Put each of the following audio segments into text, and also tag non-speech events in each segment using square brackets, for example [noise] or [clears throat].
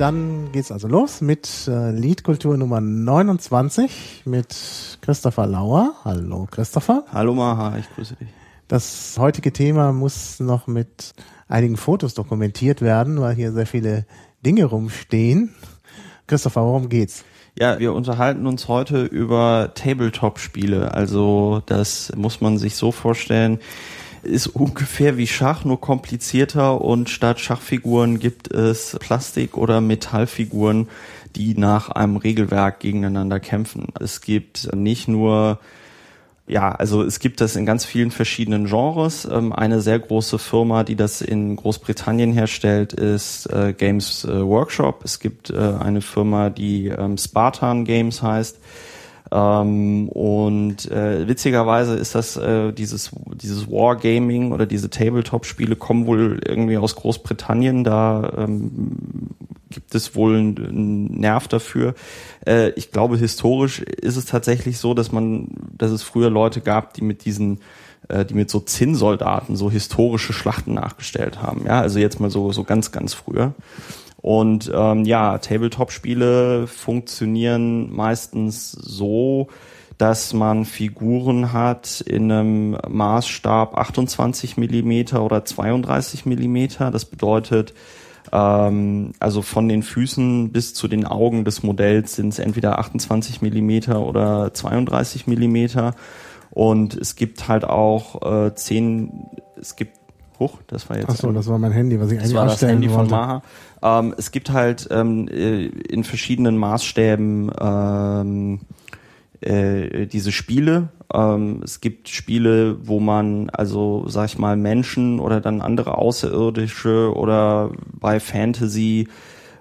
dann geht's also los mit äh, Liedkultur Nummer 29 mit Christopher Lauer. Hallo Christopher. Hallo Maha, ich grüße dich. Das heutige Thema muss noch mit einigen Fotos dokumentiert werden, weil hier sehr viele Dinge rumstehen. Christopher, worum geht's? Ja, wir unterhalten uns heute über Tabletop-Spiele. Also das muss man sich so vorstellen ist ungefähr wie Schach, nur komplizierter und statt Schachfiguren gibt es Plastik- oder Metallfiguren, die nach einem Regelwerk gegeneinander kämpfen. Es gibt nicht nur ja, also es gibt das in ganz vielen verschiedenen Genres. Ähm, eine sehr große Firma, die das in Großbritannien herstellt, ist äh, Games äh, Workshop. Es gibt äh, eine Firma, die ähm, Spartan Games heißt. Ähm, und äh, witzigerweise ist das äh, dieses dieses Wargaming oder diese Tabletop-Spiele kommen wohl irgendwie aus Großbritannien. Da ähm, gibt es wohl einen Nerv dafür. Äh, ich glaube, historisch ist es tatsächlich so, dass man, dass es früher Leute gab, die mit diesen äh, die mit so Zinnsoldaten so historische Schlachten nachgestellt haben. Ja, also jetzt mal so so ganz ganz früher. Und ähm, ja, Tabletop-Spiele funktionieren meistens so, dass man Figuren hat in einem Maßstab 28 Millimeter oder 32 Millimeter. Das bedeutet, ähm, also von den Füßen bis zu den Augen des Modells sind es entweder 28 Millimeter oder 32 Millimeter. Und es gibt halt auch äh, zehn, es gibt Hoch, das war jetzt. Achso, das war mein Handy, was ich eigentlich das war das Handy wollte. von Maha. Ähm, es gibt halt ähm, äh, in verschiedenen Maßstäben ähm, äh, diese Spiele. Ähm, es gibt Spiele, wo man also, sag ich mal, Menschen oder dann andere Außerirdische oder bei Fantasy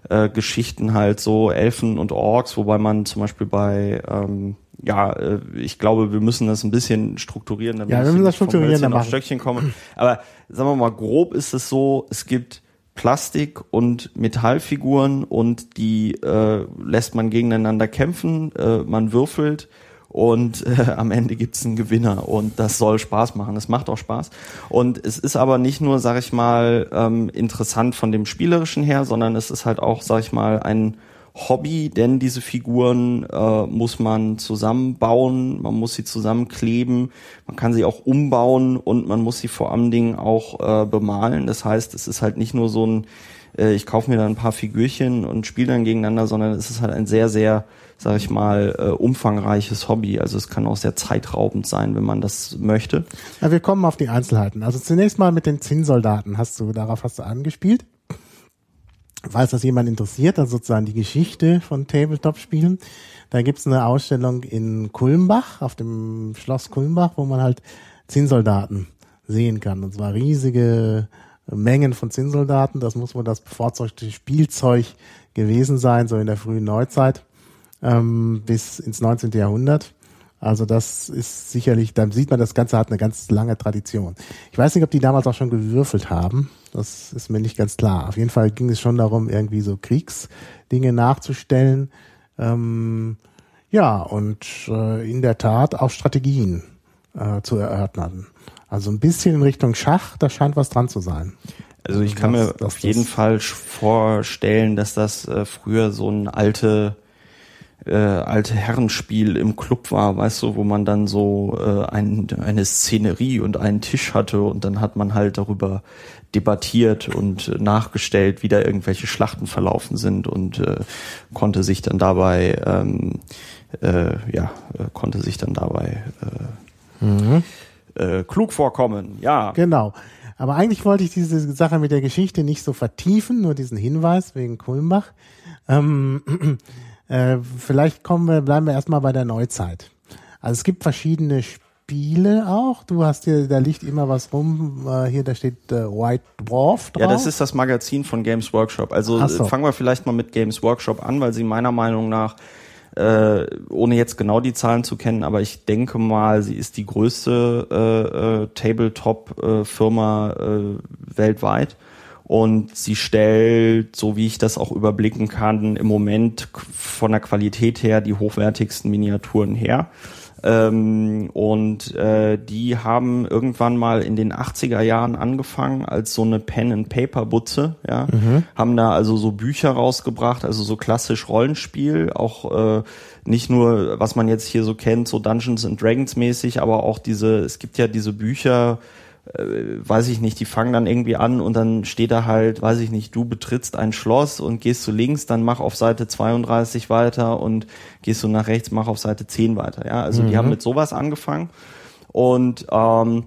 äh, Geschichten halt so Elfen und Orks, wobei man zum Beispiel bei ähm, ja, äh, ich glaube, wir müssen das ein bisschen strukturieren, damit ja, wir müssen das strukturieren, dann auf Stöckchen kommen. Aber sagen wir mal, grob ist es so, es gibt Plastik- und Metallfiguren und die äh, lässt man gegeneinander kämpfen, äh, man würfelt und äh, [laughs] am Ende gibt's einen Gewinner und das soll Spaß machen. Es macht auch Spaß. Und es ist aber nicht nur, sag ich mal, ähm, interessant von dem Spielerischen her, sondern es ist halt auch, sag ich mal, ein Hobby, denn diese Figuren äh, muss man zusammenbauen, man muss sie zusammenkleben, man kann sie auch umbauen und man muss sie vor allen Dingen auch äh, bemalen. Das heißt, es ist halt nicht nur so ein, äh, ich kaufe mir da ein paar Figürchen und spiele dann gegeneinander, sondern es ist halt ein sehr, sehr, sag ich mal, äh, umfangreiches Hobby. Also es kann auch sehr zeitraubend sein, wenn man das möchte. Ja, wir kommen auf die Einzelheiten. Also zunächst mal mit den Zinnsoldaten. Hast du, darauf hast du angespielt? Falls das jemand interessiert, also sozusagen die Geschichte von Tabletop-Spielen, da gibt's eine Ausstellung in Kulmbach, auf dem Schloss Kulmbach, wo man halt Zinnsoldaten sehen kann. Und zwar riesige Mengen von Zinnsoldaten. Das muss wohl das bevorzugte Spielzeug gewesen sein, so in der frühen Neuzeit ähm, bis ins 19. Jahrhundert. Also das ist sicherlich, dann sieht man, das Ganze hat eine ganz lange Tradition. Ich weiß nicht, ob die damals auch schon gewürfelt haben. Das ist mir nicht ganz klar. Auf jeden Fall ging es schon darum, irgendwie so Kriegsdinge nachzustellen. Ähm, ja, und äh, in der Tat auch Strategien äh, zu erörtern. Also ein bisschen in Richtung Schach, da scheint was dran zu sein. Also ich kann das, mir auf jeden Fall vorstellen, dass das äh, früher so ein alte äh, alte Herrenspiel im Club war, weißt du, wo man dann so äh, ein, eine Szenerie und einen Tisch hatte und dann hat man halt darüber debattiert und nachgestellt, wie da irgendwelche Schlachten verlaufen sind und äh, konnte sich dann dabei ähm, äh, ja äh, konnte sich dann dabei äh, mhm. äh, klug vorkommen, ja. Genau. Aber eigentlich wollte ich diese Sache mit der Geschichte nicht so vertiefen, nur diesen Hinweis wegen Kulmbach. Ähm, äh, vielleicht kommen wir, bleiben wir erstmal bei der Neuzeit. Also es gibt verschiedene Spiele auch. Du hast hier, da liegt immer was rum. Äh, hier, da steht äh, White Dwarf drauf. Ja, das ist das Magazin von Games Workshop. Also so. fangen wir vielleicht mal mit Games Workshop an, weil sie meiner Meinung nach äh, ohne jetzt genau die Zahlen zu kennen, aber ich denke mal, sie ist die größte äh, äh, Tabletop-Firma weltweit und sie stellt, so wie ich das auch überblicken kann, im Moment von der Qualität her die hochwertigsten Miniaturen her. Ähm, und äh, die haben irgendwann mal in den 80er Jahren angefangen als so eine Pen-and-Paper-Butze, ja. Mhm. Haben da also so Bücher rausgebracht, also so klassisch Rollenspiel, auch äh, nicht nur, was man jetzt hier so kennt, so Dungeons and Dragons mäßig, aber auch diese, es gibt ja diese Bücher, weiß ich nicht, die fangen dann irgendwie an und dann steht da halt, weiß ich nicht, du betrittst ein Schloss und gehst du links, dann mach auf Seite 32 weiter und gehst du nach rechts, mach auf Seite 10 weiter. Ja, also mhm. die haben mit sowas angefangen und ähm,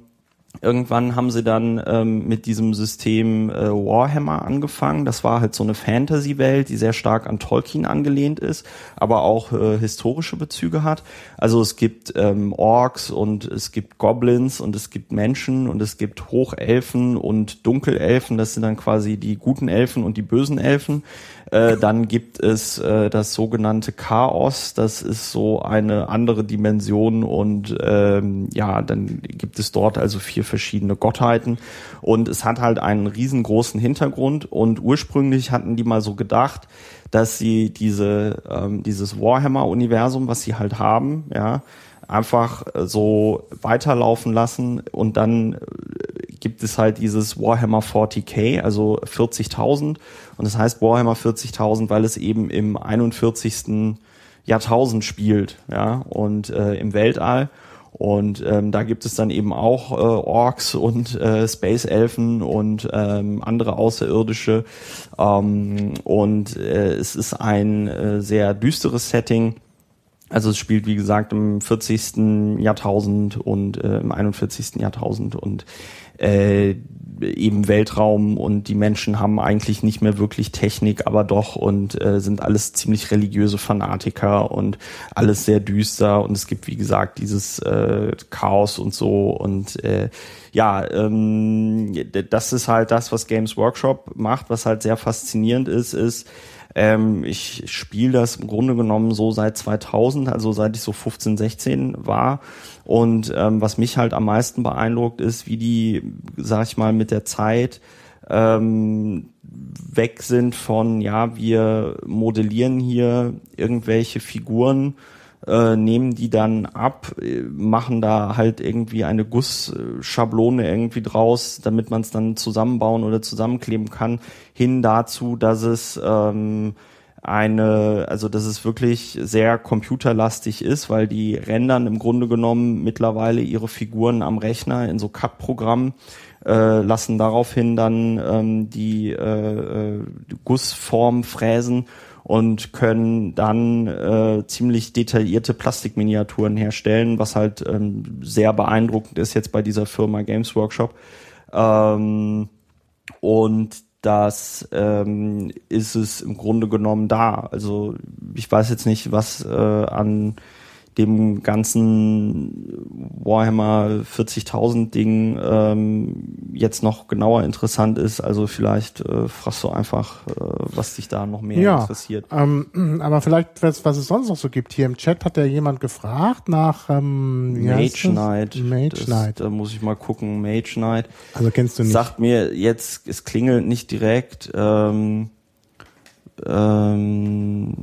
Irgendwann haben sie dann ähm, mit diesem System äh, Warhammer angefangen. Das war halt so eine Fantasy-Welt, die sehr stark an Tolkien angelehnt ist, aber auch äh, historische Bezüge hat. Also es gibt ähm, Orks und es gibt Goblins und es gibt Menschen und es gibt Hochelfen und Dunkelelfen. Das sind dann quasi die guten Elfen und die bösen Elfen. Äh, dann gibt es äh, das sogenannte Chaos. Das ist so eine andere Dimension und ähm, ja, dann gibt es dort also vier verschiedene Gottheiten und es hat halt einen riesengroßen Hintergrund und ursprünglich hatten die mal so gedacht, dass sie diese ähm, dieses Warhammer-Universum, was sie halt haben, ja, einfach so weiterlaufen lassen und dann gibt es halt dieses Warhammer 40k, also 40.000. Und das heißt Warhammer 40.000, weil es eben im 41. Jahrtausend spielt, ja, und äh, im Weltall. Und ähm, da gibt es dann eben auch äh, Orks und äh, Space Elfen und ähm, andere Außerirdische. Ähm, und äh, es ist ein äh, sehr düsteres Setting. Also es spielt, wie gesagt, im 40. Jahrtausend und äh, im 41. Jahrtausend und äh, eben Weltraum und die Menschen haben eigentlich nicht mehr wirklich Technik, aber doch und äh, sind alles ziemlich religiöse Fanatiker und alles sehr düster und es gibt wie gesagt dieses äh, Chaos und so und äh, ja, ähm, das ist halt das, was Games Workshop macht, was halt sehr faszinierend ist, ist ähm, ich spiele das im Grunde genommen so seit 2000, also seit ich so 15, 16 war. Und ähm, was mich halt am meisten beeindruckt ist, wie die, sag ich mal, mit der Zeit ähm, weg sind von, ja, wir modellieren hier irgendwelche Figuren äh, nehmen die dann ab, äh, machen da halt irgendwie eine Gussschablone irgendwie draus, damit man es dann zusammenbauen oder zusammenkleben kann, hin dazu, dass es ähm, eine, also dass es wirklich sehr computerlastig ist, weil die rendern im Grunde genommen mittlerweile ihre Figuren am Rechner in so CAD-Programmen, äh, lassen daraufhin dann ähm, die, äh, äh, Gussform fräsen und können dann äh, ziemlich detaillierte Plastikminiaturen herstellen, was halt ähm, sehr beeindruckend ist jetzt bei dieser Firma Games Workshop. Ähm, und das ähm, ist es im Grunde genommen da. Also ich weiß jetzt nicht, was äh, an dem ganzen Warhammer 40.000 Ding ähm, jetzt noch genauer interessant ist. Also vielleicht äh, fragst du einfach, äh, was dich da noch mehr ja, interessiert. Ähm, aber vielleicht, was, was es sonst noch so gibt. Hier im Chat hat ja jemand gefragt nach ähm, Mage Knight. Mage das, Knight. Da muss ich mal gucken. Mage Knight. Also kennst du nicht. Sagt mir jetzt, es klingelt nicht direkt. Ähm, ähm,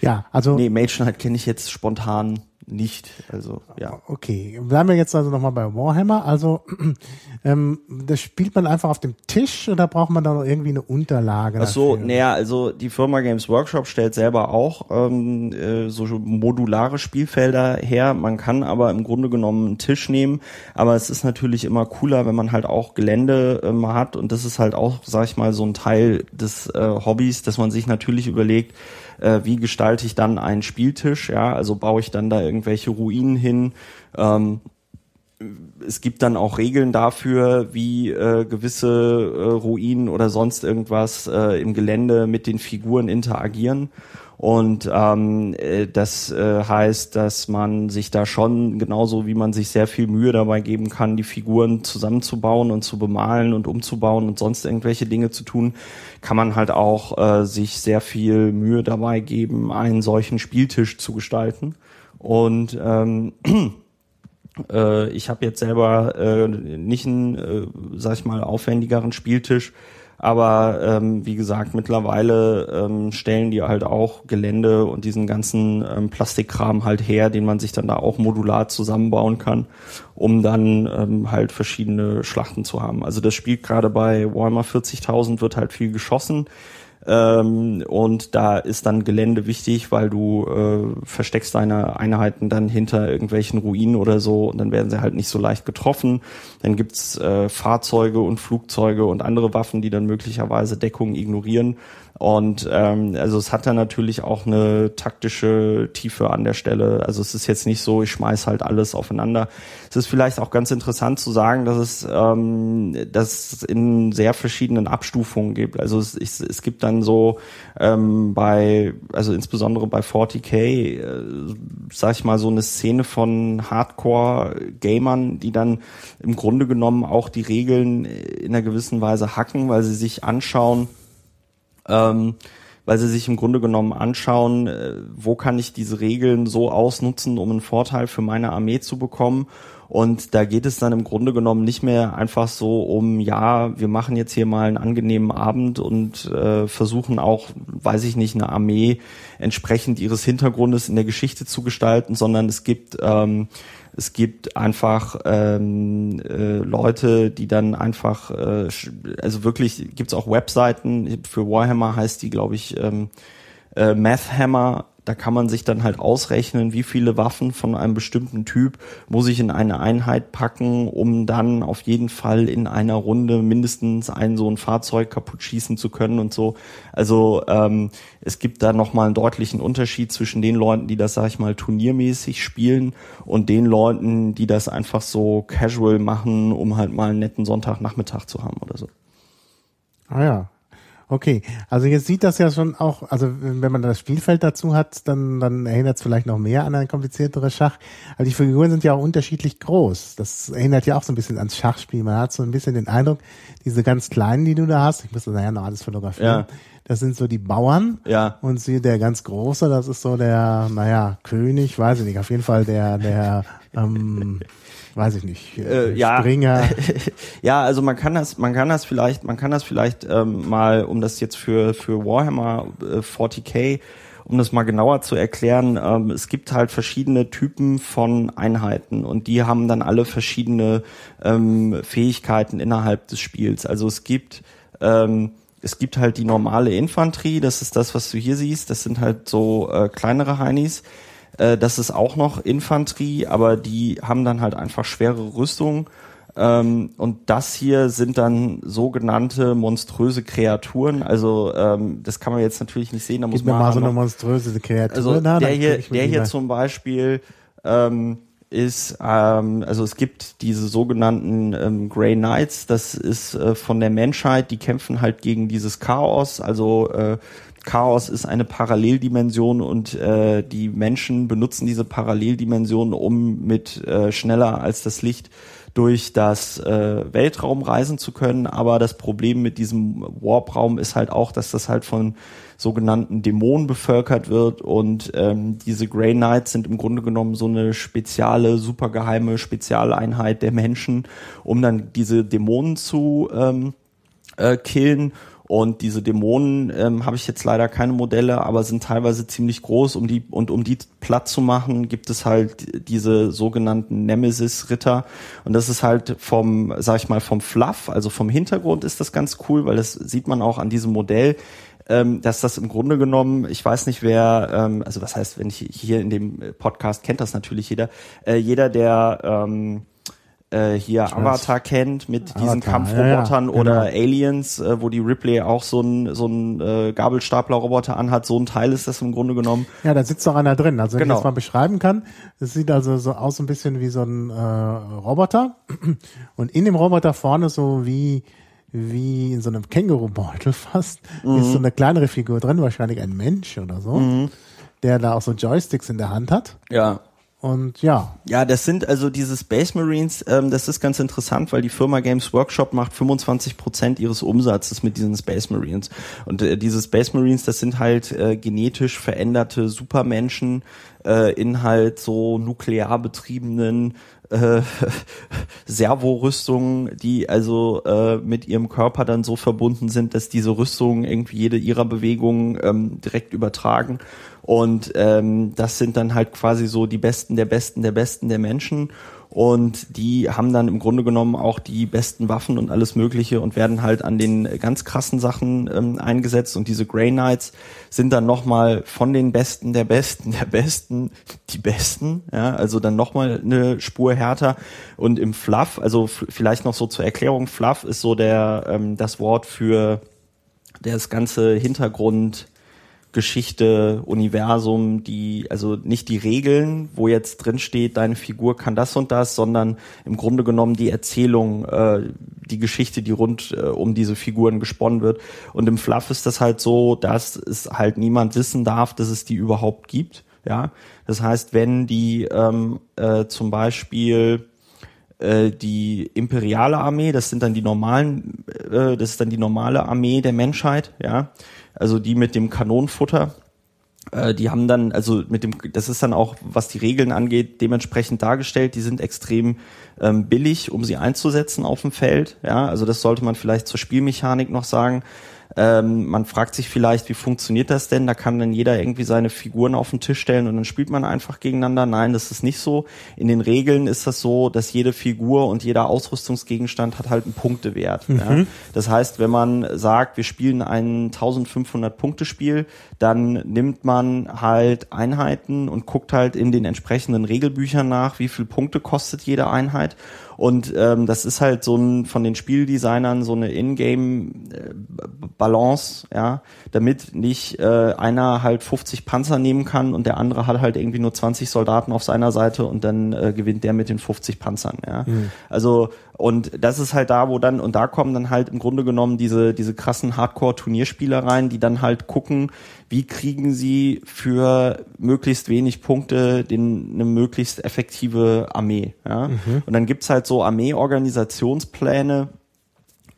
ja, also. Nee, Mage Knight kenne ich jetzt spontan nicht. Also ja. Okay, bleiben wir jetzt also nochmal bei Warhammer. Also [clears throat] ähm, das spielt man einfach auf dem Tisch oder braucht man da noch irgendwie eine Unterlage? Ach so, naja, also die Firma Games Workshop stellt selber auch ähm, äh, so modulare Spielfelder her. Man kann aber im Grunde genommen einen Tisch nehmen, aber es ist natürlich immer cooler, wenn man halt auch Gelände ähm, hat und das ist halt auch, sag ich mal, so ein Teil des äh, Hobbys, dass man sich natürlich überlegt, äh, wie gestalte ich dann einen Spieltisch, ja, also baue ich dann da irgendwelche Ruinen hin. Ähm, es gibt dann auch Regeln dafür, wie äh, gewisse äh, Ruinen oder sonst irgendwas äh, im Gelände mit den Figuren interagieren. Und ähm, äh, das äh, heißt, dass man sich da schon genauso wie man sich sehr viel Mühe dabei geben kann, die Figuren zusammenzubauen und zu bemalen und umzubauen und sonst irgendwelche Dinge zu tun, kann man halt auch äh, sich sehr viel Mühe dabei geben, einen solchen Spieltisch zu gestalten. Und ähm, [clears throat] äh, ich habe jetzt selber äh, nicht einen, äh, sag ich mal, aufwendigeren Spieltisch, Aber ähm, wie gesagt, mittlerweile ähm, stellen die halt auch Gelände und diesen ganzen ähm, Plastikkram halt her, den man sich dann da auch modular zusammenbauen kann, um dann ähm, halt verschiedene Schlachten zu haben. Also das spielt gerade bei Warhammer 40.000 wird halt viel geschossen. Ähm, und da ist dann Gelände wichtig, weil du äh, versteckst deine Einheiten dann hinter irgendwelchen Ruinen oder so und dann werden sie halt nicht so leicht getroffen. Dann gibt's äh, Fahrzeuge und Flugzeuge und andere Waffen, die dann möglicherweise Deckung ignorieren. Und ähm, also es hat dann natürlich auch eine taktische Tiefe an der Stelle. Also es ist jetzt nicht so, ich schmeiß halt alles aufeinander. Es ist vielleicht auch ganz interessant zu sagen, dass es, ähm, dass es in sehr verschiedenen Abstufungen gibt. Also es, es, es gibt dann so ähm, bei, also insbesondere bei 40k, äh, sag ich mal, so eine Szene von Hardcore-Gamern, die dann im Grunde genommen auch die Regeln in einer gewissen Weise hacken, weil sie sich anschauen, ähm, weil sie sich im Grunde genommen anschauen, äh, wo kann ich diese Regeln so ausnutzen, um einen Vorteil für meine Armee zu bekommen. Und da geht es dann im Grunde genommen nicht mehr einfach so um, ja, wir machen jetzt hier mal einen angenehmen Abend und äh, versuchen auch, weiß ich nicht, eine Armee entsprechend ihres Hintergrundes in der Geschichte zu gestalten, sondern es gibt ähm, es gibt einfach ähm, äh, Leute, die dann einfach, äh, also wirklich gibt es auch Webseiten, für Warhammer heißt die, glaube ich, ähm, äh, Mathhammer da kann man sich dann halt ausrechnen, wie viele Waffen von einem bestimmten Typ muss ich in eine Einheit packen, um dann auf jeden Fall in einer Runde mindestens ein so ein Fahrzeug kaputt schießen zu können und so. Also ähm, es gibt da nochmal einen deutlichen Unterschied zwischen den Leuten, die das, sag ich mal, turniermäßig spielen und den Leuten, die das einfach so casual machen, um halt mal einen netten Sonntagnachmittag zu haben oder so. Ah ja, Okay, also jetzt sieht das ja schon auch, also wenn man das Spielfeld dazu hat, dann, dann erinnert es vielleicht noch mehr an ein komplizierteres Schach. Also die Figuren sind ja auch unterschiedlich groß. Das erinnert ja auch so ein bisschen ans Schachspiel. Man hat so ein bisschen den Eindruck, diese ganz kleinen, die du da hast, ich muss das nachher noch alles fotografieren, ja. das sind so die Bauern. Ja. Und sie, der ganz große, das ist so der, naja, König, weiß ich nicht, auf jeden Fall der, der, ähm, [laughs] weiß ich nicht, äh, ja. Springer. [laughs] ja, also man kann das, man kann das vielleicht, man kann das vielleicht ähm, mal, um das jetzt für für Warhammer äh, 40k um das mal genauer zu erklären, ähm, es gibt halt verschiedene Typen von Einheiten und die haben dann alle verschiedene ähm, Fähigkeiten innerhalb des Spiels. Also es gibt ähm, es gibt halt die normale Infanterie, das ist das, was du hier siehst. Das sind halt so äh, kleinere Heinis. Äh, das ist auch noch Infanterie, aber die haben dann halt einfach schwere Rüstung. Ähm, und das hier sind dann sogenannte monströse Kreaturen. Also ähm, das kann man jetzt natürlich nicht sehen. Da muss man mal so eine monströse Kreatur. Also Na, der hier, der hier zum Beispiel ähm, ist, ähm, also es gibt diese sogenannten ähm, Grey Knights. Das ist äh, von der Menschheit. Die kämpfen halt gegen dieses Chaos. Also äh, Chaos ist eine Paralleldimension und äh, die Menschen benutzen diese Paralleldimension, um mit äh, schneller als das Licht durch das äh, Weltraum reisen zu können. Aber das Problem mit diesem Warp-Raum ist halt auch, dass das halt von sogenannten Dämonen bevölkert wird und ähm, diese Grey Knights sind im Grunde genommen so eine spezielle, supergeheime Spezialeinheit der Menschen, um dann diese Dämonen zu ähm, äh, killen und diese Dämonen ähm, habe ich jetzt leider keine Modelle, aber sind teilweise ziemlich groß. Um die und um die platt zu machen, gibt es halt diese sogenannten Nemesis-Ritter. Und das ist halt vom, sag ich mal, vom Fluff, also vom Hintergrund ist das ganz cool, weil das sieht man auch an diesem Modell ähm, dass das im Grunde genommen, ich weiß nicht wer, ähm, also was heißt, wenn ich hier in dem Podcast kennt das natürlich jeder, äh, jeder der ähm, äh, hier Avatar kennt mit Avatar, diesen Kampfrobotern ja, ja, oder genau. Aliens, äh, wo die Ripley auch so ein so ein äh, Gabelstapler-Roboter anhat. So ein Teil ist das im Grunde genommen. Ja, da sitzt doch einer drin. Also wenn genau. ich das mal beschreiben kann, es sieht also so aus ein bisschen wie so ein äh, Roboter [clears throat] und in dem Roboter vorne so wie wie in so einem Kängurubeutel [laughs] fast mhm. ist so eine kleinere Figur drin, wahrscheinlich ein Mensch oder so, mhm. der da auch so Joysticks in der Hand hat. Ja. Und ja. Ja, das sind also diese Space Marines, ähm, das ist ganz interessant, weil die Firma Games Workshop macht 25 Prozent ihres Umsatzes mit diesen Space Marines. Und äh, diese Space Marines, das sind halt äh, genetisch veränderte Supermenschen, äh, in halt so nuklear betriebenen äh, [laughs] Servorüstungen, die also äh, mit ihrem Körper dann so verbunden sind, dass diese Rüstungen irgendwie jede ihrer Bewegungen ähm, direkt übertragen. Und ähm, das sind dann halt quasi so die Besten der Besten der Besten der Menschen. Und die haben dann im Grunde genommen auch die besten Waffen und alles Mögliche und werden halt an den ganz krassen Sachen ähm, eingesetzt. Und diese Grey Knights sind dann nochmal von den Besten der Besten der Besten die Besten, ja, also dann nochmal eine Spur härter. Und im Fluff, also vielleicht noch so zur Erklärung, Fluff ist so der ähm, das Wort für das ganze Hintergrund Geschichte, Universum, die, also nicht die Regeln, wo jetzt drin steht, deine Figur kann das und das, sondern im Grunde genommen die Erzählung, äh, die Geschichte, die rund äh, um diese Figuren gesponnen wird. Und im Fluff ist das halt so, dass es halt niemand wissen darf, dass es die überhaupt gibt. Ja, das heißt, wenn die ähm, äh, zum Beispiel äh, die imperiale Armee, das sind dann die normalen, äh, das ist dann die normale Armee der Menschheit, ja, also die mit dem Kanonenfutter. Äh, die haben dann, also mit dem, das ist dann auch, was die Regeln angeht, dementsprechend dargestellt. Die sind extrem ähm, billig, um sie einzusetzen auf dem Feld. Ja, also das sollte man vielleicht zur Spielmechanik noch sagen. Ähm, man fragt sich vielleicht, wie funktioniert das denn? Da kann dann jeder irgendwie seine Figuren auf den Tisch stellen und dann spielt man einfach gegeneinander. Nein, das ist nicht so. In den Regeln ist das so, dass jede Figur und jeder Ausrüstungsgegenstand hat halt einen Punktewert. Mhm. Ja? Das heißt, wenn man sagt, wir spielen ein 1500 Punkte Spiel, dann nimmt man halt Einheiten und guckt halt in den entsprechenden Regelbüchern nach, wie viel Punkte kostet jede Einheit und ähm, das ist halt so ein von den Spieldesignern so eine Ingame-Balance, äh, ja, damit nicht äh, einer halt 50 Panzer nehmen kann und der andere hat halt irgendwie nur 20 Soldaten auf seiner Seite und dann äh, gewinnt der mit den 50 Panzern, ja. Mhm. Also und das ist halt da, wo dann, und da kommen dann halt im Grunde genommen diese, diese krassen Hardcore-Turnierspieler rein, die dann halt gucken, wie kriegen sie für möglichst wenig Punkte den, eine möglichst effektive Armee. Ja? Mhm. Und dann gibt's halt so Armee-Organisationspläne,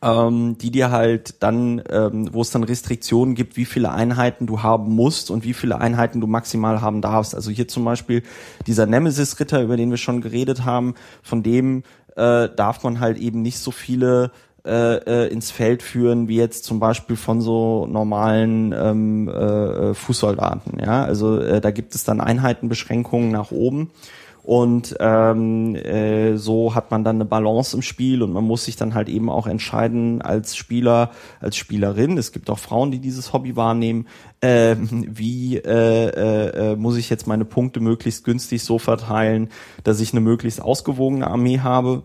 ähm, die dir halt dann, ähm, wo es dann Restriktionen gibt, wie viele Einheiten du haben musst und wie viele Einheiten du maximal haben darfst. Also hier zum Beispiel dieser Nemesis-Ritter, über den wir schon geredet haben, von dem äh, darf man halt eben nicht so viele äh, äh, ins Feld führen, wie jetzt zum Beispiel von so normalen ähm, äh, Fußsoldaten. Ja, also äh, da gibt es dann Einheitenbeschränkungen nach oben. Und ähm, äh, so hat man dann eine Balance im Spiel und man muss sich dann halt eben auch entscheiden als Spieler, als Spielerin. Es gibt auch Frauen, die dieses Hobby wahrnehmen. Äh, wie äh, äh, muss ich jetzt meine Punkte möglichst günstig so verteilen, dass ich eine möglichst ausgewogene Armee habe?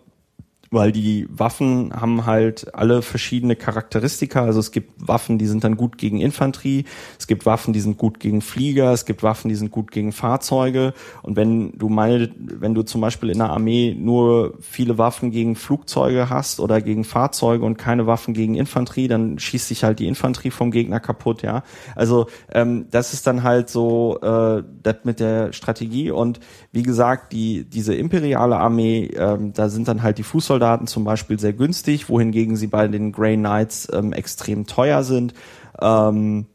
Weil die Waffen haben halt alle verschiedene Charakteristika. Also es gibt Waffen, die sind dann gut gegen Infanterie, es gibt Waffen, die sind gut gegen Flieger, es gibt Waffen, die sind gut gegen Fahrzeuge. Und wenn du meine, wenn du zum Beispiel in der Armee nur viele Waffen gegen Flugzeuge hast oder gegen Fahrzeuge und keine Waffen gegen Infanterie, dann schießt sich halt die Infanterie vom Gegner kaputt, ja. Also ähm, das ist dann halt so äh, das mit der Strategie. Und wie gesagt, die diese imperiale Armee, ähm, da sind dann halt die Fußsoldaten Soldaten zum Beispiel sehr günstig, wohingegen sie bei den Grey Knights ähm, extrem teuer sind. Ähm,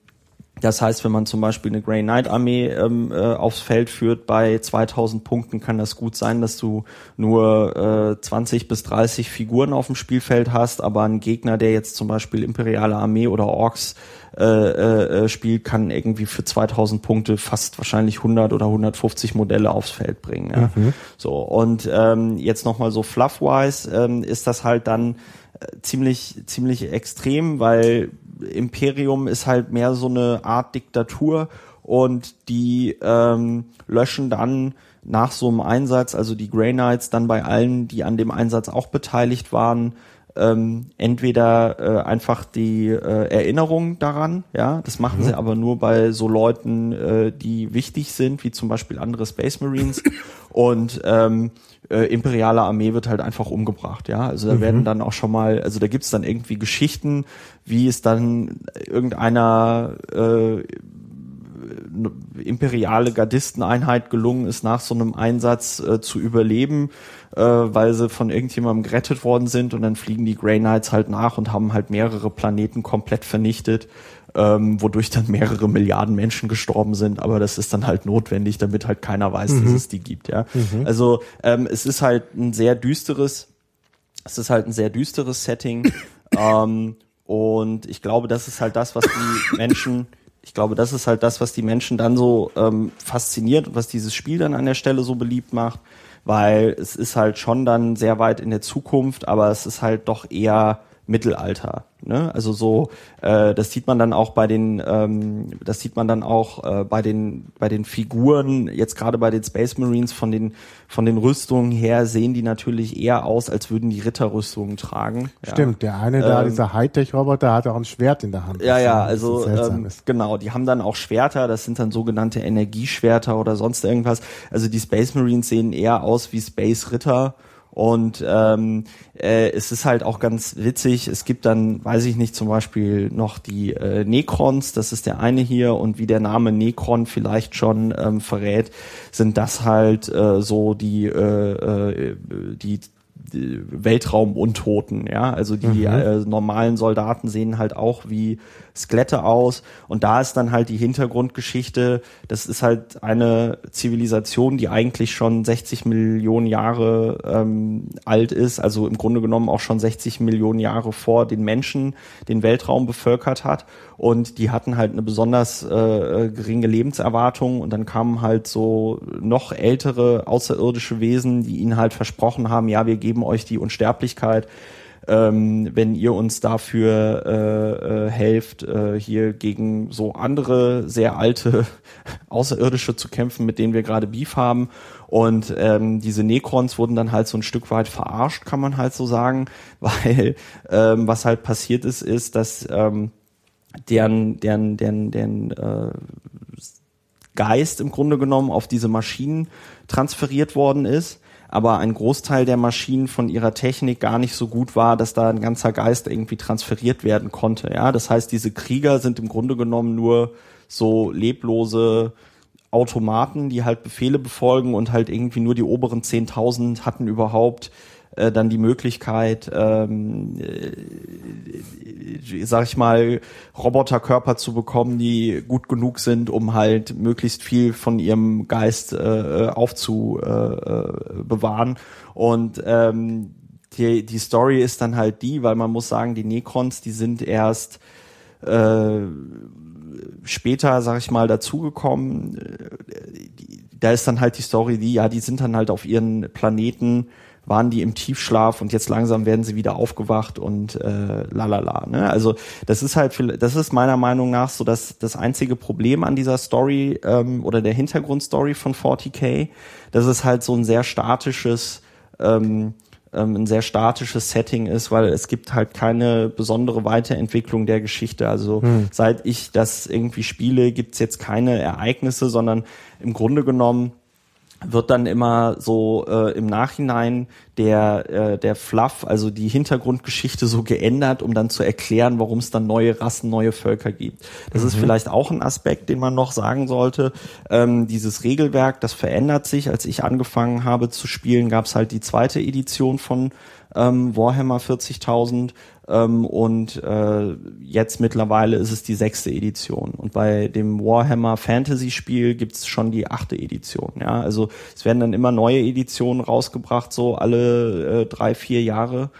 das heißt, wenn man zum Beispiel eine Grey Knight Armee ähm, äh, aufs Feld führt bei 2000 Punkten, kann das gut sein, dass du nur äh, 20 bis 30 Figuren auf dem Spielfeld hast, aber ein Gegner, der jetzt zum Beispiel Imperiale Armee oder Orks äh, äh, äh spielt, kann irgendwie für 2000 Punkte fast wahrscheinlich 100 oder 150 Modelle aufs Feld bringen. Ja? Mhm. So und ähm, jetzt nochmal so fluffwise ähm, ist das halt dann ziemlich ziemlich extrem, weil Imperium ist halt mehr so eine Art Diktatur und die ähm, löschen dann nach so einem Einsatz, also die Grey Knights dann bei allen, die an dem Einsatz auch beteiligt waren, ähm, entweder äh, einfach die äh, Erinnerung daran, ja, das machen mhm. sie aber nur bei so Leuten, äh, die wichtig sind, wie zum Beispiel andere Space Marines [laughs] und ähm, äh, imperiale Armee wird halt einfach umgebracht, ja. Also da mhm. werden dann auch schon mal, also da gibt's dann irgendwie Geschichten, wie es dann irgendeiner äh, imperiale Gardisteneinheit gelungen ist, nach so einem Einsatz äh, zu überleben, äh, weil sie von irgendjemandem gerettet worden sind und dann fliegen die Grey Knights halt nach und haben halt mehrere Planeten komplett vernichtet, ähm, wodurch dann mehrere Milliarden Menschen gestorben sind, aber das ist dann halt notwendig, damit halt keiner weiß, mhm. dass es die gibt, ja. Mhm. Also ähm, es ist halt ein sehr düsteres, es ist halt ein sehr düsteres Setting. [laughs] ähm, und ich glaube, das ist halt das, was die Menschen, ich glaube, das ist halt das, was die Menschen dann so ähm, fasziniert und was dieses Spiel dann an der Stelle so beliebt macht, weil es ist halt schon dann sehr weit in der Zukunft, aber es ist halt doch eher Mittelalter. Ne? Also so, äh, das sieht man dann auch bei den, ähm, das sieht man dann auch äh, bei den bei den Figuren. Jetzt gerade bei den Space Marines von den von den Rüstungen her sehen die natürlich eher aus, als würden die Ritterrüstungen tragen. Stimmt, ja. der eine da, ähm, dieser Hightech-Roboter, hat auch ein Schwert in der Hand. Ja, ja, also ähm, genau, die haben dann auch Schwerter. Das sind dann sogenannte Energieschwerter oder sonst irgendwas. Also die Space Marines sehen eher aus wie Space Ritter und ähm, äh, es ist halt auch ganz witzig. Es gibt dann, weiß ich nicht, zum Beispiel noch die äh, Necrons, das ist der eine hier, und wie der Name Necron vielleicht schon ähm, verrät, sind das halt äh, so die, äh, äh, die Weltraumuntoten, ja. Also die mhm. äh, normalen Soldaten sehen halt auch wie Skelette aus. Und da ist dann halt die Hintergrundgeschichte, das ist halt eine Zivilisation, die eigentlich schon 60 Millionen Jahre ähm, alt ist, also im Grunde genommen auch schon 60 Millionen Jahre vor den Menschen den Weltraum bevölkert hat. Und die hatten halt eine besonders äh, geringe Lebenserwartung und dann kamen halt so noch ältere außerirdische Wesen, die ihnen halt versprochen haben, ja, wir geben euch die Unsterblichkeit ähm, wenn ihr uns dafür äh, äh, helft, äh, hier gegen so andere sehr alte [laughs] Außerirdische zu kämpfen, mit denen wir gerade Beef haben. Und ähm, diese Necrons wurden dann halt so ein Stück weit verarscht, kann man halt so sagen, [laughs] weil ähm, was halt passiert ist, ist, dass ähm, deren, deren, deren, deren äh, Geist im Grunde genommen auf diese Maschinen transferiert worden ist aber ein Großteil der Maschinen von ihrer Technik gar nicht so gut war, dass da ein ganzer Geist irgendwie transferiert werden konnte. Ja, das heißt, diese Krieger sind im Grunde genommen nur so leblose Automaten, die halt Befehle befolgen und halt irgendwie nur die oberen 10.000 hatten überhaupt äh, dann die Möglichkeit, ähm, äh, sag ich mal, Roboterkörper zu bekommen, die gut genug sind, um halt möglichst viel von ihrem Geist äh, aufzubewahren. Äh, und ähm, die, die Story ist dann halt die, weil man muss sagen, die Necrons, die sind erst äh, später, sag ich mal, dazugekommen. Da ist dann halt die Story die, ja, die sind dann halt auf ihren Planeten waren die im Tiefschlaf und jetzt langsam werden sie wieder aufgewacht und äh, lalala. Ne? Also das ist halt, das ist meiner Meinung nach so das, das einzige Problem an dieser Story ähm, oder der Hintergrundstory von 40k, dass es halt so ein sehr statisches ähm, ähm, ein sehr statisches Setting ist, weil es gibt halt keine besondere Weiterentwicklung der Geschichte. Also hm. seit ich das irgendwie spiele, gibt's jetzt keine Ereignisse, sondern im Grunde genommen wird dann immer so äh, im Nachhinein der äh, der Fluff, also die Hintergrundgeschichte so geändert, um dann zu erklären, warum es dann neue Rassen, neue Völker gibt. Das mhm. ist vielleicht auch ein Aspekt, den man noch sagen sollte. Ähm, dieses Regelwerk, das verändert sich. Als ich angefangen habe zu spielen, gab es halt die zweite Edition von ähm, Warhammer 40.000 ähm, und äh, jetzt mittlerweile ist es die sechste Edition. Und bei dem Warhammer Fantasy Spiel gibt's schon die achte Edition. Ja, also es werden dann immer neue Editionen rausgebracht, so alle äh, drei, vier Jahre.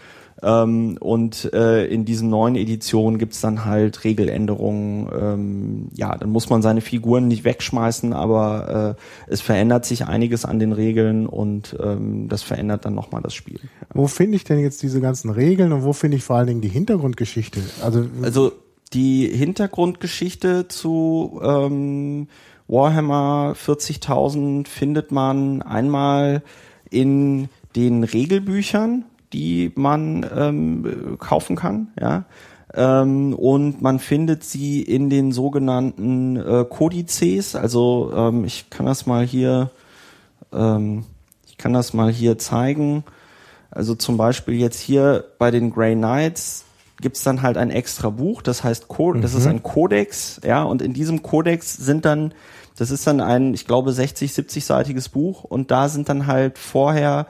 Ähm, und äh, in diesen neuen Editionen gibt's dann halt Regeländerungen. Ähm, ja, dann muss man seine Figuren nicht wegschmeißen, aber äh, es verändert sich einiges an den Regeln und ähm, das verändert dann nochmal das Spiel. Wo finde ich denn jetzt diese ganzen Regeln und wo finde ich vor allen Dingen die Hintergrundgeschichte? Also, also die Hintergrundgeschichte zu ähm, Warhammer 40.000 findet man einmal in den Regelbüchern die man ähm, kaufen kann, ja. Ähm, und man findet sie in den sogenannten äh, Kodizes. Also ähm, ich kann das mal hier, ähm, ich kann das mal hier zeigen. Also zum Beispiel jetzt hier bei den Grey Knights gibt's dann halt ein extra Buch, das heißt, Co das ist ein Kodex, ja, und in diesem Kodex sind dann, das ist dann ein, ich glaube, 60, 70-seitiges Buch und da sind dann halt vorher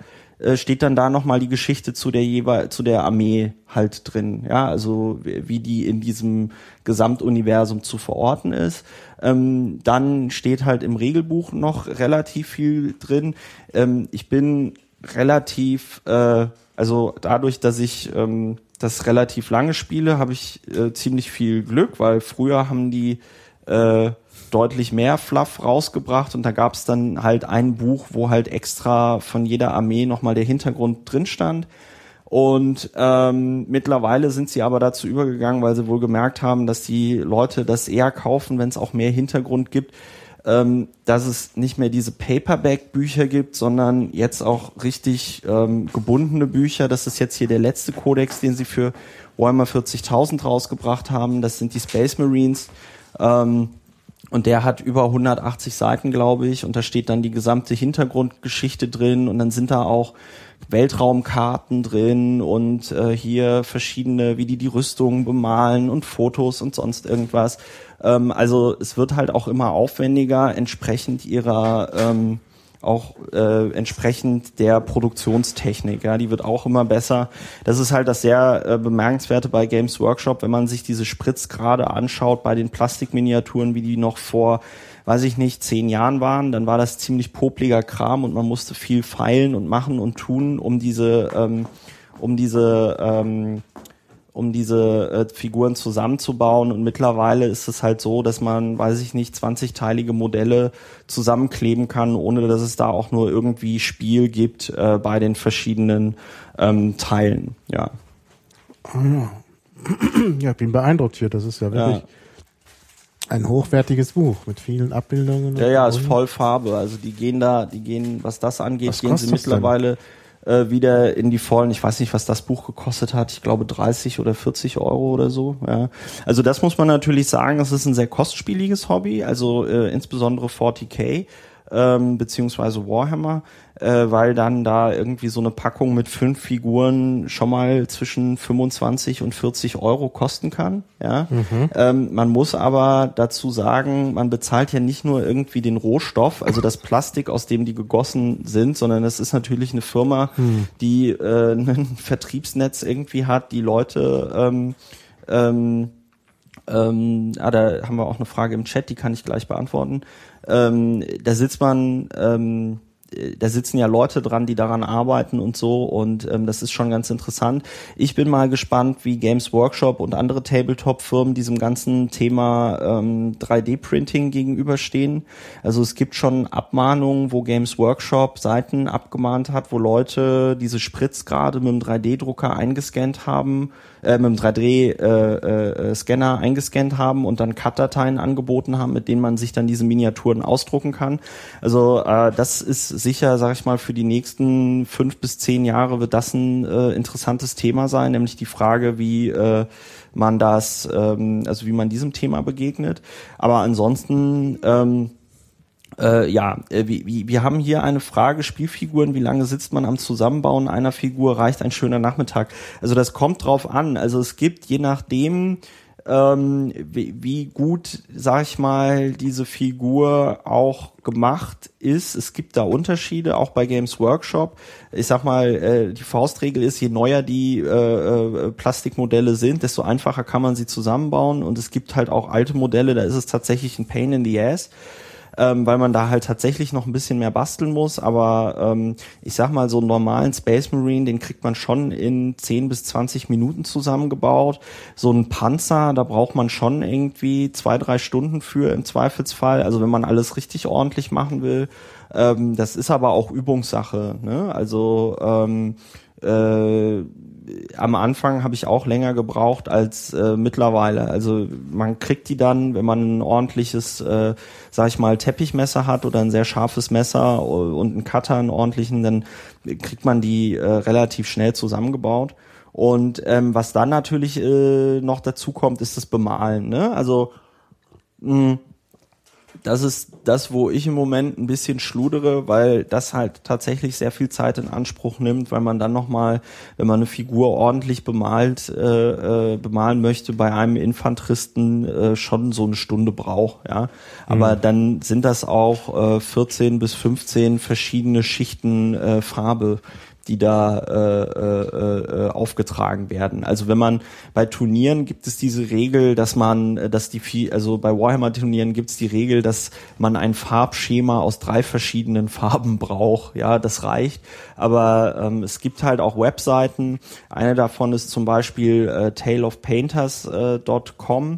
steht dann da nochmal die Geschichte zu der jeweil zu der Armee halt drin, ja, also wie die in diesem Gesamtuniversum zu verorten ist. Ähm, dann steht halt im Regelbuch noch relativ viel drin. Ähm, ich bin relativ, äh, also dadurch, dass ich ähm, das relativ lange spiele, habe ich äh, ziemlich viel Glück, weil früher haben die äh, deutlich mehr Fluff rausgebracht und da gab es dann halt ein Buch, wo halt extra von jeder Armee nochmal der Hintergrund drin stand. Und ähm, mittlerweile sind sie aber dazu übergegangen, weil sie wohl gemerkt haben, dass die Leute das eher kaufen, wenn es auch mehr Hintergrund gibt, ähm, dass es nicht mehr diese Paperback-Bücher gibt, sondern jetzt auch richtig ähm, gebundene Bücher. Das ist jetzt hier der letzte Kodex, den sie für Warhammer 40.000 rausgebracht haben. Das sind die Space Marines. Ähm, und der hat über 180 Seiten, glaube ich, und da steht dann die gesamte Hintergrundgeschichte drin und dann sind da auch Weltraumkarten drin und äh, hier verschiedene, wie die die Rüstungen bemalen und Fotos und sonst irgendwas. Ähm, also es wird halt auch immer aufwendiger, entsprechend ihrer ähm, auch äh, entsprechend der Produktionstechnik. Ja, die wird auch immer besser. Das ist halt das sehr äh, bemerkenswerte bei Games Workshop, wenn man sich diese Spritzgrade anschaut bei den Plastikminiaturen, wie die noch vor, weiß ich nicht, zehn Jahren waren, dann war das ziemlich popliger Kram und man musste viel feilen und machen und tun, um diese, ähm, um diese ähm, um diese äh, Figuren zusammenzubauen. Und mittlerweile ist es halt so, dass man, weiß ich nicht, 20-teilige Modelle zusammenkleben kann, ohne dass es da auch nur irgendwie Spiel gibt äh, bei den verschiedenen ähm, Teilen. Ja. Ah, [clears throat] ja, ich bin beeindruckt hier. Das ist ja wirklich ja. ein hochwertiges Buch mit vielen Abbildungen. Ja, ja, ist voll Farbe. Also die gehen da, die gehen, was das angeht, was gehen sie mittlerweile. Äh, wieder in die Vollen. Ich weiß nicht, was das Buch gekostet hat. Ich glaube 30 oder 40 Euro oder so. Ja. Also das muss man natürlich sagen, das ist ein sehr kostspieliges Hobby, also äh, insbesondere 40k ähm, beziehungsweise Warhammer, äh, weil dann da irgendwie so eine Packung mit fünf Figuren schon mal zwischen 25 und 40 Euro kosten kann. Ja, mhm. ähm, man muss aber dazu sagen, man bezahlt ja nicht nur irgendwie den Rohstoff, also das Plastik, aus dem die gegossen sind, sondern es ist natürlich eine Firma, mhm. die äh, [laughs] ein Vertriebsnetz irgendwie hat, die Leute ähm, ähm, ähm, ah, da haben wir auch eine Frage im Chat, die kann ich gleich beantworten. Ähm, da sitzt man, ähm, da sitzen ja Leute dran, die daran arbeiten und so und ähm, das ist schon ganz interessant. Ich bin mal gespannt, wie Games Workshop und andere Tabletop-Firmen diesem ganzen Thema ähm, 3D-Printing gegenüberstehen. Also es gibt schon Abmahnungen, wo Games Workshop Seiten abgemahnt hat, wo Leute diese Spritzgrade mit dem 3D-Drucker eingescannt haben äh, mit einem 3D-Scanner äh, äh, eingescannt haben und dann Cut-Dateien angeboten haben, mit denen man sich dann diese Miniaturen ausdrucken kann. Also äh, das ist sicher, sag ich mal, für die nächsten fünf bis zehn Jahre wird das ein äh, interessantes Thema sein, nämlich die Frage, wie äh, man das, ähm, also wie man diesem Thema begegnet. Aber ansonsten ähm, äh, ja, äh, wir, wir haben hier eine Frage, Spielfiguren, wie lange sitzt man am Zusammenbauen einer Figur, reicht ein schöner Nachmittag? Also das kommt drauf an. Also es gibt je nachdem, ähm, wie, wie gut, sag ich mal, diese Figur auch gemacht ist. Es gibt da Unterschiede, auch bei Games Workshop. Ich sag mal, äh, die Faustregel ist, je neuer die äh, äh, Plastikmodelle sind, desto einfacher kann man sie zusammenbauen. Und es gibt halt auch alte Modelle, da ist es tatsächlich ein Pain in the Ass ähm, weil man da halt tatsächlich noch ein bisschen mehr basteln muss. Aber ähm, ich sag mal, so einen normalen Space Marine, den kriegt man schon in 10 bis 20 Minuten zusammengebaut. So ein Panzer, da braucht man schon irgendwie zwei, drei Stunden für im Zweifelsfall. Also wenn man alles richtig ordentlich machen will. Ähm, das ist aber auch Übungssache. Ne? Also ähm, äh, am Anfang habe ich auch länger gebraucht als äh, mittlerweile. Also man kriegt die dann, wenn man ein ordentliches, äh, sag ich mal, Teppichmesser hat oder ein sehr scharfes Messer und einen Cutter, einen ordentlichen, dann kriegt man die äh, relativ schnell zusammengebaut. Und ähm, was dann natürlich äh, noch dazu kommt, ist das Bemalen. Ne? Also mh, das ist das, wo ich im Moment ein bisschen schludere, weil das halt tatsächlich sehr viel Zeit in Anspruch nimmt, weil man dann nochmal, wenn man eine Figur ordentlich bemalt, äh, äh, bemalen möchte, bei einem Infanteristen äh, schon so eine Stunde braucht, ja. Aber mhm. dann sind das auch äh, 14 bis 15 verschiedene Schichten äh, Farbe, die da äh, äh, äh, aufgetragen werden. Also wenn man bei Turnieren gibt es diese Regel, dass man, äh, dass die also bei Warhammer Turnieren gibt es die Regel, dass man ein Farbschema aus drei verschiedenen [laughs] Farben braucht. Ja, das reicht. Aber ähm, es gibt halt auch Webseiten. Eine davon ist zum Beispiel äh, taleofpainters.com. Äh,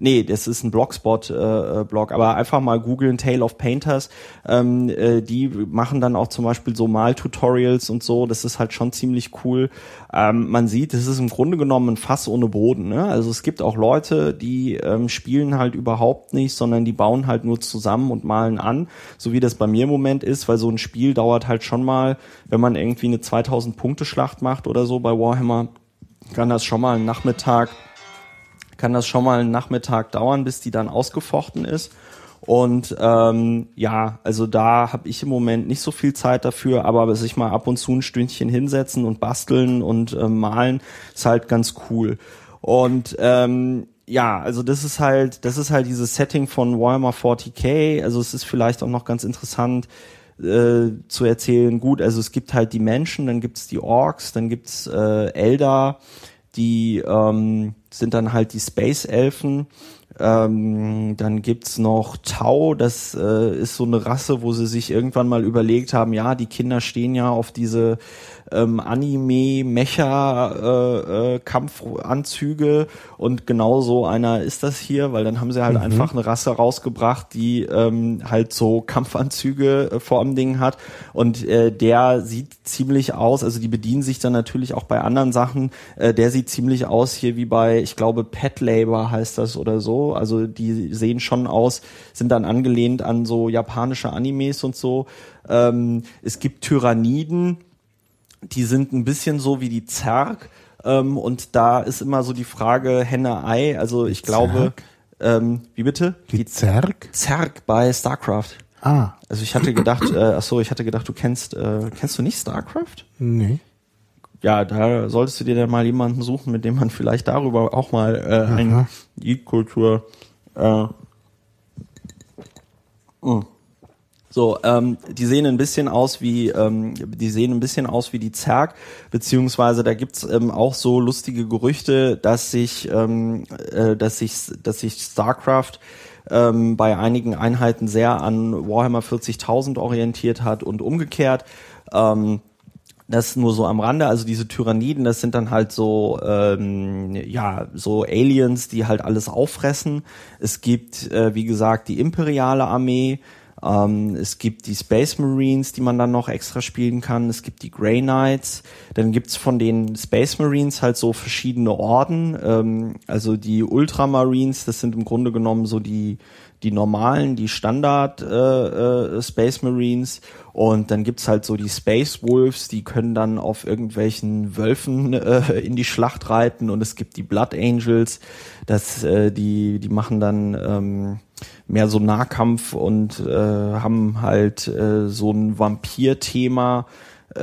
Nee, das ist ein Blogspot-Blog, äh, aber einfach mal googeln Tale of Painters. Ähm, äh, die machen dann auch zum Beispiel so Mal-Tutorials und so. Das ist halt schon ziemlich cool. Ähm, man sieht, es ist im Grunde genommen ein Fass ohne Boden. Ne? Also es gibt auch Leute, die ähm, spielen halt überhaupt nicht, sondern die bauen halt nur zusammen und malen an, so wie das bei mir im Moment ist, weil so ein Spiel dauert halt schon mal, wenn man irgendwie eine 2000 Punkte Schlacht macht oder so bei Warhammer, kann das schon mal einen Nachmittag kann das schon mal einen Nachmittag dauern, bis die dann ausgefochten ist. Und ähm, ja, also da habe ich im Moment nicht so viel Zeit dafür, aber sich mal ab und zu ein Stündchen hinsetzen und basteln und äh, malen ist halt ganz cool. Und ähm, ja, also das ist halt, das ist halt dieses Setting von Warhammer 40k. Also es ist vielleicht auch noch ganz interessant äh, zu erzählen. Gut, also es gibt halt die Menschen, dann gibt's die Orks, dann gibt's äh, Elder, die ähm, sind dann halt die Space Elfen. Ähm, dann gibt's noch Tau, das äh, ist so eine Rasse, wo sie sich irgendwann mal überlegt haben, ja, die Kinder stehen ja auf diese ähm, Anime-Mecha-Kampfanzüge äh, äh, und genau so einer ist das hier, weil dann haben sie halt mhm. einfach eine Rasse rausgebracht, die ähm, halt so Kampfanzüge äh, vor dem Ding hat und äh, der sieht ziemlich aus, also die bedienen sich dann natürlich auch bei anderen Sachen, äh, der sieht ziemlich aus hier wie bei, ich glaube Pet Labor heißt das oder so, also die sehen schon aus, sind dann angelehnt an so japanische Animes und so. Ähm, es gibt Tyranniden, die sind ein bisschen so wie die Zerg. Ähm, und da ist immer so die Frage Henne-Ei. Also ich glaube, ähm, wie bitte? Die, die Zerg? Zerg bei StarCraft. Ah. Also ich hatte gedacht, äh, ach so, ich hatte gedacht, du kennst, äh, kennst du nicht StarCraft? Nee. Ja, da solltest du dir dann mal jemanden suchen, mit dem man vielleicht darüber auch mal äh, eine Eat-Kultur äh, mm. So, ähm, die sehen ein bisschen aus wie, ähm, die sehen ein bisschen aus wie die Zerg, beziehungsweise da gibt's ähm, auch so lustige Gerüchte, dass sich, ähm, äh, dass sich, dass sich StarCraft ähm, bei einigen Einheiten sehr an Warhammer 40.000 orientiert hat und umgekehrt. Ähm, das nur so am Rande, also diese Tyranniden, das sind dann halt so, ähm, ja, so Aliens, die halt alles auffressen. Es gibt, äh, wie gesagt, die imperiale Armee, ähm, es gibt die Space Marines, die man dann noch extra spielen kann. Es gibt die Grey Knights. Dann gibt's von den Space Marines halt so verschiedene Orden. Ähm, also die Ultramarines, das sind im Grunde genommen so die die normalen, die Standard äh, äh, Space Marines. Und dann gibt's halt so die Space Wolves, die können dann auf irgendwelchen Wölfen [laughs] äh, in die Schlacht reiten. Und es gibt die Blood Angels, das äh, die die machen dann ähm, mehr so Nahkampf und äh, haben halt äh, so ein Vampir-Thema, äh,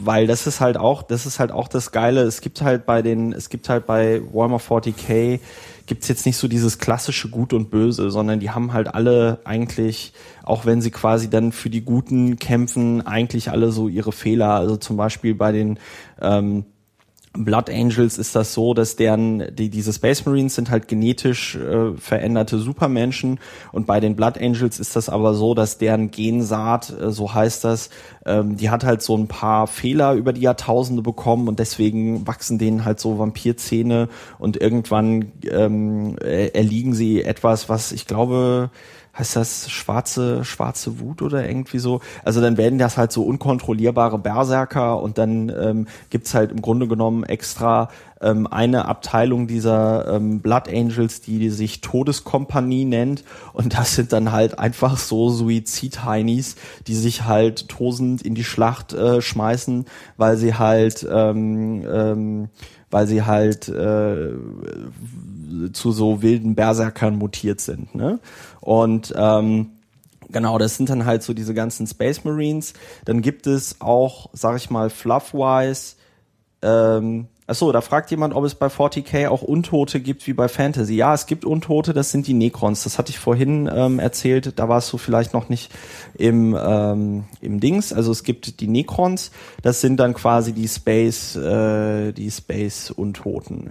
weil das ist halt auch, das ist halt auch das Geile. Es gibt halt bei den, es gibt halt bei Warhammer 40k gibt's jetzt nicht so dieses klassische Gut und Böse, sondern die haben halt alle eigentlich, auch wenn sie quasi dann für die Guten kämpfen, eigentlich alle so ihre Fehler. Also zum Beispiel bei den ähm, Blood Angels ist das so, dass deren, die, diese Space Marines sind halt genetisch äh, veränderte Supermenschen. Und bei den Blood Angels ist das aber so, dass deren Gensaat, äh, so heißt das, ähm, die hat halt so ein paar Fehler über die Jahrtausende bekommen und deswegen wachsen denen halt so Vampirzähne und irgendwann ähm, erliegen sie etwas, was ich glaube, heißt das schwarze, schwarze Wut oder irgendwie so. Also dann werden das halt so unkontrollierbare Berserker und dann ähm, gibt's halt im Grunde genommen extra ähm, eine Abteilung dieser ähm, Blood Angels, die sich Todeskompanie nennt und das sind dann halt einfach so Suizid-Heinis, die sich halt tosend in die Schlacht äh, schmeißen, weil sie halt ähm, ähm, weil sie halt äh, zu so wilden Berserkern mutiert sind. Ne? Und ähm, Genau, das sind dann halt so diese ganzen Space Marines. Dann gibt es auch, sag ich mal, fluff-wise ähm, Achso, da fragt jemand, ob es bei 40k auch Untote gibt wie bei Fantasy. Ja, es gibt Untote, das sind die Necrons. Das hatte ich vorhin ähm, erzählt, da warst du vielleicht noch nicht im, ähm, im Dings. Also es gibt die Necrons, das sind dann quasi die Space, äh, die Space-Untoten.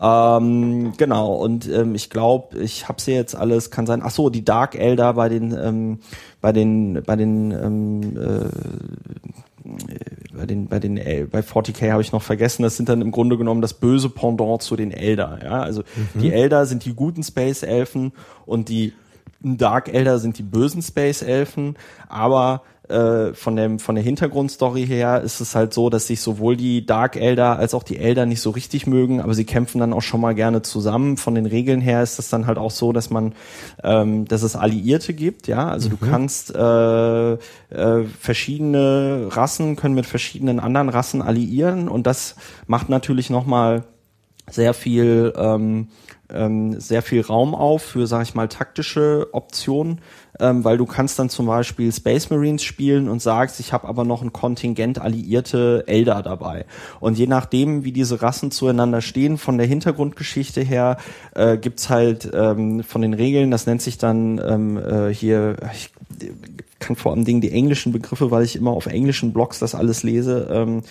Ja. Ähm, genau, und ähm, ich glaube, ich habe sie jetzt alles, kann sein. Achso, die Dark Elder bei den, ähm, bei den, bei den ähm, äh, bei den bei den bei 40k habe ich noch vergessen, das sind dann im Grunde genommen das böse Pendant zu den Elder, ja? Also mhm. die Elder sind die guten Space Elfen und die Dark Elder sind die bösen Space Elfen, aber äh, von dem von der Hintergrundstory her ist es halt so, dass sich sowohl die Dark Elder als auch die Elder nicht so richtig mögen, aber sie kämpfen dann auch schon mal gerne zusammen. Von den Regeln her ist es dann halt auch so, dass man, ähm, dass es Alliierte gibt, ja, also mhm. du kannst äh, äh, verschiedene Rassen können mit verschiedenen anderen Rassen alliieren und das macht natürlich noch mal sehr viel ähm, ähm, sehr viel Raum auf für, sag ich mal, taktische Optionen, ähm, weil du kannst dann zum Beispiel Space Marines spielen und sagst, ich habe aber noch ein Kontingent alliierte Elder dabei. Und je nachdem, wie diese Rassen zueinander stehen, von der Hintergrundgeschichte her, äh, gibt's halt ähm, von den Regeln, das nennt sich dann ähm, äh, hier, ich kann vor allem Dingen die englischen Begriffe, weil ich immer auf englischen Blogs das alles lese, ähm,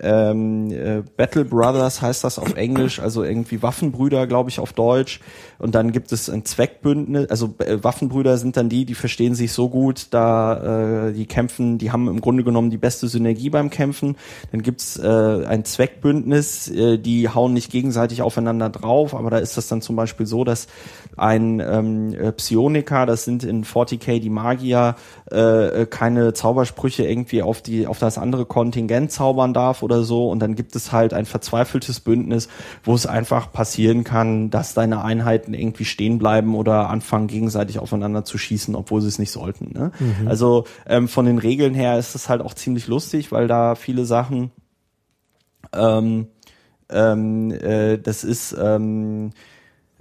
ähm, äh, Battle Brothers heißt das auf Englisch, also irgendwie Waffenbrüder, glaube ich, auf Deutsch. Und dann gibt es ein Zweckbündnis, also äh, Waffenbrüder sind dann die, die verstehen sich so gut, da äh, die kämpfen, die haben im Grunde genommen die beste Synergie beim Kämpfen. Dann gibt's äh, ein Zweckbündnis, äh, die hauen nicht gegenseitig aufeinander drauf, aber da ist das dann zum Beispiel so, dass ein ähm, äh, Psioniker, das sind in 40k die Magier, äh, äh, keine Zaubersprüche irgendwie auf die auf das andere Kontingent zaubern darf oder so und dann gibt es halt ein verzweifeltes Bündnis, wo es einfach passieren kann, dass deine Einheiten irgendwie stehen bleiben oder anfangen gegenseitig aufeinander zu schießen, obwohl sie es nicht sollten. Ne? Mhm. Also ähm, von den Regeln her ist es halt auch ziemlich lustig, weil da viele Sachen ähm, ähm, äh, das ist ähm,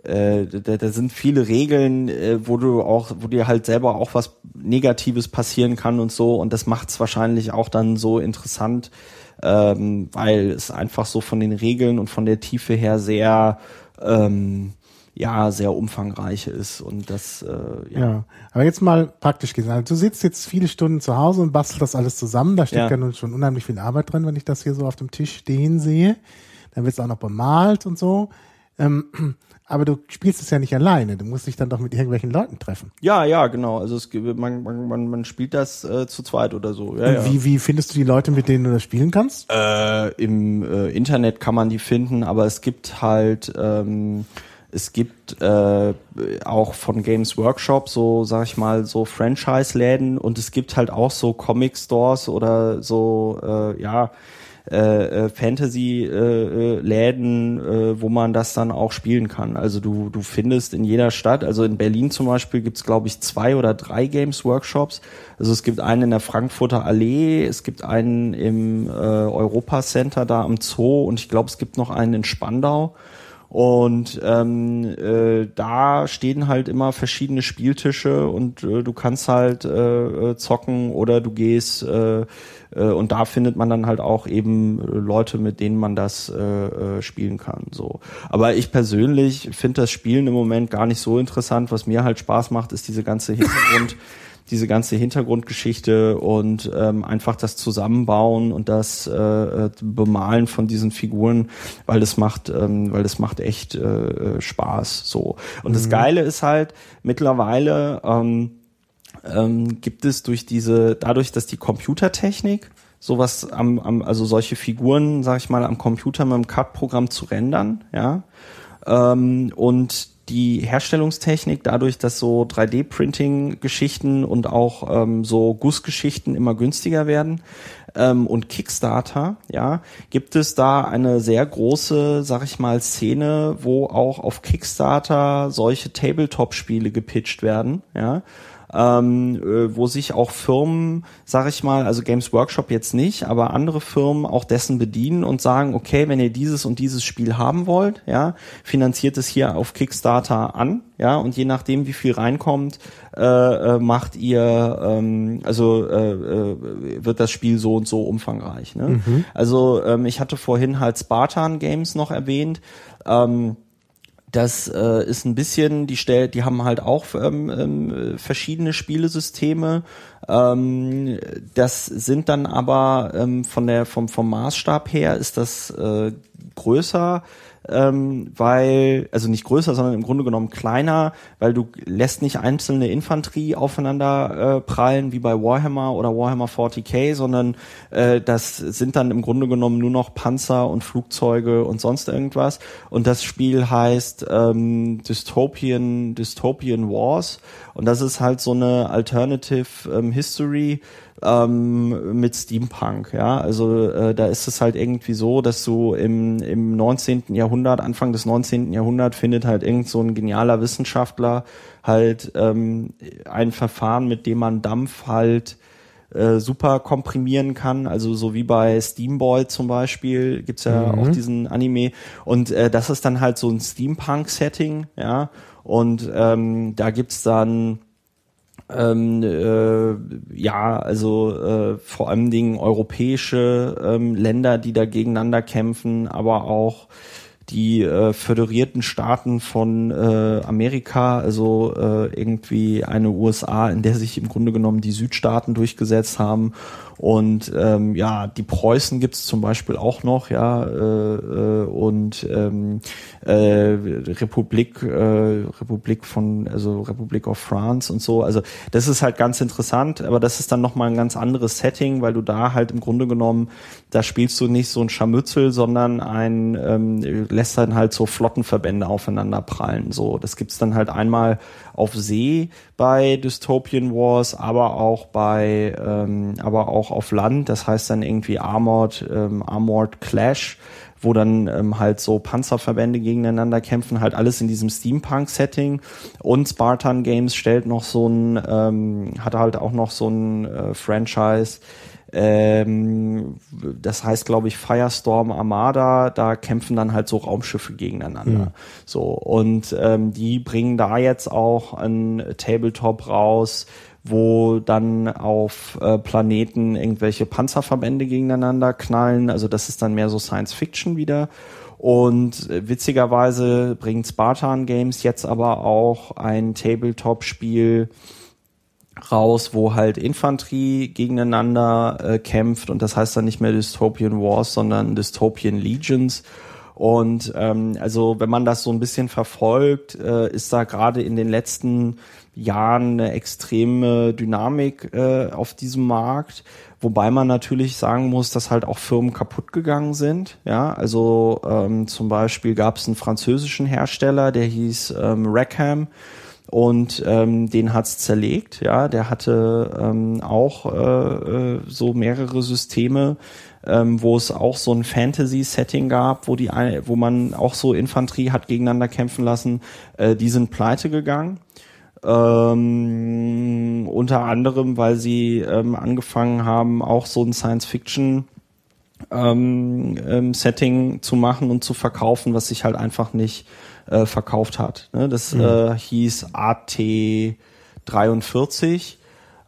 äh, da, da sind viele Regeln, äh, wo du auch, wo dir halt selber auch was Negatives passieren kann und so. Und das macht es wahrscheinlich auch dann so interessant, ähm, weil es einfach so von den Regeln und von der Tiefe her sehr ähm, ja sehr umfangreich ist und das äh, ja. ja. Aber jetzt mal praktisch gesagt, du sitzt jetzt viele Stunden zu Hause und bastelst das alles zusammen. Da steckt ja, ja nun schon unheimlich viel Arbeit drin, wenn ich das hier so auf dem Tisch stehen sehe. Dann wird es auch noch bemalt und so. Ähm, aber du spielst es ja nicht alleine. Du musst dich dann doch mit irgendwelchen Leuten treffen. Ja, ja, genau. Also es, man, man, man spielt das äh, zu zweit oder so. Ja, ja. Wie, wie findest du die Leute, mit denen du das spielen kannst? Äh, Im äh, Internet kann man die finden, aber es gibt halt ähm, es gibt äh, auch von Games Workshop so, sag ich mal, so Franchise-Läden und es gibt halt auch so Comic-Stores oder so, äh, ja, äh, äh, Fantasy-Läden, äh, äh, wo man das dann auch spielen kann. Also du, du findest in jeder Stadt, also in Berlin zum Beispiel gibt's glaube ich zwei oder drei Games-Workshops. Also es gibt einen in der Frankfurter Allee, es gibt einen im äh, Europa Center da am Zoo und ich glaube es gibt noch einen in Spandau. Und ähm, äh, da stehen halt immer verschiedene Spieltische und äh, du kannst halt äh, äh zocken oder du gehst äh, und da findet man dann halt auch eben äh, Leute, mit denen man das äh, äh, spielen kann. So. Aber ich persönlich finde das Spielen im Moment gar nicht so interessant. Was mir halt Spaß macht, ist diese ganze [laughs] Hintergrund. diese ganze Hintergrundgeschichte und ähm, einfach das Zusammenbauen und das äh, Bemalen von diesen Figuren, weil das macht, ähm, weil das macht echt äh, Spaß. So und mhm. das Geile ist halt mittlerweile ähm, ähm, gibt es durch diese, dadurch, dass die Computertechnik sowas am, am also solche Figuren, sag ich mal, am Computer mit dem CAD-Programm zu rendern, ja, ähm, und die Herstellungstechnik, dadurch, dass so 3D-Printing-Geschichten und auch ähm, so Gussgeschichten immer günstiger werden ähm, und Kickstarter, ja, gibt es da eine sehr große, sag ich mal, Szene, wo auch auf Kickstarter solche Tabletop-Spiele gepitcht werden, ja ähm, äh, wo sich auch Firmen, sag ich mal, also Games Workshop jetzt nicht, aber andere Firmen auch dessen bedienen und sagen, okay, wenn ihr dieses und dieses Spiel haben wollt, ja, finanziert es hier auf Kickstarter an, ja, und je nachdem, wie viel reinkommt, äh, äh, macht ihr, ähm, also äh, äh, wird das Spiel so und so umfangreich. Ne? Mhm. Also ähm, ich hatte vorhin halt Spartan Games noch erwähnt. Ähm, das äh, ist ein bisschen, die stell, die haben halt auch ähm, ähm, verschiedene Spielesysteme. Ähm, das sind dann aber ähm, von der vom vom Maßstab her ist das äh, größer ähm, weil, also nicht größer, sondern im Grunde genommen kleiner, weil du lässt nicht einzelne Infanterie aufeinander äh, prallen, wie bei Warhammer oder Warhammer 40k, sondern äh, das sind dann im Grunde genommen nur noch Panzer und Flugzeuge und sonst irgendwas. Und das Spiel heißt ähm, Dystopian, Dystopian Wars. Und das ist halt so eine Alternative ähm, History, ähm, mit Steampunk. Ja, also äh, da ist es halt irgendwie so, dass du im, im 19. Jahrhundert, Anfang des 19. Jahrhunderts findet halt irgend so ein genialer Wissenschaftler halt ähm, ein Verfahren, mit dem man Dampf halt äh, super komprimieren kann, also so wie bei Steamboy zum Beispiel gibt's ja mhm. auch diesen Anime und äh, das ist dann halt so ein Steampunk-Setting, ja und ähm, da gibt's dann ähm, äh, ja, also äh, vor allen Dingen europäische ähm, Länder, die da gegeneinander kämpfen, aber auch die äh, föderierten Staaten von äh, Amerika, also äh, irgendwie eine USA, in der sich im Grunde genommen die Südstaaten durchgesetzt haben und ähm, ja, die Preußen gibt's zum Beispiel auch noch, ja, äh, äh, und ähm, äh, Republik, äh, Republik von, also Republik of France und so. Also das ist halt ganz interessant, aber das ist dann nochmal ein ganz anderes Setting, weil du da halt im Grunde genommen, da spielst du nicht so ein Scharmützel, sondern ein ähm, lässt dann halt so Flottenverbände aufeinander prallen. So, das gibt's dann halt einmal auf See bei Dystopian Wars, aber auch bei, ähm, aber auch auf Land. Das heißt dann irgendwie Armored, ähm, Armored Clash, wo dann ähm, halt so Panzerverbände gegeneinander kämpfen, halt alles in diesem Steampunk-Setting. Und Spartan Games stellt noch so ein, ähm, hat halt auch noch so ein äh, Franchise, ähm, das heißt, glaube ich, Firestorm Armada, da kämpfen dann halt so Raumschiffe gegeneinander. Mhm. So, und ähm, die bringen da jetzt auch ein Tabletop raus, wo dann auf äh, Planeten irgendwelche Panzerverbände gegeneinander knallen. Also das ist dann mehr so Science Fiction wieder. Und äh, witzigerweise bringt Spartan Games jetzt aber auch ein Tabletop-Spiel, raus, wo halt Infanterie gegeneinander äh, kämpft und das heißt dann nicht mehr Dystopian Wars, sondern Dystopian Legions. Und ähm, also wenn man das so ein bisschen verfolgt, äh, ist da gerade in den letzten Jahren eine extreme Dynamik äh, auf diesem Markt, wobei man natürlich sagen muss, dass halt auch Firmen kaputt gegangen sind. Ja, also ähm, zum Beispiel gab es einen französischen Hersteller, der hieß ähm, Rackham und ähm, den hat's zerlegt. Ja, der hatte ähm, auch äh, äh, so mehrere Systeme, ähm, wo es auch so ein Fantasy-Setting gab, wo die, wo man auch so Infanterie hat gegeneinander kämpfen lassen. Äh, die sind pleite gegangen. Ähm, unter anderem, weil sie ähm, angefangen haben, auch so ein Science-Fiction ähm, ähm, Setting zu machen und zu verkaufen, was sich halt einfach nicht äh, verkauft hat. Ne? Das mhm. äh, hieß AT43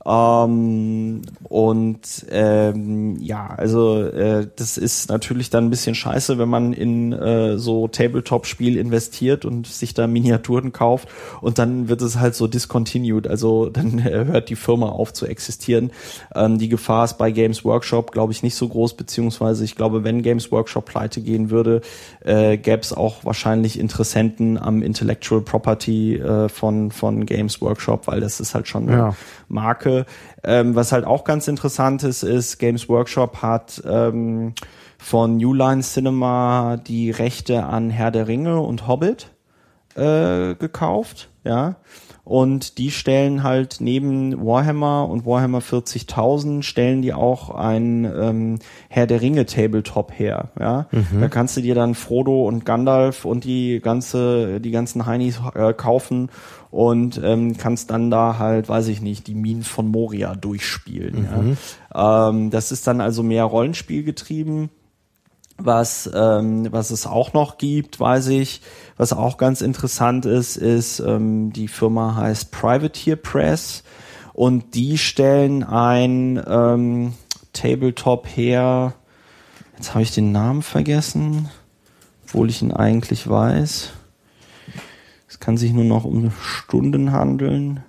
ähm, und ähm, ja, also äh, das ist natürlich dann ein bisschen scheiße, wenn man in äh, so Tabletop-Spiel investiert und sich da Miniaturen kauft und dann wird es halt so discontinued, also dann äh, hört die Firma auf zu existieren. Ähm, die Gefahr ist bei Games Workshop, glaube ich, nicht so groß, beziehungsweise ich glaube, wenn Games Workshop pleite gehen würde, äh, gäbe es auch wahrscheinlich Interessenten am Intellectual Property äh, von, von Games Workshop, weil das ist halt schon eine ja. Marke. Ähm, was halt auch ganz interessant ist, ist, Games Workshop hat ähm, von New Line Cinema die Rechte an Herr der Ringe und Hobbit äh, gekauft, ja. Und die stellen halt neben Warhammer und Warhammer 40.000 stellen die auch ein ähm, Herr der Ringe Tabletop her. Ja, mhm. da kannst du dir dann Frodo und Gandalf und die ganze die ganzen Heinis äh, kaufen und ähm, kannst dann da halt, weiß ich nicht, die Minen von Moria durchspielen. Mhm. Ja. Ähm, das ist dann also mehr Rollenspiel getrieben. Was, ähm, was es auch noch gibt, weiß ich, was auch ganz interessant ist, ist, ähm, die Firma heißt Privateer Press und die stellen ein ähm, Tabletop her. Jetzt habe ich den Namen vergessen, obwohl ich ihn eigentlich weiß. Es kann sich nur noch um Stunden handeln.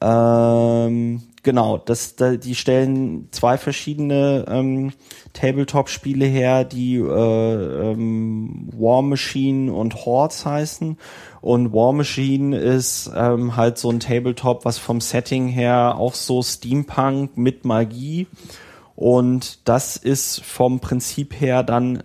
Ähm, genau, das, da, die stellen zwei verschiedene ähm, Tabletop-Spiele her, die äh, ähm, War Machine und Hordes heißen. Und War Machine ist ähm, halt so ein Tabletop, was vom Setting her auch so Steampunk mit Magie. Und das ist vom Prinzip her dann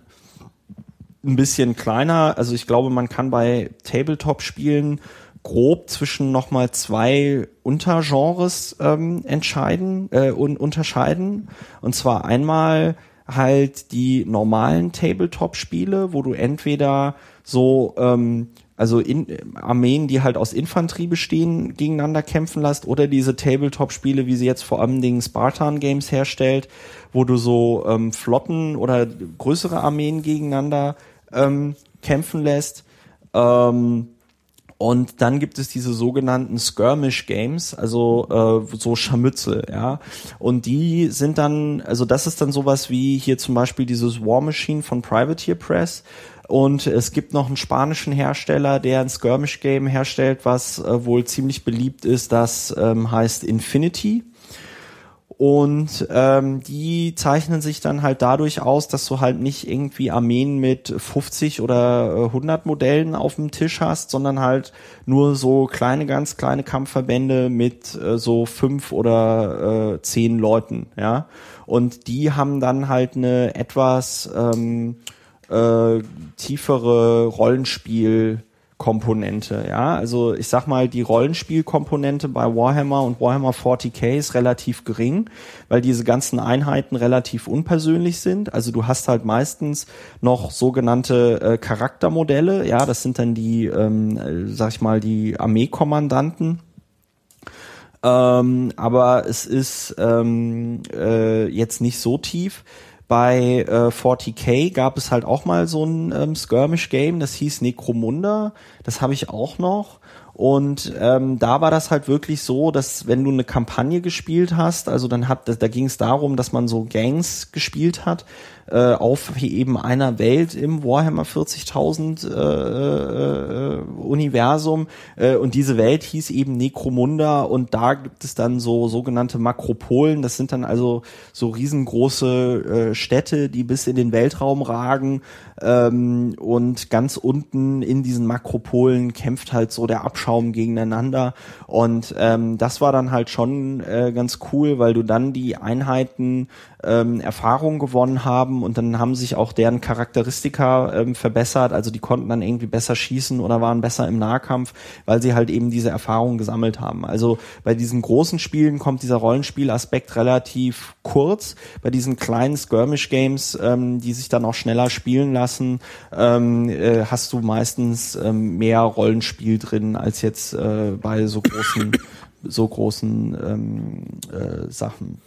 ein bisschen kleiner. Also ich glaube, man kann bei Tabletop-Spielen grob zwischen nochmal zwei Untergenres ähm, entscheiden äh, und unterscheiden. Und zwar einmal halt die normalen Tabletop-Spiele, wo du entweder so ähm, also in, Armeen, die halt aus Infanterie bestehen, gegeneinander kämpfen lässt, oder diese Tabletop-Spiele, wie sie jetzt vor allem Dingen Spartan Games herstellt, wo du so ähm, Flotten oder größere Armeen gegeneinander ähm, kämpfen lässt. Ähm, und dann gibt es diese sogenannten Skirmish Games, also äh, so Scharmützel, ja. Und die sind dann, also das ist dann sowas wie hier zum Beispiel dieses War Machine von Privateer Press. Und es gibt noch einen spanischen Hersteller, der ein Skirmish Game herstellt, was äh, wohl ziemlich beliebt ist. Das ähm, heißt Infinity. Und ähm, die zeichnen sich dann halt dadurch aus, dass du halt nicht irgendwie Armeen mit 50 oder 100 äh, Modellen auf dem Tisch hast, sondern halt nur so kleine, ganz kleine Kampfverbände mit äh, so fünf oder äh, zehn Leuten, ja. Und die haben dann halt eine etwas ähm, äh, tiefere Rollenspiel Komponente, ja. Also ich sag mal, die Rollenspielkomponente bei Warhammer und Warhammer 40k ist relativ gering, weil diese ganzen Einheiten relativ unpersönlich sind. Also du hast halt meistens noch sogenannte äh, Charaktermodelle, ja, das sind dann die, ähm, äh, sag ich mal, die Armeekommandanten. Ähm, aber es ist ähm, äh, jetzt nicht so tief. Bei äh, 40k gab es halt auch mal so ein ähm, Skirmish-Game, das hieß Necromunda. Das habe ich auch noch. Und ähm, da war das halt wirklich so, dass wenn du eine Kampagne gespielt hast, also dann hat, da ging es darum, dass man so Gangs gespielt hat äh, auf eben einer Welt im Warhammer 40.000 äh, äh, Universum. Äh, und diese Welt hieß eben Necromunda und da gibt es dann so sogenannte Makropolen, das sind dann also so riesengroße äh, Städte, die bis in den Weltraum ragen. Ähm, und ganz unten in diesen Makropolen kämpft halt so der Abschaum gegeneinander. Und ähm, das war dann halt schon äh, ganz cool, weil du dann die Einheiten ähm, Erfahrung gewonnen haben und dann haben sich auch deren Charakteristika ähm, verbessert. Also die konnten dann irgendwie besser schießen oder waren besser im Nahkampf, weil sie halt eben diese Erfahrung gesammelt haben. Also bei diesen großen Spielen kommt dieser Rollenspielaspekt relativ kurz. Bei diesen kleinen Skirmish-Games, ähm, die sich dann auch schneller spielen lassen, ähm, äh, hast du meistens ähm, mehr Rollenspiel drin als jetzt äh, bei so großen so großen ähm, äh, Sachen.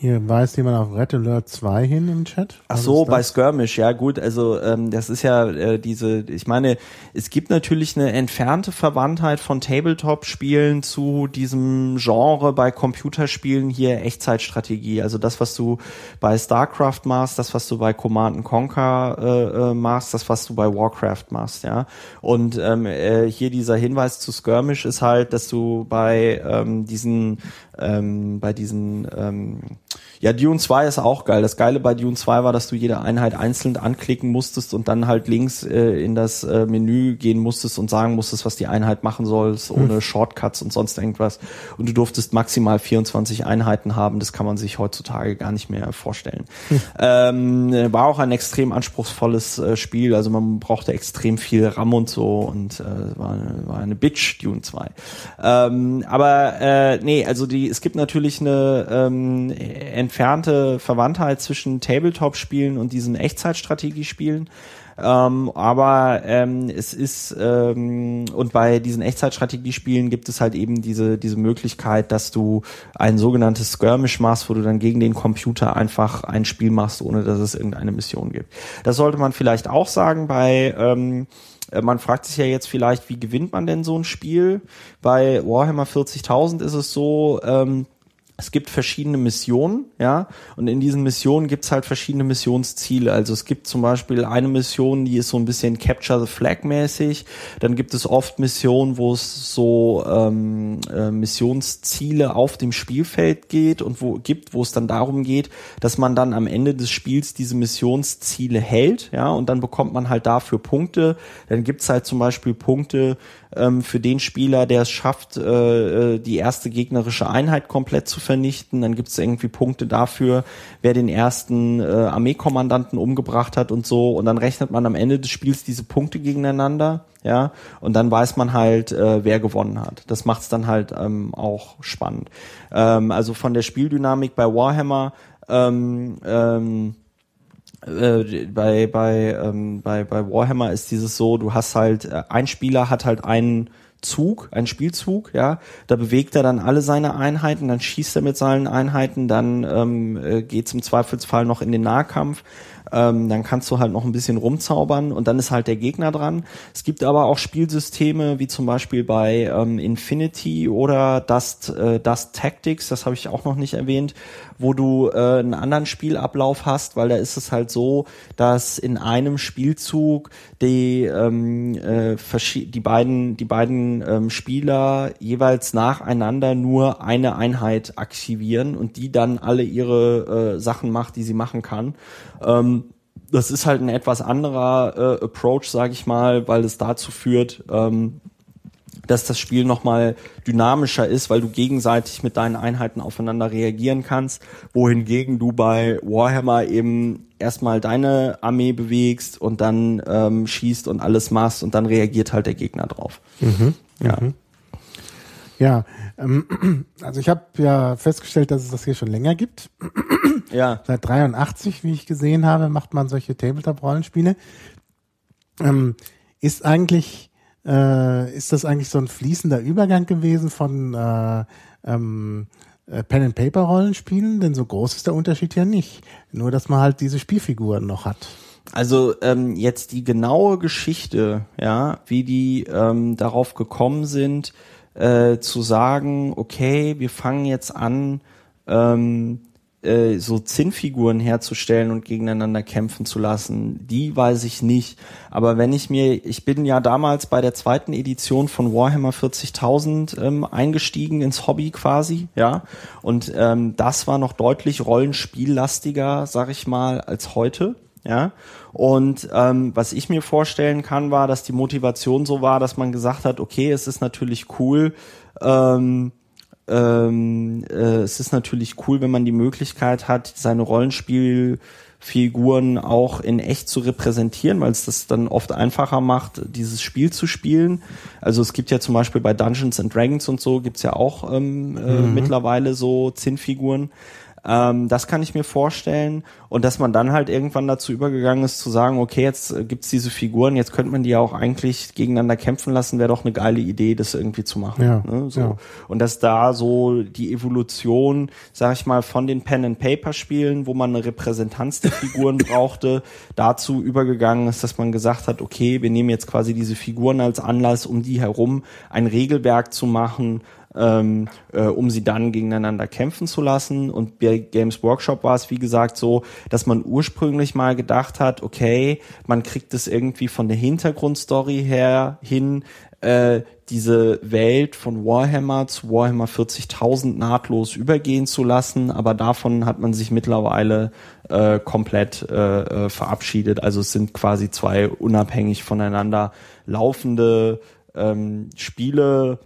Hier weist jemand auf Red Alert 2 hin im Chat. Ach so, bei Skirmish, ja gut, also ähm, das ist ja äh, diese, ich meine, es gibt natürlich eine entfernte Verwandtheit von Tabletop-Spielen zu diesem Genre bei Computerspielen hier Echtzeitstrategie. Also das, was du bei StarCraft machst, das, was du bei Command Conquer äh, äh, machst, das, was du bei Warcraft machst, ja. Und ähm, äh, hier dieser Hinweis zu Skirmish ist halt, dass du bei ähm, diesen ähm, bei diesen ähm, Ja, Dune 2 ist auch geil. Das Geile bei Dune 2 war, dass du jede Einheit einzeln anklicken musstest und dann halt links äh, in das äh, Menü gehen musstest und sagen musstest, was die Einheit machen soll, ohne hm. Shortcuts und sonst irgendwas. Und du durftest maximal 24 Einheiten haben. Das kann man sich heutzutage gar nicht mehr vorstellen. Hm. [laughs] Ähm, war auch ein extrem anspruchsvolles äh, Spiel. Also man brauchte extrem viel RAM und so und äh, war, war eine Bitch, Dune 2. Ähm, aber äh, nee, also die, es gibt natürlich eine ähm, entfernte Verwandtheit zwischen Tabletop-Spielen und diesen Echtzeitstrategiespielen. Ähm, aber ähm, es ist ähm, und bei diesen Echtzeitstrategiespielen gibt es halt eben diese diese Möglichkeit, dass du ein sogenanntes Skirmish machst, wo du dann gegen den Computer einfach ein Spiel machst, ohne dass es irgendeine Mission gibt. Das sollte man vielleicht auch sagen bei ähm, äh, man fragt sich ja jetzt vielleicht, wie gewinnt man denn so ein Spiel? Bei Warhammer 40.000 ist es so, ähm, es gibt verschiedene Missionen, ja, und in diesen Missionen gibt's halt verschiedene Missionsziele. Also es gibt zum Beispiel eine Mission, die ist so ein bisschen Capture the Flag mäßig. Dann gibt es oft Missionen, wo es so ähm, äh, Missionsziele auf dem Spielfeld geht und wo gibt, wo es dann darum geht, dass man dann am Ende des Spiels diese Missionsziele hält, ja, und dann bekommt man halt dafür Punkte. Dann gibt's halt zum Beispiel Punkte ähm, für den Spieler, der es schafft, äh, äh, die erste gegnerische Einheit komplett zu vernichten. Dann gibt es irgendwie Punkte dafür, wer den ersten äh, Armeekommandanten umgebracht hat und so. Und dann rechnet man am Ende des Spiels diese Punkte gegeneinander, ja. Und dann weiß man halt, äh, wer gewonnen hat. Das macht es dann halt ähm, auch spannend. Ähm, also von der Spieldynamik bei Warhammer ähm, ähm, äh, bei, bei, ähm, bei, bei Warhammer ist dieses so, du hast halt, äh, ein Spieler hat halt einen Zug, einen Spielzug, ja, da bewegt er dann alle seine Einheiten, dann schießt er mit seinen Einheiten, dann ähm, äh, geht im Zweifelsfall noch in den Nahkampf ähm, dann kannst du halt noch ein bisschen rumzaubern und dann ist halt der Gegner dran. Es gibt aber auch Spielsysteme, wie zum Beispiel bei ähm, Infinity oder Dust, äh, Dust Tactics, das habe ich auch noch nicht erwähnt, wo du äh, einen anderen Spielablauf hast, weil da ist es halt so, dass in einem Spielzug die ähm, äh, die beiden die beiden ähm, Spieler jeweils nacheinander nur eine Einheit aktivieren und die dann alle ihre äh, Sachen macht, die sie machen kann. Ähm, das ist halt ein etwas anderer äh, Approach, sage ich mal, weil es dazu führt, ähm, dass das Spiel nochmal dynamischer ist, weil du gegenseitig mit deinen Einheiten aufeinander reagieren kannst, wohingegen du bei Warhammer eben erstmal deine Armee bewegst und dann ähm, schießt und alles machst und dann reagiert halt der Gegner drauf. Mhm, ja. Mhm. Ja, ähm, [clears throat] also ich habe ja festgestellt, dass es das hier schon länger gibt. [clears throat] Ja. Seit 83, wie ich gesehen habe, macht man solche Tabletop-Rollenspiele. Ähm, ist eigentlich, äh, ist das eigentlich so ein fließender Übergang gewesen von äh, ähm, äh, Pen and Paper Rollenspielen? Denn so groß ist der Unterschied ja nicht. Nur, dass man halt diese Spielfiguren noch hat. Also ähm, jetzt die genaue Geschichte, ja, wie die ähm, darauf gekommen sind, äh, zu sagen, okay, wir fangen jetzt an, ähm, äh, so Zinnfiguren herzustellen und gegeneinander kämpfen zu lassen, die weiß ich nicht. Aber wenn ich mir, ich bin ja damals bei der zweiten Edition von Warhammer 40.000 ähm, eingestiegen ins Hobby quasi, ja. Und ähm, das war noch deutlich rollenspiellastiger, sag ich mal, als heute. Ja, und ähm, was ich mir vorstellen kann, war, dass die Motivation so war, dass man gesagt hat, okay, es ist natürlich cool, ähm, ähm, äh, es ist natürlich cool, wenn man die Möglichkeit hat, seine Rollenspielfiguren auch in echt zu repräsentieren, weil es das dann oft einfacher macht, dieses Spiel zu spielen. Also es gibt ja zum Beispiel bei Dungeons and Dragons und so gibt's ja auch ähm, äh, mhm. mittlerweile so Zinnfiguren. Ähm, das kann ich mir vorstellen. Und dass man dann halt irgendwann dazu übergegangen ist, zu sagen, okay, jetzt äh, gibt's diese Figuren, jetzt könnte man die ja auch eigentlich gegeneinander kämpfen lassen, wäre doch eine geile Idee, das irgendwie zu machen. Ja, ne? so. Ja. Und dass da so die Evolution, sag ich mal, von den Pen-and-Paper-Spielen, wo man eine Repräsentanz der Figuren [laughs] brauchte, dazu übergegangen ist, dass man gesagt hat, okay, wir nehmen jetzt quasi diese Figuren als Anlass, um die herum ein Regelwerk zu machen, ähm, äh, um sie dann gegeneinander kämpfen zu lassen. Und bei Games Workshop war es, wie gesagt, so, dass man ursprünglich mal gedacht hat, okay, man kriegt es irgendwie von der Hintergrundstory her hin, äh, diese Welt von Warhammer zu Warhammer 40.000 nahtlos übergehen zu lassen, aber davon hat man sich mittlerweile äh, komplett äh, äh, verabschiedet. Also es sind quasi zwei unabhängig voneinander laufende ähm, Spiele,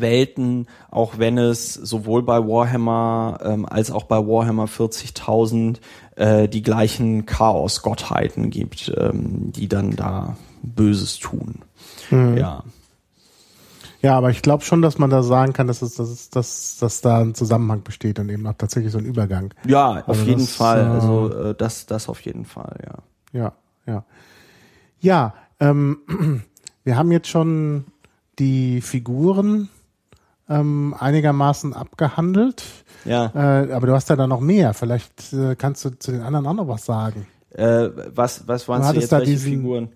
Welten, auch wenn es sowohl bei Warhammer ähm, als auch bei Warhammer 40.000 äh, die gleichen Chaos-Gottheiten gibt, ähm, die dann da Böses tun. Mhm. Ja. Ja, aber ich glaube schon, dass man da sagen kann, dass, es, dass, es, dass, dass da ein Zusammenhang besteht und eben auch tatsächlich so ein Übergang. Ja, auf also jeden das, Fall. Äh, also äh, das, das auf jeden Fall, ja. Ja, ja. Ja, ähm, [clears throat] wir haben jetzt schon die Figuren ähm, einigermaßen abgehandelt. Ja. Äh, aber du hast ja da noch mehr. Vielleicht äh, kannst du zu den anderen auch noch was sagen. Äh, was, was waren du jetzt da welche diesen, Figuren?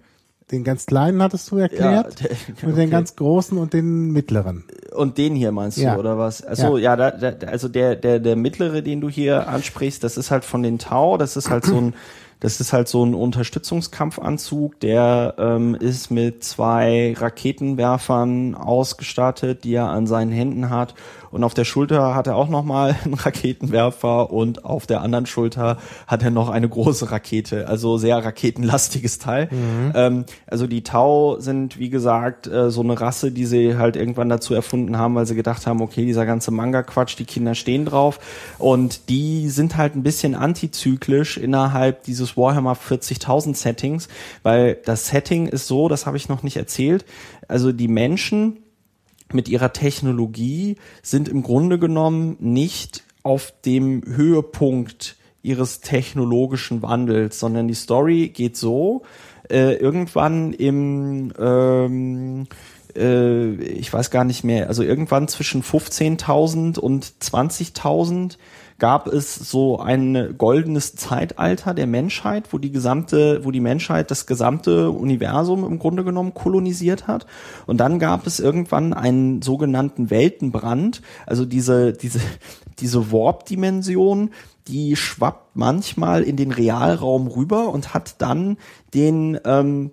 Den ganz kleinen hattest du erklärt ja, der, okay. und den ganz großen und den mittleren. Und den hier meinst ja. du oder was? Also ja, ja da, da, also der der der mittlere, den du hier ansprichst, das ist halt von den Tau, das ist halt so ein [clears throat] das ist halt so ein Unterstützungskampfanzug, der ähm, ist mit zwei Raketenwerfern ausgestattet, die er an seinen Händen hat und auf der Schulter hat er auch nochmal [laughs] einen Raketenwerfer und auf der anderen Schulter hat er noch eine große Rakete. Also sehr raketenlastiges Teil. Mhm. Ähm, also die Tau sind, wie gesagt, äh, so eine Rasse, die sie halt irgendwann dazu erfunden haben, weil sie gedacht haben, okay, dieser ganze Manga-Quatsch, die Kinder stehen drauf. Und die sind halt ein bisschen antizyklisch innerhalb dieses Warhammer 40.000 Settings, weil das Setting ist so, das habe ich noch nicht erzählt. Also die Menschen mit ihrer Technologie sind im Grunde genommen nicht auf dem Höhepunkt ihres technologischen Wandels, sondern die Story geht so, äh, irgendwann im ähm, äh, ich weiß gar nicht mehr, also irgendwann zwischen 15.000 und 20.000 gab es so ein goldenes Zeitalter der Menschheit, wo die gesamte, wo die Menschheit das gesamte Universum im Grunde genommen kolonisiert hat. Und dann gab es irgendwann einen sogenannten Weltenbrand, also diese, diese, diese Warp-Dimension, die schwappt manchmal in den Realraum rüber und hat dann den ähm,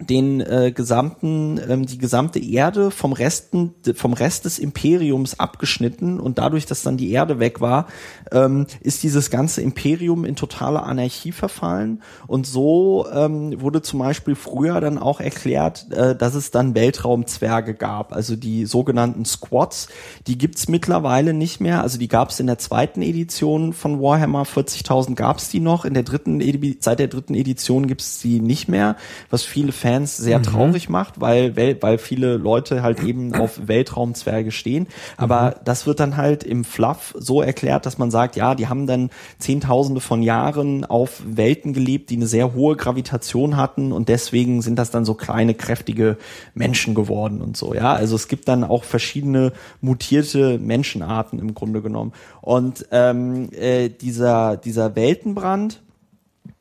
den äh, gesamten ähm, die gesamte Erde vom Resten vom Rest des Imperiums abgeschnitten und dadurch, dass dann die Erde weg war, ähm, ist dieses ganze Imperium in totale Anarchie verfallen. Und so ähm, wurde zum Beispiel früher dann auch erklärt, äh, dass es dann Weltraumzwerge gab, also die sogenannten Squads, die gibt's mittlerweile nicht mehr, also die gab's in der zweiten Edition von Warhammer. 40.000 gab's die noch, in der dritten seit der dritten Edition gibt's sie nicht mehr, was viele Fans Fans sehr mhm. traurig macht, weil, weil viele Leute halt eben auf Weltraumzwerge stehen. Aber mhm. das wird dann halt im Fluff so erklärt, dass man sagt, ja, die haben dann Zehntausende von Jahren auf Welten gelebt, die eine sehr hohe Gravitation hatten und deswegen sind das dann so kleine, kräftige Menschen geworden und so. Ja, also es gibt dann auch verschiedene mutierte Menschenarten im Grunde genommen. Und ähm, äh, dieser, dieser Weltenbrand,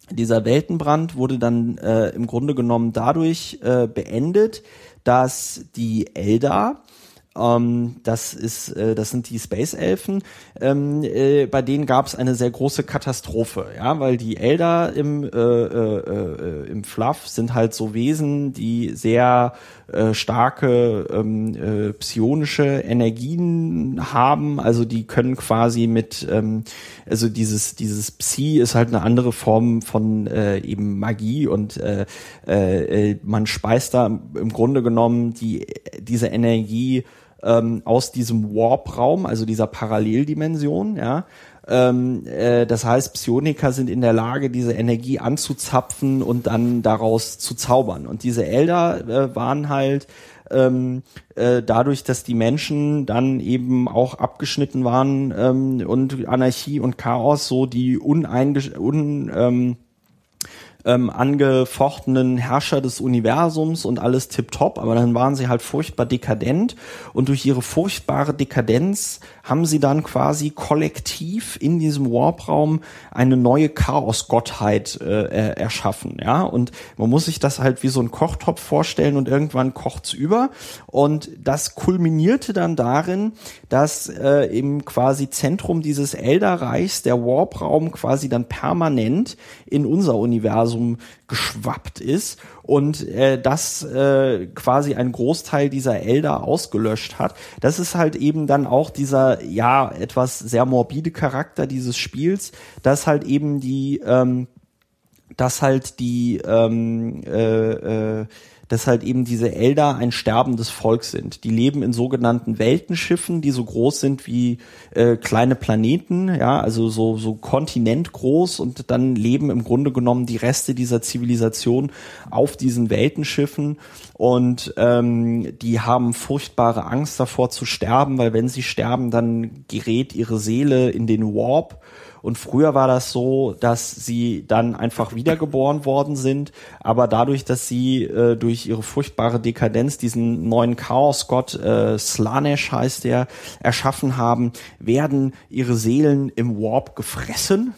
dieser Weltenbrand wurde dann äh, im Grunde genommen dadurch äh, beendet, dass die Eldar, ähm, das ist, äh, das sind die Space Elfen, ähm, äh, bei denen gab es eine sehr große Katastrophe, ja, weil die Eldar im äh, äh, äh, im Fluff sind halt so Wesen, die sehr äh, starke ähm, äh, psionische Energien haben. Also die können quasi mit, ähm, also dieses dieses Psi ist halt eine andere Form von äh, eben Magie und äh, äh, man speist da im Grunde genommen die diese Energie ähm, aus diesem Warp-Raum, also dieser Paralleldimension, ja, ähm, äh, das heißt, Psioniker sind in der Lage, diese Energie anzuzapfen und dann daraus zu zaubern. Und diese Elder äh, waren halt ähm, äh, dadurch, dass die Menschen dann eben auch abgeschnitten waren ähm, und Anarchie und Chaos so die uneingesch un, ähm, ähm, angefochtenen Herrscher des Universums und alles tipptopp, aber dann waren sie halt furchtbar dekadent. Und durch ihre furchtbare Dekadenz haben sie dann quasi kollektiv in diesem Warp-Raum eine neue Chaos-Gottheit äh, erschaffen, ja, und man muss sich das halt wie so ein Kochtopf vorstellen und irgendwann kocht's über. Und das kulminierte dann darin, dass äh, im quasi Zentrum dieses Elderreichs der Warp-Raum quasi dann permanent in unser Universum geschwappt ist und äh, das äh, quasi ein Großteil dieser Elder ausgelöscht hat. Das ist halt eben dann auch dieser ja etwas sehr morbide Charakter dieses Spiels, dass halt eben die ähm, dass halt die ähm, äh, äh, dass halt eben diese Elder ein sterbendes Volk sind. Die leben in sogenannten Weltenschiffen, die so groß sind wie äh, kleine Planeten, ja, also so, so kontinentgroß und dann leben im Grunde genommen die Reste dieser Zivilisation auf diesen Weltenschiffen und ähm, die haben furchtbare Angst davor zu sterben, weil wenn sie sterben, dann gerät ihre Seele in den Warp und früher war das so, dass sie dann einfach wiedergeboren worden sind, aber dadurch, dass sie äh, durch ihre furchtbare Dekadenz diesen neuen Chaosgott, äh, Slanesh heißt der, erschaffen haben, werden ihre Seelen im Warp gefressen.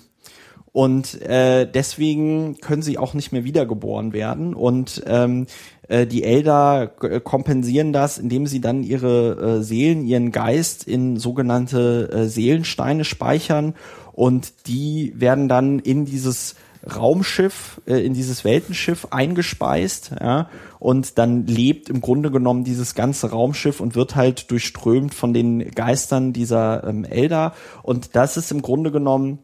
Und äh, deswegen können sie auch nicht mehr wiedergeboren werden. Und ähm, äh, die Elder kompensieren das, indem sie dann ihre äh, Seelen, ihren Geist in sogenannte äh, Seelensteine speichern und die werden dann in dieses Raumschiff, äh, in dieses Weltenschiff eingespeist, ja, und dann lebt im Grunde genommen dieses ganze Raumschiff und wird halt durchströmt von den Geistern dieser ähm, Elder. Und das ist im Grunde genommen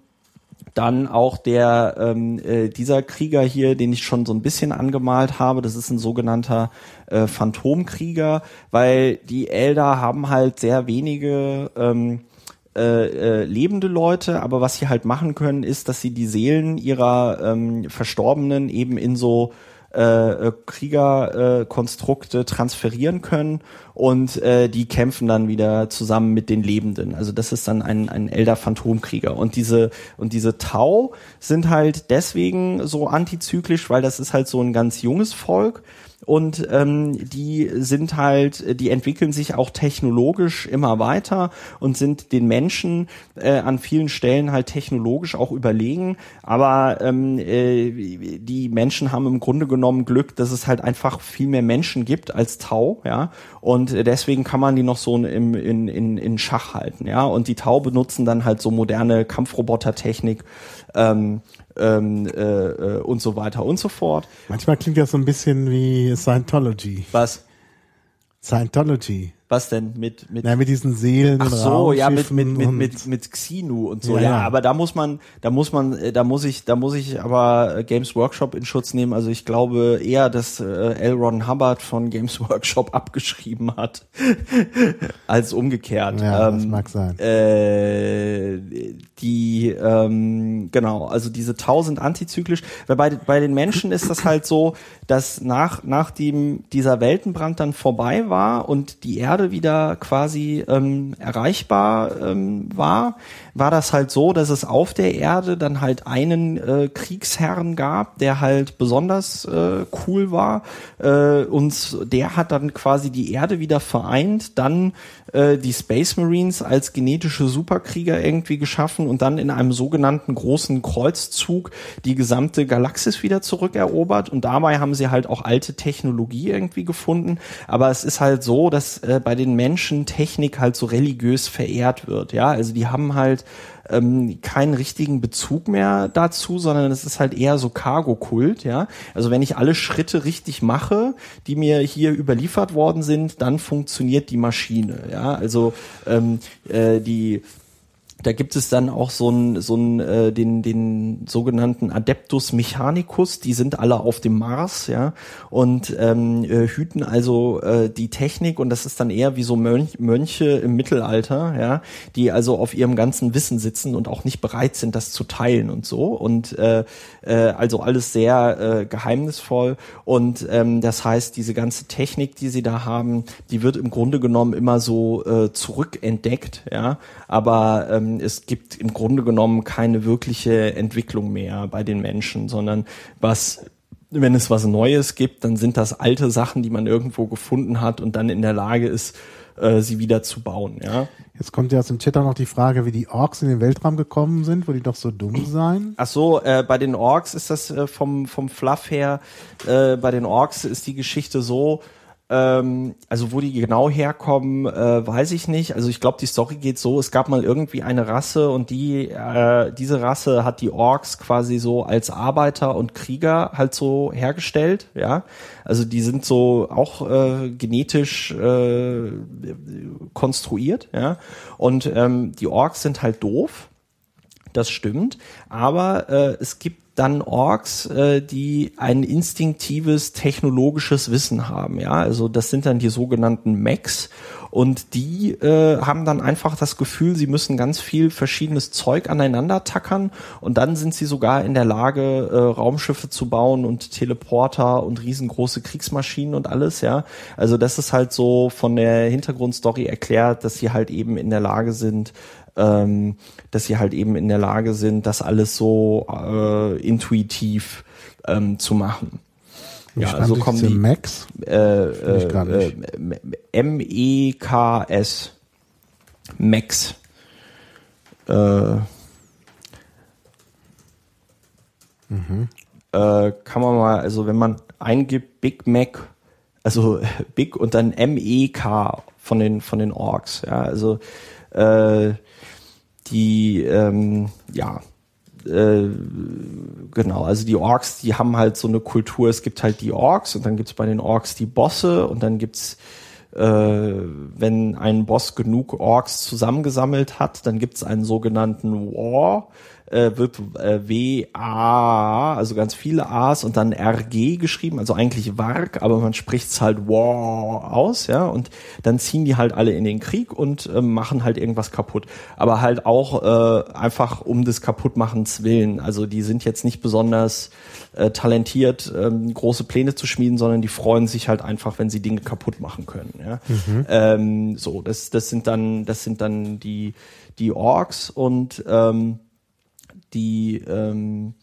dann auch der ähm, äh, dieser Krieger hier, den ich schon so ein bisschen angemalt habe, das ist ein sogenannter äh, Phantomkrieger, weil die Elder haben halt sehr wenige ähm, äh, äh, lebende Leute, aber was sie halt machen können, ist, dass sie die Seelen ihrer ähm, Verstorbenen eben in so äh, äh Kriegerkonstrukte äh, transferieren können und äh, die kämpfen dann wieder zusammen mit den Lebenden. Also das ist dann ein, ein Elder Phantomkrieger. Und diese, und diese Tau sind halt deswegen so antizyklisch, weil das ist halt so ein ganz junges Volk und ähm, die sind halt, die entwickeln sich auch technologisch immer weiter und sind den Menschen äh, an vielen Stellen halt technologisch auch überlegen. Aber ähm, äh, die Menschen haben im Grunde genommen Glück, dass es halt einfach viel mehr Menschen gibt als Tau, ja. Und deswegen kann man die noch so im, in, in, in Schach halten, ja. Und die Tau benutzen dann halt so moderne Kampfrobotertechnik ähm, ähm, äh, äh, und so weiter und so fort. Manchmal klingt das so ein bisschen wie Scientology. Was? Scientology. Was denn mit mit Na, mit diesen Seelen Ach so, ja, mit mit mit mit mit Xinu und so. Ja, ja, aber da muss man da muss man äh, da muss ich da muss ich aber äh, Games Workshop in Schutz nehmen. Also ich glaube eher, dass äh, L. Ron Hubbard von Games [laughs] Workshop abgeschrieben hat [laughs] als umgekehrt. Ja, ähm, das mag sein. Äh, die ähm, genau, also diese tausend antizyklisch, weil bei bei den Menschen ist das halt so, dass nach nachdem dieser Weltenbrand dann vorbei war und die Erde Erde wieder quasi ähm, erreichbar ähm, war, war das halt so, dass es auf der Erde dann halt einen äh, Kriegsherrn gab, der halt besonders äh, cool war äh, und der hat dann quasi die Erde wieder vereint, dann äh, die Space Marines als genetische Superkrieger irgendwie geschaffen und dann in einem sogenannten großen Kreuzzug die gesamte Galaxis wieder zurückerobert. Und dabei haben sie halt auch alte Technologie irgendwie gefunden, aber es ist halt so, dass äh, bei den Menschen Technik halt so religiös verehrt wird, ja, also die haben halt ähm, keinen richtigen Bezug mehr dazu, sondern es ist halt eher so Cargo-Kult, ja. Also wenn ich alle Schritte richtig mache, die mir hier überliefert worden sind, dann funktioniert die Maschine, ja. Also ähm, äh, die da gibt es dann auch so ein, so ein äh, den, den sogenannten Adeptus Mechanicus, die sind alle auf dem Mars, ja, und ähm, äh, hüten also äh, die Technik und das ist dann eher wie so Mönch, Mönche im Mittelalter, ja, die also auf ihrem ganzen Wissen sitzen und auch nicht bereit sind, das zu teilen und so. Und äh, äh, also alles sehr äh, geheimnisvoll. Und ähm, das heißt, diese ganze Technik, die sie da haben, die wird im Grunde genommen immer so äh, zurückentdeckt, ja. Aber ähm, es gibt im Grunde genommen keine wirkliche Entwicklung mehr bei den Menschen, sondern was wenn es was Neues gibt, dann sind das alte Sachen, die man irgendwo gefunden hat und dann in der Lage ist, äh, sie wieder zu bauen. Ja. Jetzt kommt ja aus dem Chat auch noch die Frage, wie die Orks in den Weltraum gekommen sind, wo die doch so dumm seien. Ach so, äh, bei den Orks ist das äh, vom vom Fluff her. Äh, bei den Orks ist die Geschichte so. Ähm, also wo die genau herkommen, äh, weiß ich nicht. Also ich glaube, die Story geht so: Es gab mal irgendwie eine Rasse und die äh, diese Rasse hat die Orks quasi so als Arbeiter und Krieger halt so hergestellt. Ja, also die sind so auch äh, genetisch äh, konstruiert. Ja, und ähm, die Orks sind halt doof. Das stimmt, aber äh, es gibt dann Orks, äh, die ein instinktives technologisches Wissen haben. Ja, also das sind dann die sogenannten Mechs und die äh, haben dann einfach das Gefühl, sie müssen ganz viel verschiedenes Zeug aneinander tackern und dann sind sie sogar in der Lage, äh, Raumschiffe zu bauen und Teleporter und riesengroße Kriegsmaschinen und alles. Ja, also das ist halt so von der Hintergrundstory erklärt, dass sie halt eben in der Lage sind, ähm, dass sie halt eben in der Lage sind, das alles so äh, intuitiv ähm, zu machen. Wie ja, also kommen die Max äh, äh, M E K S Max. Äh, mhm. äh, kann man mal, also wenn man eingibt Big Mac, also [laughs] Big und dann M E K von den von den Orks, ja, also äh, die, ähm, ja, äh, genau, also die Orks, die haben halt so eine Kultur, es gibt halt die Orks und dann gibt's bei den Orks die Bosse und dann gibt's äh, wenn ein Boss genug Orks zusammengesammelt hat, dann gibt's einen sogenannten War äh, wird äh, W-A, also ganz viele A's und dann R-G geschrieben, also eigentlich Warg, aber man spricht es halt War aus, ja, und dann ziehen die halt alle in den Krieg und äh, machen halt irgendwas kaputt. Aber halt auch äh, einfach um des Kaputtmachens willen. Also die sind jetzt nicht besonders äh, talentiert, ähm, große Pläne zu schmieden, sondern die freuen sich halt einfach, wenn sie Dinge kaputt machen können. Ja? Mhm. Ähm, so, das, das sind dann, das sind dann die, die Orks und ähm, die ähm,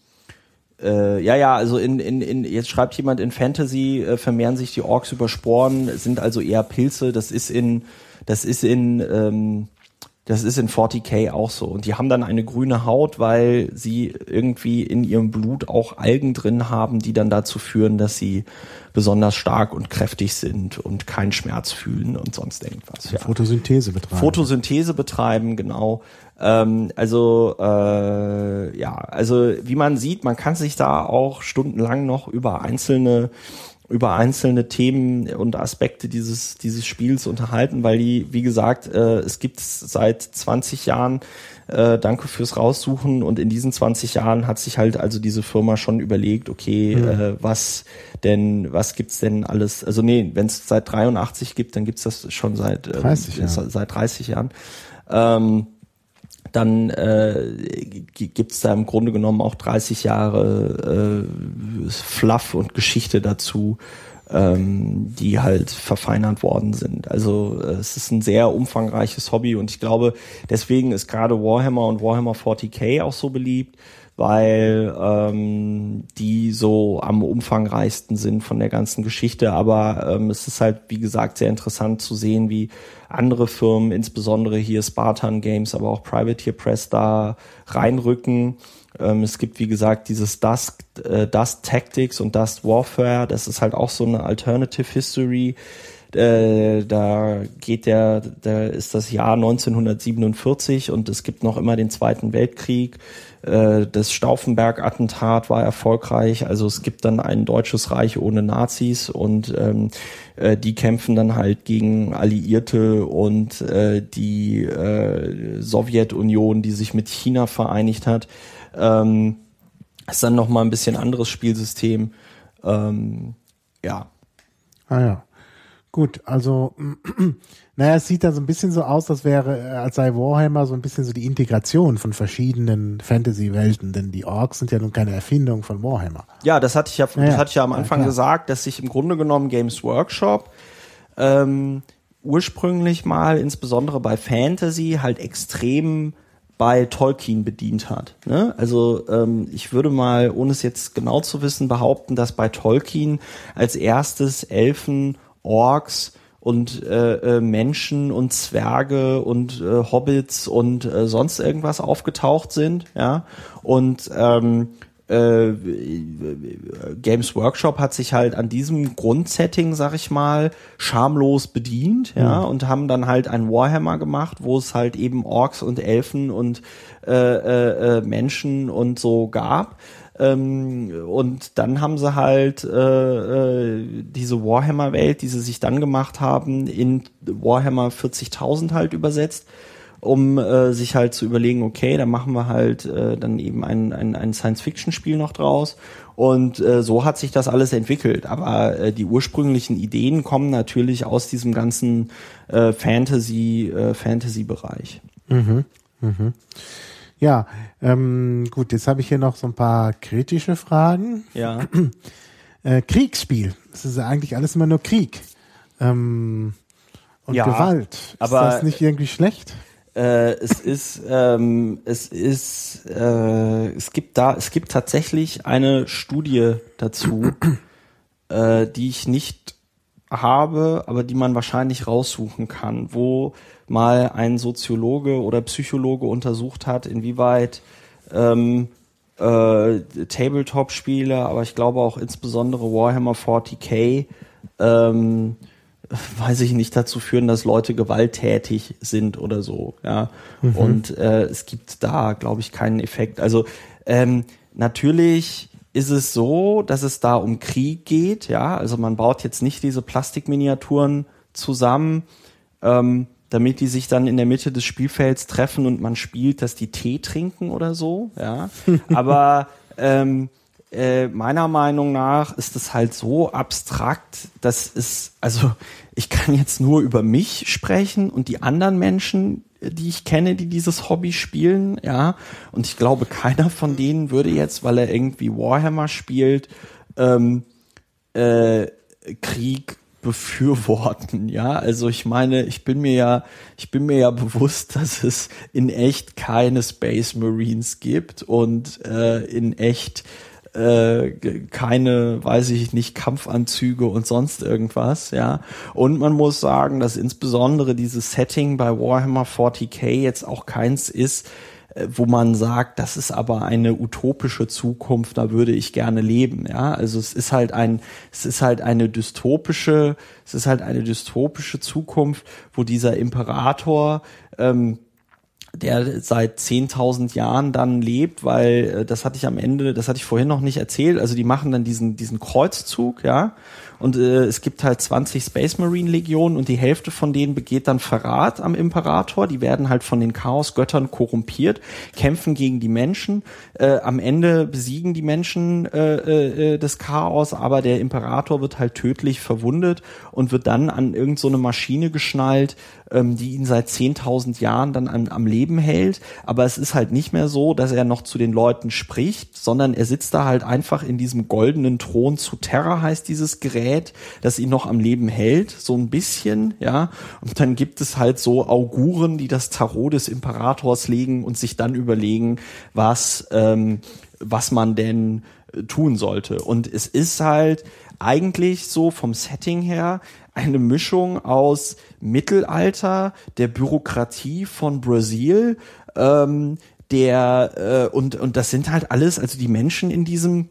äh, ja, ja, also in, in, in, jetzt schreibt jemand in Fantasy, äh, vermehren sich die Orks über Sporen, sind also eher Pilze, das ist in, das ist in, ähm, das ist in 40k auch so. Und die haben dann eine grüne Haut, weil sie irgendwie in ihrem Blut auch Algen drin haben, die dann dazu führen, dass sie besonders stark und kräftig sind und keinen Schmerz fühlen und sonst irgendwas. Ja. Photosynthese betreiben. Photosynthese betreiben, genau. Ähm, also äh, ja, also wie man sieht, man kann sich da auch stundenlang noch über einzelne über einzelne Themen und Aspekte dieses dieses Spiels unterhalten, weil die, wie gesagt, äh, es gibt seit 20 Jahren äh, danke fürs Raussuchen. Und in diesen 20 Jahren hat sich halt also diese Firma schon überlegt, okay, mhm. äh, was denn, was gibt's denn alles? Also nee, wenn es seit 83 gibt, dann gibt's das schon seit äh, 30 Jahren. seit 30 Jahren. Ähm, dann äh, gibt es da im Grunde genommen auch 30 Jahre äh, Fluff und Geschichte dazu, ähm, die halt verfeinert worden sind. Also es ist ein sehr umfangreiches Hobby und ich glaube, deswegen ist gerade Warhammer und Warhammer 40k auch so beliebt, weil ähm, die so am umfangreichsten sind von der ganzen Geschichte. Aber ähm, es ist halt, wie gesagt, sehr interessant zu sehen, wie andere Firmen, insbesondere hier Spartan Games, aber auch Privateer Press da reinrücken. Ähm, es gibt, wie gesagt, dieses Dust, äh, Dust Tactics und Dust Warfare. Das ist halt auch so eine Alternative History. Äh, da geht der, da ist das Jahr 1947 und es gibt noch immer den Zweiten Weltkrieg. Äh, das Stauffenberg-Attentat war erfolgreich. Also es gibt dann ein deutsches Reich ohne Nazis und ähm, äh, die kämpfen dann halt gegen Alliierte und äh, die äh, Sowjetunion, die sich mit China vereinigt hat. Ähm, ist dann noch mal ein bisschen anderes Spielsystem. Ähm, ja. Ah ja. Gut, also naja, es sieht da so ein bisschen so aus, als wäre, äh, als sei Warhammer so ein bisschen so die Integration von verschiedenen Fantasy-Welten, denn die Orks sind ja nun keine Erfindung von Warhammer. Ja, das hatte ich ja, ja das hatte ich ja am Anfang ja, gesagt, dass sich im Grunde genommen Games Workshop ähm, ursprünglich mal, insbesondere bei Fantasy, halt extrem bei Tolkien bedient hat. Ne? Also ähm, ich würde mal, ohne es jetzt genau zu wissen, behaupten, dass bei Tolkien als erstes Elfen, Orks und äh, äh, Menschen und Zwerge und äh, Hobbits und äh, sonst irgendwas aufgetaucht sind, ja. Und ähm, äh, Games Workshop hat sich halt an diesem Grundsetting, sag ich mal, schamlos bedient, ja, mhm. und haben dann halt ein Warhammer gemacht, wo es halt eben Orks und Elfen und äh, äh, äh Menschen und so gab. Ähm, und dann haben sie halt äh, äh, diese Warhammer-Welt, die sie sich dann gemacht haben, in Warhammer 40.000 halt übersetzt um äh, sich halt zu überlegen, okay, dann machen wir halt äh, dann eben ein, ein, ein Science-Fiction-Spiel noch draus. Und äh, so hat sich das alles entwickelt. Aber äh, die ursprünglichen Ideen kommen natürlich aus diesem ganzen äh, Fantasy, äh, Fantasy-Bereich. Mhm. Mhm. Ja, ähm, gut, jetzt habe ich hier noch so ein paar kritische Fragen. Ja. [clears throat] Äh, Kriegsspiel. Das ist ja eigentlich alles immer nur Krieg. Ähm, und ja, Gewalt. Ist aber das nicht irgendwie schlecht? Äh, es ist, ähm, es ist, äh, es gibt da, es gibt tatsächlich eine Studie dazu, [clears throat] äh, die ich nicht habe, aber die man wahrscheinlich raussuchen kann, wo mal ein Soziologe oder Psychologe untersucht hat, inwieweit ähm, äh, Tabletop-Spiele, aber ich glaube auch insbesondere Warhammer 40k ähm, weiß ich nicht, dazu führen, dass Leute gewalttätig sind oder so. Ja. Mhm. Und äh, es gibt da, glaube ich, keinen Effekt. Also ähm, natürlich ist es so, dass es da um Krieg geht, ja. Also man baut jetzt nicht diese Plastikminiaturen zusammen, ähm, damit die sich dann in der Mitte des Spielfelds treffen und man spielt, dass die Tee trinken oder so, ja. [laughs] Aber ähm, äh, meiner Meinung nach ist es halt so abstrakt, dass es, also ich kann jetzt nur über mich sprechen und die anderen Menschen, die ich kenne, die dieses Hobby spielen, ja. Und ich glaube, keiner von denen würde jetzt, weil er irgendwie Warhammer spielt, ähm, äh, Krieg befürworten, ja. Also ich meine, ich bin mir ja, ich bin mir ja bewusst, [laughs] dass es in echt keine Space Marines gibt und äh, in echt äh, keine, weiß ich nicht, Kampfanzüge und sonst irgendwas, ja. Und man muss sagen, dass insbesondere dieses Setting bei Warhammer 40k jetzt auch keins ist, wo man sagt, das ist aber eine utopische Zukunft, da würde ich gerne leben, ja. Also es ist halt ein, es ist halt eine dystopische, es ist halt eine dystopische Zukunft, wo dieser Imperator ähm, der seit 10.000 Jahren dann lebt, weil äh, das hatte ich am Ende, das hatte ich vorhin noch nicht erzählt. Also die machen dann diesen diesen Kreuzzug, ja, und äh, es gibt halt 20 Space Marine Legionen und die Hälfte von denen begeht dann Verrat am Imperator. Die werden halt von den Chaosgöttern korrumpiert, kämpfen gegen die Menschen. Äh, am Ende besiegen die Menschen äh, äh, das Chaos, aber der Imperator wird halt tödlich verwundet und wird dann an irgendeine so Maschine geschnallt, ähm, die ihn seit 10.000 Jahren dann am, am Leben hält. Aber es ist halt nicht mehr so, dass er noch zu den Leuten spricht, sondern er sitzt da halt einfach in diesem goldenen Thron zu Terra heißt dieses Gerät das ihn noch am Leben hält, so ein bisschen, ja. Und dann gibt es halt so Auguren, die das Tarot des Imperators legen und sich dann überlegen, was, ähm, was man denn äh, tun sollte. Und es ist halt eigentlich so vom Setting her eine Mischung aus Mittelalter, der Bürokratie von Brasil, ähm, der äh, und und das sind halt alles, also die Menschen in diesem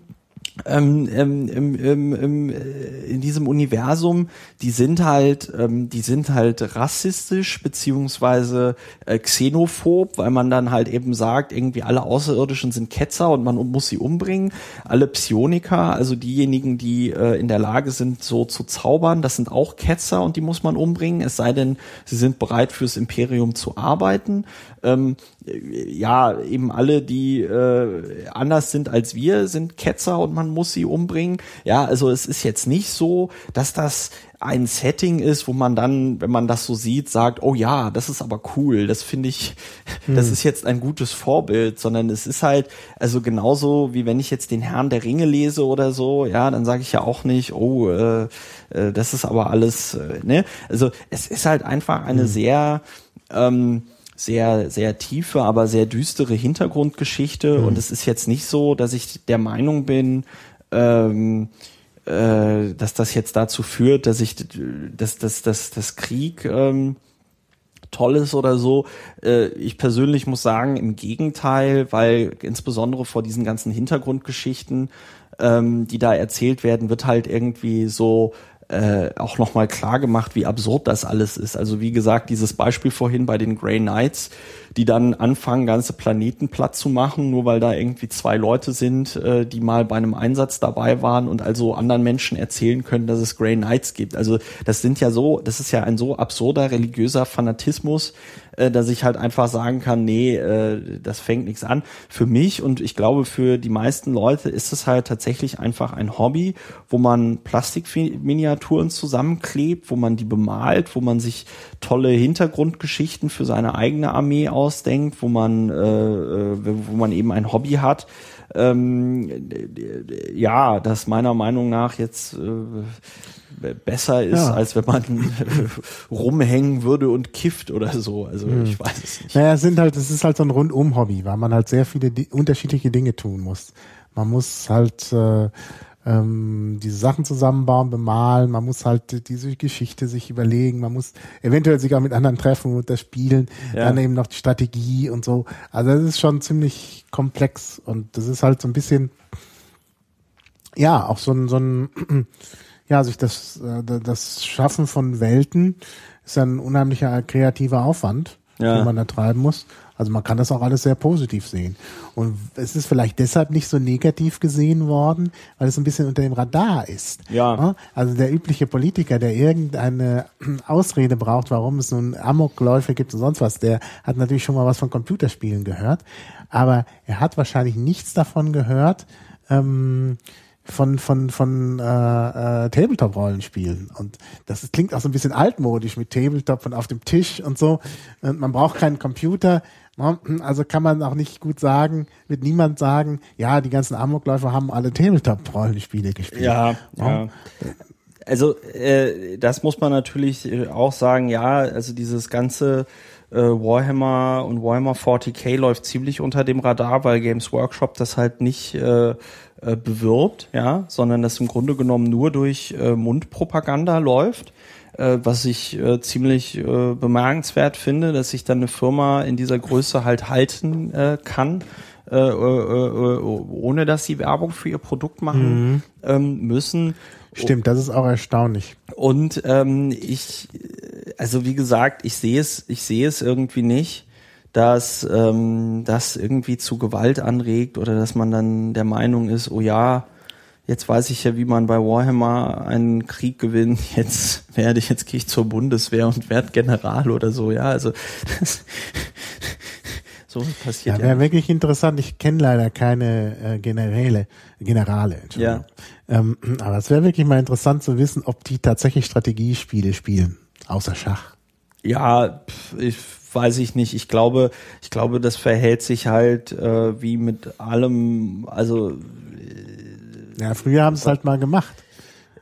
ähm, ähm, ähm, ähm, äh, in diesem Universum, die sind halt, ähm, die sind halt rassistisch beziehungsweise äh, xenophob, weil man dann halt eben sagt, irgendwie alle Außerirdischen sind Ketzer und man muss sie umbringen. Alle Psioniker, also diejenigen, die äh, in der Lage sind, so zu zaubern, das sind auch Ketzer und die muss man umbringen. Es sei denn, sie sind bereit fürs Imperium zu arbeiten. Ja, eben alle, die äh, anders sind als wir, sind Ketzer und man muss sie umbringen. Ja, also es ist jetzt nicht so, dass das ein Setting ist, wo man dann, wenn man das so sieht, sagt, oh ja, das ist aber cool, das finde ich, hm. das ist jetzt ein gutes Vorbild, sondern es ist halt, also genauso wie wenn ich jetzt den Herrn der Ringe lese oder so, ja, dann sage ich ja auch nicht, oh, äh, äh, das ist aber alles, äh, ne? Also es ist halt einfach eine hm. sehr ähm, sehr, sehr tiefe, aber sehr düstere Hintergrundgeschichte. Mhm. Und es ist jetzt nicht so, dass ich der Meinung bin, ähm, äh, dass das jetzt dazu führt, dass ich, dass, dass, dass, dass Krieg ähm, toll ist oder so. Äh, ich persönlich muss sagen, im Gegenteil, weil insbesondere vor diesen ganzen Hintergrundgeschichten, ähm, die da erzählt werden, wird halt irgendwie so äh, auch nochmal klar gemacht, wie absurd das alles ist. Also wie gesagt, dieses Beispiel vorhin bei den Grey Knights, die dann anfangen, ganze Planeten platt zu machen, nur weil da irgendwie zwei Leute sind, äh, die mal bei einem Einsatz dabei waren und also anderen Menschen erzählen können, dass es Grey Knights gibt. Also das sind ja so, das ist ja ein so absurder religiöser Fanatismus, äh, dass ich halt einfach sagen kann, nee, äh, das fängt nichts an. Für mich und ich glaube für die meisten Leute ist es halt tatsächlich einfach ein Hobby, wo man Plastikminiaturen zusammenklebt, wo man die bemalt, wo man sich tolle Hintergrundgeschichten für seine eigene Armee ausdenkt, wo man, äh, äh wo man eben ein Hobby hat. Ähm, ja, das meiner Meinung nach jetzt äh, besser ist, ja. als wenn man [laughs] rumhängen würde und kifft oder so. Also hm. ich weiß es nicht. Naja, es sind halt, es ist halt so ein Rundum-Hobby, weil man halt sehr viele unterschiedliche Dinge tun muss. Man muss halt äh, ähm, diese Sachen zusammenbauen, bemalen, man muss halt diese Geschichte sich überlegen, man muss eventuell sich auch mit anderen treffen und das spielen, ja. dann eben noch die Strategie und so. Also das ist schon ziemlich komplex und das ist halt so ein bisschen, ja, auch so ein, so ein, [clears throat] ja, sich das, äh, das Schaffen von Welten ist ein unheimlicher kreativer Aufwand, ja. den man da treiben muss. Also man kann das auch alles sehr positiv sehen. Und es ist vielleicht deshalb nicht so negativ gesehen worden, weil es ein bisschen unter dem Radar ist. Ja. Also der übliche Politiker, der irgendeine [clears throat] Ausrede braucht, warum es nun Amokläufe gibt und sonst was, der hat natürlich schon mal was von Computerspielen gehört. Aber er hat wahrscheinlich nichts davon gehört, ähm, von von von äh, äh, Tabletop-Rollenspielen und das klingt auch so ein bisschen altmodisch mit Tabletop und auf dem Tisch und so. Und man braucht keinen Computer. Ne? Also kann man auch nicht gut sagen, wird niemand sagen, ja, die ganzen Amokläufer haben alle Tabletop-Rollenspiele gespielt. Ja, ja. Also äh, das muss man natürlich äh, auch sagen, ja, also dieses ganze äh, Warhammer und Warhammer 40k läuft ziemlich unter dem Radar, weil Games Workshop das halt nicht äh, äh, bewirbt, ja, sondern das im Grunde genommen nur durch äh, Mundpropaganda läuft äh, was ich äh, ziemlich äh, bemerkenswert finde, dass sich dann eine Firma in dieser Größe halt halten äh, kann. Äh, äh, äh, ohne dass sie Werbung für ihr Produkt machen mhm. ähm, müssen. Stimmt, das ist auch erstaunlich. Und ähm, ich, also wie gesagt, ich sehe es, ich sehe es irgendwie nicht, dass ähm, das irgendwie zu Gewalt anregt oder dass man dann der Meinung ist, oh ja, jetzt weiß ich ja, wie man bei Warhammer einen Krieg gewinnt, [laughs] jetzt werde ich, jetzt gehe ich zur Bundeswehr und werde General oder so, ja, also das, [laughs] so passiert ja. Wäre ja. wirklich interessant, ich kenne leider keine äh, Generäle, Generale, ja. Ähm, aber es wäre wirklich mal interessant zu wissen, ob die tatsächlich Strategiespiele spielen, außer Schach. Ja, ich weiß ich nicht. Ich glaube, ich glaube, das verhält sich halt äh, wie mit allem, also ja, früher haben sie es halt mal gemacht.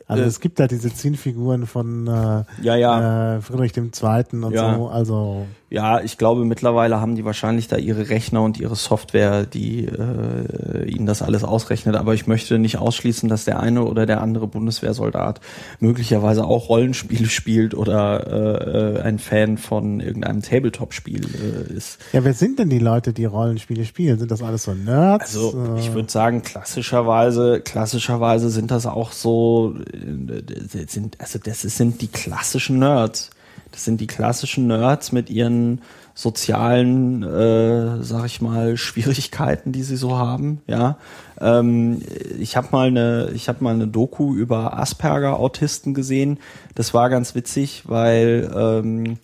Also äh, es gibt da diese Zielfiguren von äh, ja, ja. Äh, Friedrich II. und ja. so. Also ja, ich glaube mittlerweile haben die wahrscheinlich da ihre Rechner und ihre Software, die äh, ihnen das alles ausrechnet. Aber ich möchte nicht ausschließen, dass der eine oder der andere Bundeswehrsoldat möglicherweise auch Rollenspiele [laughs] spielt oder äh, ein Fan von irgendeinem Tabletop-Spiel äh, ist. Ja, wer sind denn die Leute, die Rollenspiele spielen? Sind das alles so Nerds? Also ich würde sagen, klassischerweise, klassischerweise sind das auch so, äh, sind, also das sind die klassischen Nerds. Das sind die klassischen Nerds mit ihren sozialen, äh, sag ich mal, [laughs] Schwierigkeiten, die sie so haben. Ja, ähm, ich habe mal eine, ich habe mal eine Doku über Asperger-Autisten gesehen. Das war ganz witzig, weil ähm,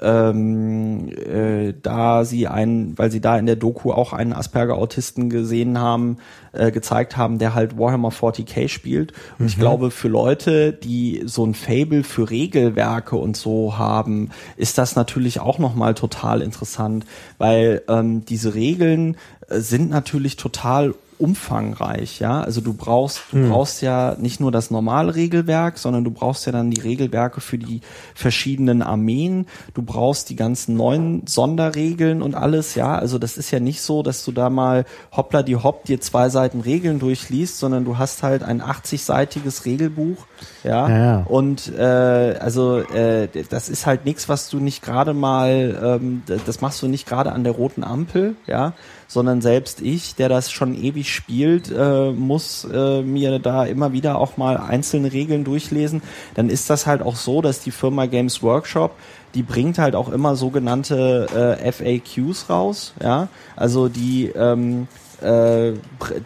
ähm, äh, da sie einen, weil sie da in der Doku auch einen Asperger-Autisten gesehen haben, äh, gezeigt haben, der halt Warhammer 40k spielt. Und mhm. ich glaube, für Leute, die so ein Fable für Regelwerke und so haben, ist das natürlich auch nochmal total interessant, weil ähm, diese Regeln äh, sind natürlich total umfangreich, ja. Also du brauchst, du Hm. brauchst ja nicht nur das normale Regelwerk, sondern du brauchst ja dann die Regelwerke für die verschiedenen Armeen. Du brauchst die ganzen neuen Sonderregeln und alles, ja. Also das ist ja nicht so, dass du da mal hoppla die hopp dir zwei Seiten Regeln durchliest, sondern du hast halt ein 80-seitiges Regelbuch, ja. Ja, ja. Und äh, also äh, das ist halt nichts, was du nicht gerade mal, ähm, das machst du nicht gerade an der roten Ampel, ja, sondern selbst ich, der das schon ewig spielt, äh, muss äh, mir da immer wieder auch mal einzelne Regeln durchlesen. Dann ist das halt auch so, dass die Firma Games Workshop die bringt halt auch immer sogenannte äh, FAQs raus, ja, also die ähm, äh,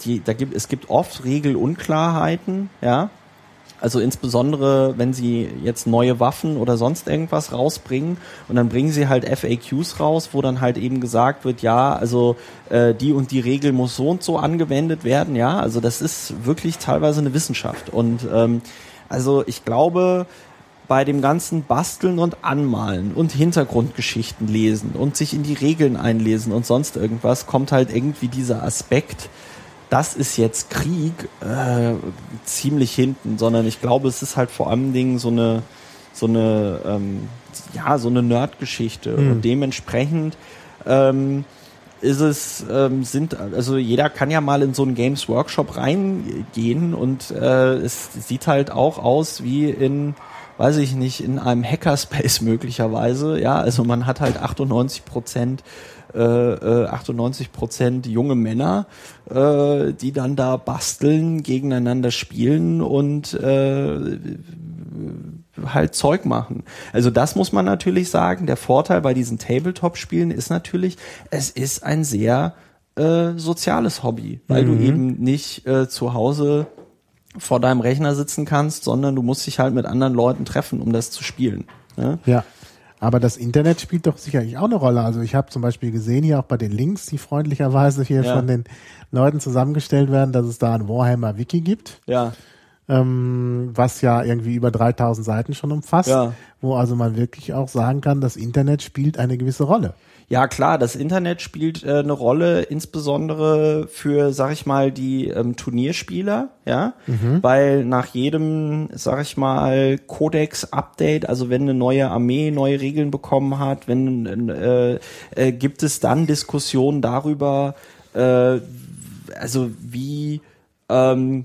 die, da gibt, es gibt oft Regelunklarheiten, ja, also insbesondere, wenn sie jetzt neue Waffen oder sonst irgendwas rausbringen und dann bringen sie halt FAQs raus, wo dann halt eben gesagt wird, ja, also äh, die und die Regel muss so und so angewendet werden, ja. Also das ist wirklich teilweise eine Wissenschaft. Und ähm, also ich glaube, bei dem ganzen Basteln und Anmalen und Hintergrundgeschichten lesen und sich in die Regeln einlesen und sonst irgendwas, kommt halt irgendwie dieser Aspekt, das ist jetzt Krieg äh, ziemlich hinten, sondern ich glaube, es ist halt vor allen Dingen so eine so eine ähm, ja so eine Nerdgeschichte Hm. und dementsprechend ähm, ist es ähm, sind also jeder kann ja mal in so einen Games Workshop reingehen und äh, es sieht halt auch aus wie in weiß ich nicht in einem Hackerspace [laughs] möglicherweise ja also man hat halt 98 Prozent äh, äh, 98 Prozent junge Männer, äh, die dann da basteln, gegeneinander spielen und äh, halt Zeug machen. Also das muss man natürlich sagen. Der Vorteil bei diesen Tabletop-Spielen ist natürlich, es ist ein sehr äh, soziales Hobby, weil Mhm. du eben nicht äh, zu Hause vor deinem Rechner sitzen kannst, sondern du musst dich halt mit anderen Leuten treffen, um das zu spielen. Ne? Ja. Aber das Internet spielt doch sicherlich auch eine Rolle. Also ich habe zum Beispiel gesehen hier auch bei den Links, die freundlicherweise hier Ja. von den Leuten zusammengestellt werden, dass es da ein Warhammer Wiki gibt, Ja, ähm, was ja irgendwie über 3000 Seiten schon umfasst, Ja. wo also man wirklich auch sagen kann, das Internet spielt eine gewisse Rolle. Ja, klar, das Internet spielt äh, eine Rolle, insbesondere für, sag ich mal, die ähm, Turnierspieler, ja, weil nach jedem, sag ich mal, Codex-Update, also wenn eine neue Armee neue Regeln bekommen hat, wenn äh, äh, gibt es dann Diskussionen darüber, äh, also wie ähm,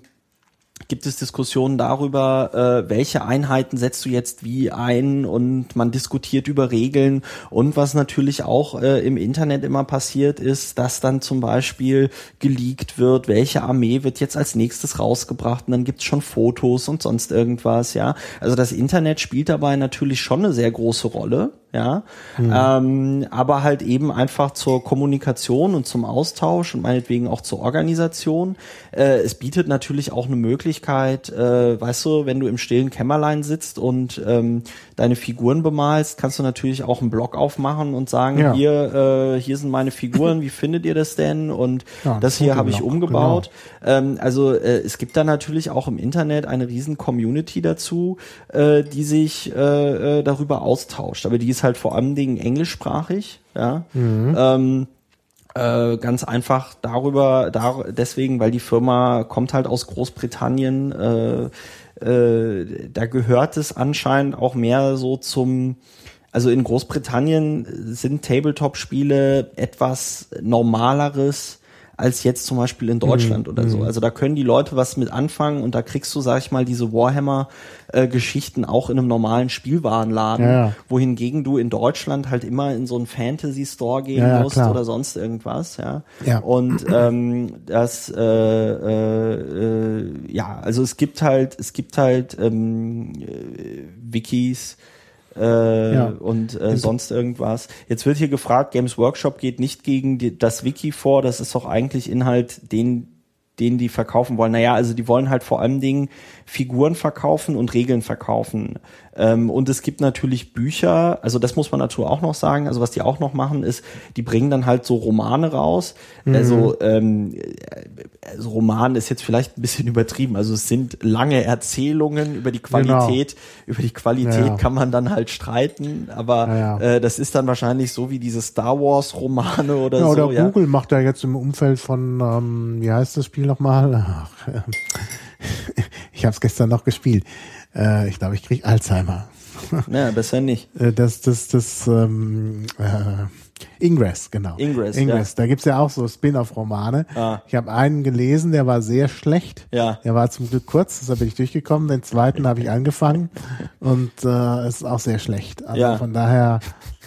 gibt es Diskussionen darüber, äh, welche Einheiten setzt du jetzt wie ein und man diskutiert über Regeln und was natürlich auch äh, im Internet immer passiert ist, dass dann zum Beispiel geleakt wird, welche Armee wird jetzt als nächstes rausgebracht und dann gibt's schon Fotos und sonst irgendwas, ja. Also das Internet spielt dabei natürlich schon eine sehr große Rolle, ja, ähm, aber halt eben einfach zur Kommunikation und zum Austausch und meinetwegen auch zur Organisation. Äh, es bietet natürlich auch eine Möglichkeit, äh, weißt du, wenn du im stillen Kämmerlein sitzt und ähm, deine Figuren bemalst, kannst du natürlich auch einen Blog aufmachen und sagen, Ja. hier, äh, hier sind meine Figuren, wie findet ihr das denn? Und [laughs] Ja, das hier habe ich umgebaut. Ähm, also äh, es gibt da natürlich auch im Internet eine riesen Community dazu, äh, die sich äh, äh, darüber austauscht. Aber die ist halt vor allen Dingen englischsprachig, ja. Ähm, äh, ganz einfach darüber, dar deswegen, weil die Firma kommt halt aus Großbritannien. Äh, äh, da gehört es anscheinend auch mehr so zum also in Großbritannien sind Tabletop-Spiele etwas normaleres als jetzt zum Beispiel in Deutschland oder so. Also da können die Leute was mit anfangen und da kriegst du, sag ich mal, diese Warhammer-Geschichten auch in einem normalen Spielwarenladen, Ja, wohingegen du in Deutschland halt immer in so einen Fantasy-Store gehen Ja, ja, musst klar. oder sonst irgendwas, ja. Ja. Und ähm, das, äh, äh, äh, ja, also es gibt halt, es gibt halt ähm, äh, Wikis, äh, Ja. und äh, sonst irgendwas. Jetzt wird hier gefragt, Games Workshop geht nicht gegen die, das Wiki vor, das ist doch eigentlich Inhalt, den den die verkaufen wollen. Naja, also die wollen halt vor allen Dingen Figuren verkaufen und Regeln verkaufen. Ähm, und es gibt natürlich Bücher, also das muss man natürlich auch noch sagen, also was die auch noch machen, ist, die bringen dann halt so Romane raus. Mhm. Also, ähm, also Roman ist jetzt vielleicht ein bisschen [laughs] übertrieben. Also es sind lange Erzählungen über die Qualität. Genau. Über die Qualität ja. kann man dann halt streiten, aber ja, ja. Äh, das ist dann wahrscheinlich so wie diese Star Wars Romane [laughs] oder ja, so. Oder Google macht da jetzt im Umfeld von, ähm, wie heißt das Spiel nochmal? [laughs] Ich habe es gestern noch gespielt. Äh, ich glaube, ich krieg Alzheimer. Ja, besser nicht. [laughs] Äh, das, das, das, ähm, äh, Ingress, genau. Ingress, Ingress. Ja. Da gibt's ja auch so Spin-off-Romane. Ah. Ich habe einen gelesen, der war sehr schlecht. Ja. Der war zum Glück kurz, deshalb bin ich durchgekommen. Den zweiten habe ich angefangen und äh, ist auch sehr schlecht. Also ja. von daher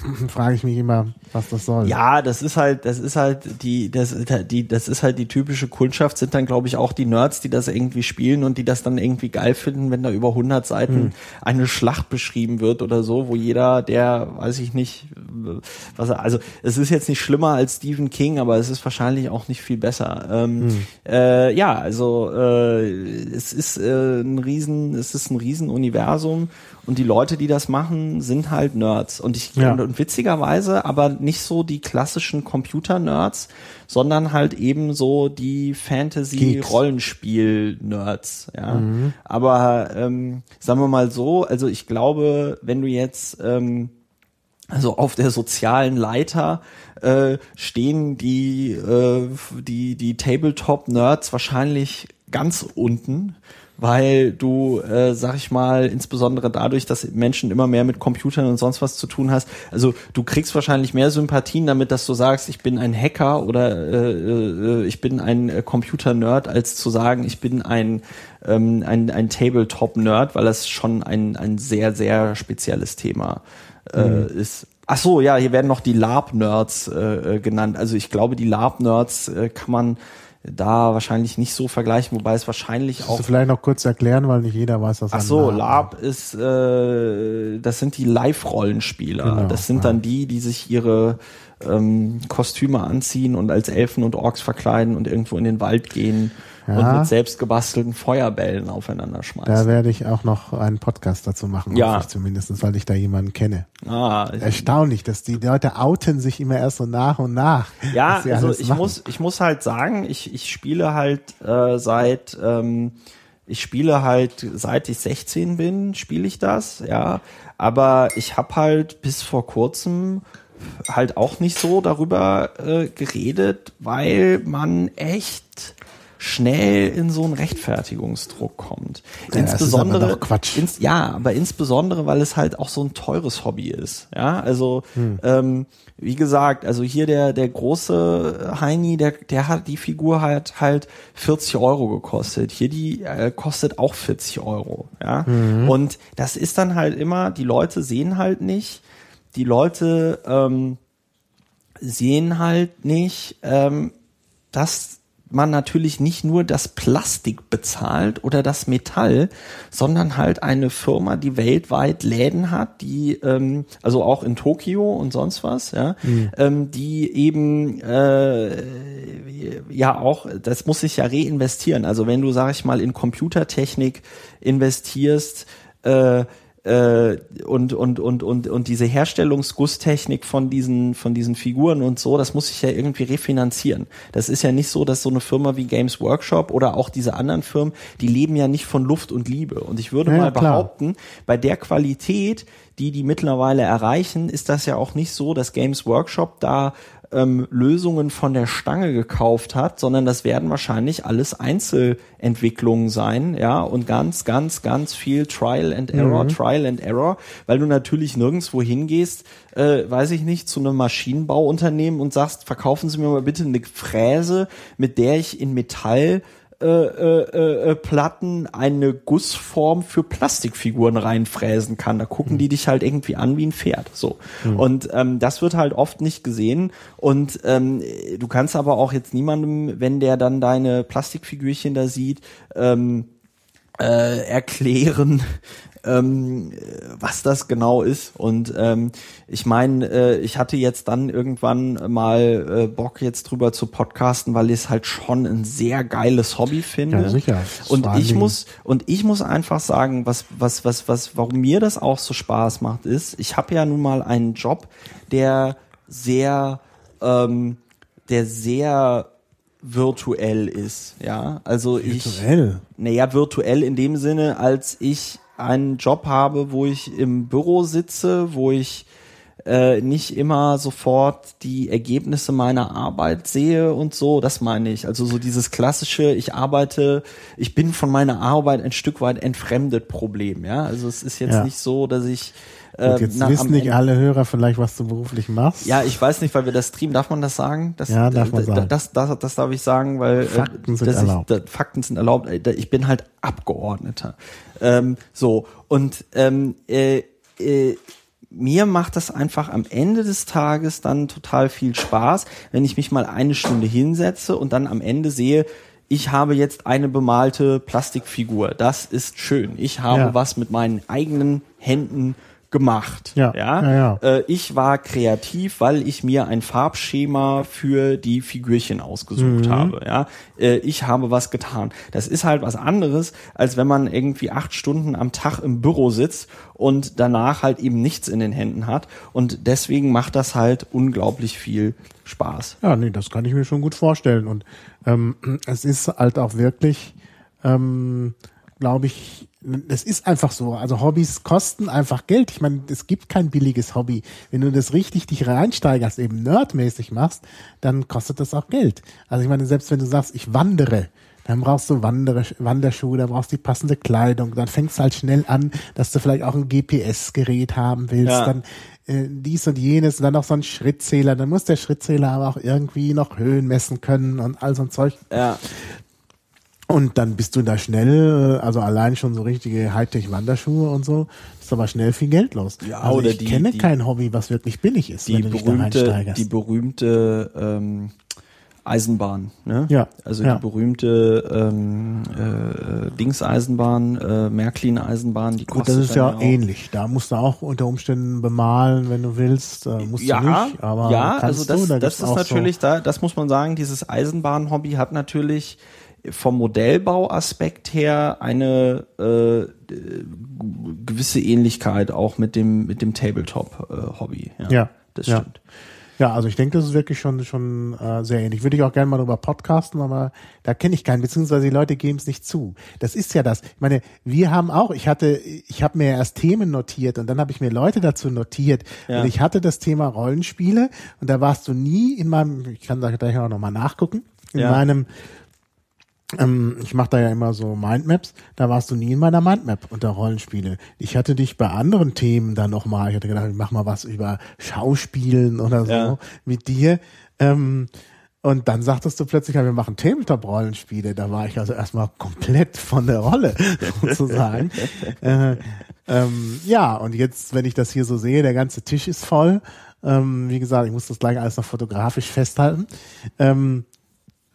[laughs] frage ich mich immer, was das soll. Ja, das ist halt, das ist halt die, das, die, das ist halt die typische Kundschaft, sind dann glaube ich auch die Nerds, die das irgendwie spielen und die das dann irgendwie geil finden, wenn da über 100 Seiten hm. eine Schlacht beschrieben wird oder so, wo jeder, der, weiß ich nicht, was er, also es ist jetzt nicht schlimmer als Stephen King, aber es ist wahrscheinlich auch nicht viel besser. Ähm, hm. äh, ja, also äh, es ist äh, ein riesen, es ist ein riesen Universum und die Leute, die das machen, sind halt Nerds. Und ich ja. und witzigerweise aber nicht so die klassischen Computer-Nerds, sondern halt eben so die Fantasy-Rollenspiel-Nerds. Ja. Mhm. Aber ähm, sagen wir mal so, also ich glaube, wenn du jetzt ähm, also auf der sozialen Leiter äh, stehen die äh, die die Tabletop Nerds wahrscheinlich ganz unten weil du, äh, sag ich mal, insbesondere dadurch, dass Menschen immer mehr mit Computern und sonst was zu tun hast, also du kriegst wahrscheinlich mehr Sympathien damit, dass du sagst, ich bin ein Hacker oder äh, äh, ich bin ein äh, Computer-Nerd, als zu sagen, ich bin ein, ähm, ein, ein Tabletop-Nerd, weil das schon ein, ein sehr, sehr spezielles Thema äh, mhm. ist. Ach so, ja, hier werden noch die LARP-Nerds äh, äh, genannt. Also ich glaube, die LARP-Nerds äh, kann man da wahrscheinlich nicht so vergleichen, wobei es wahrscheinlich auch. Du vielleicht noch kurz erklären, weil nicht jeder weiß, was Ach so, LARP ist, äh, das sind die Live-Rollenspieler. Genau, das sind ja. dann die, die sich ihre ähm, Kostüme anziehen und als Elfen und Orks verkleiden und irgendwo in den Wald gehen ja. und mit selbst gebastelten Feuerbällen aufeinander schmeißen. Da werde ich auch noch einen Podcast dazu machen, ja. zumindest, weil ich da jemanden kenne. Ah, Erstaunlich, dass die Leute outen sich immer erst so nach und nach. Ja, also ich machen. muss, ich muss halt sagen, ich, ich spiele halt äh, seit ähm, ich spiele halt, seit ich 16 bin, spiele ich das, ja. Aber ich habe halt bis vor kurzem halt auch nicht so darüber äh, geredet, weil man echt schnell in so einen Rechtfertigungsdruck kommt. Ja, insbesondere Quatsch. Ins, ja, aber insbesondere, weil es halt auch so ein teures Hobby ist. Ja, also hm. ähm, wie gesagt, also hier der der große Heini, der der hat die Figur halt halt 40 Euro gekostet. Hier die äh, kostet auch 40 Euro. Ja, mhm. und das ist dann halt immer, die Leute sehen halt nicht die Leute ähm, sehen halt nicht, ähm, dass man natürlich nicht nur das Plastik bezahlt oder das Metall, sondern halt eine Firma, die weltweit Läden hat, die ähm, also auch in Tokio und sonst was, ja, mhm. ähm, die eben äh, ja auch, das muss sich ja reinvestieren. Also wenn du, sag ich mal, in Computertechnik investierst, äh, äh, und, und, und, und, und diese Herstellungsgusstechnik von diesen, von diesen Figuren und so, das muss sich ja irgendwie refinanzieren. Das ist ja nicht so, dass so eine Firma wie Games Workshop oder auch diese anderen Firmen, die leben ja nicht von Luft und Liebe. Und ich würde ja, mal behaupten, klar. bei der Qualität, die die mittlerweile erreichen, ist das ja auch nicht so, dass Games Workshop da ähm, Lösungen von der Stange gekauft hat, sondern das werden wahrscheinlich alles Einzelentwicklungen sein, ja, und ganz, ganz, ganz viel Trial and Error, mhm. Trial and Error, weil du natürlich nirgendwo hingehst, äh, weiß ich nicht, zu einem Maschinenbauunternehmen und sagst, verkaufen Sie mir mal bitte eine Fräse, mit der ich in Metall äh, äh, äh, Platten eine Gussform für Plastikfiguren reinfräsen kann. Da gucken mhm. die dich halt irgendwie an wie ein Pferd. So. Mhm. Und ähm, das wird halt oft nicht gesehen. Und ähm, du kannst aber auch jetzt niemandem, wenn der dann deine Plastikfigürchen da sieht, ähm, äh, erklären, ähm, was das genau ist. Und ähm, ich meine, äh, ich hatte jetzt dann irgendwann mal äh, Bock jetzt drüber zu podcasten, weil ich es halt schon ein sehr geiles Hobby finde. Ja, sicher. Und ich muss und ich muss einfach sagen, was was was was warum mir das auch so Spaß macht, ist, ich habe ja nun mal einen Job, der sehr ähm, der sehr virtuell ist, ja. Also ich Virtuell. naja, virtuell in dem Sinne, als ich einen Job habe, wo ich im Büro sitze, wo ich äh, nicht immer sofort die Ergebnisse meiner Arbeit sehe und so, das meine ich. Also so dieses klassische, ich arbeite, ich bin von meiner Arbeit ein Stück weit entfremdet Problem, ja. Also es ist jetzt Ja. nicht so, dass ich Und äh, jetzt na, wissen nicht alle Hörer vielleicht, was du beruflich machst. ja, ich weiß nicht, weil wir das streamen. Darf man das sagen? Das, Ja, darf man sagen. Das, das, das darf ich sagen, weil äh, Fakten sind dass erlaubt. Ich, da, Fakten sind erlaubt. Äh, Ich bin halt Abgeordneter. Ähm, so und ähm, äh, äh, mir macht das einfach am Ende des Tages dann total viel Spaß, wenn ich mich mal eine Stunde hinsetze und dann am Ende sehe, ich habe jetzt eine bemalte Plastikfigur. Das ist schön. Ich habe Ja. was mit meinen eigenen Händen gemacht. Ja, ja, ja. Äh, ich war kreativ, weil ich mir ein Farbschema für die Figürchen ausgesucht Mhm. habe. Ja, äh, ich habe was getan. Das ist halt was anderes, als wenn man irgendwie acht Stunden am Tag im Büro sitzt und danach halt eben nichts in den Händen hat. Und deswegen macht das halt unglaublich viel Spaß. Ja, nee, das kann ich mir schon gut vorstellen. Und ähm, [clears throat] es ist halt auch wirklich, ähm, glaube ich, es ist einfach so. Also Hobbys kosten einfach Geld. Ich meine, es gibt kein billiges Hobby. Wenn du das richtig dich reinsteigerst, eben nerdmäßig machst, dann kostet das auch Geld. Also ich meine, selbst wenn du sagst, ich wandere, dann brauchst du Wandere, Wanderschuhe, dann brauchst du die passende Kleidung, dann fängst du halt schnell an, dass du vielleicht auch ein GPS-Gerät haben willst, Ja. dann äh, dies und jenes und dann noch so ein Schrittzähler, dann muss der Schrittzähler aber auch irgendwie noch Höhen messen können und all so ein Zeug. Ja, Und dann bist du da schnell, äh, also allein schon so richtige Hightech-Wanderschuhe und so, ist aber schnell viel Geld los. Ja, also oder ich die- kenne die- kein Hobby, was wirklich billig ist, die wenn du dich da berühmte, reinsteigerst. die berühmte ähm, Eisenbahn, ne? Ja, Also ja. die berühmte ähm, äh, Dings-Eisenbahn, äh, Märklin-Eisenbahn, die Gut, kostet das ist ja ähnlich. Da musst du auch unter Umständen bemalen, wenn du willst. Äh, musst ja, du nicht, aber ja, also das, du. Da das ist natürlich da, das muss man sagen, dieses Eisenbahn-Hobby hat natürlich vom Modellbauaspekt her eine äh, äh, gewisse Ähnlichkeit auch mit dem mit dem Tabletop-Hobby. So. Ja, das ja. stimmt. Ja, also ich denke, das ist wirklich schon schon äh, sehr ähnlich. Würde ich auch gerne mal drüber podcasten, aber da kenne ich keinen, beziehungsweise die Leute geben es nicht zu. Das ist ja das. Ich meine, wir haben auch, ich hatte, ich habe mir erst Themen notiert und dann habe ich mir Leute dazu notiert. Ja. Und ich hatte das Thema Rollenspiele und da warst du nie in meinem, ich kann da gleich auch nochmal nachgucken, in Ja. meinem ähm, ich mache da ja immer so Mindmaps, da warst du nie in meiner Mindmap unter Rollenspiele. Ich hatte dich bei anderen Themen dann nochmal, ich hatte gedacht, ich mach mal was über Schauspielen oder so Ja. mit dir. Ähm, und dann sagtest du plötzlich, ja, wir machen Tabletop-Rollenspiele. Da war ich also erstmal komplett von der Rolle, [laughs] sozusagen. äh, ähm, ja, und jetzt, wenn ich das hier so sehe, der ganze Tisch ist voll. Ähm, wie gesagt, ich muss das gleich alles noch fotografisch festhalten. Ähm,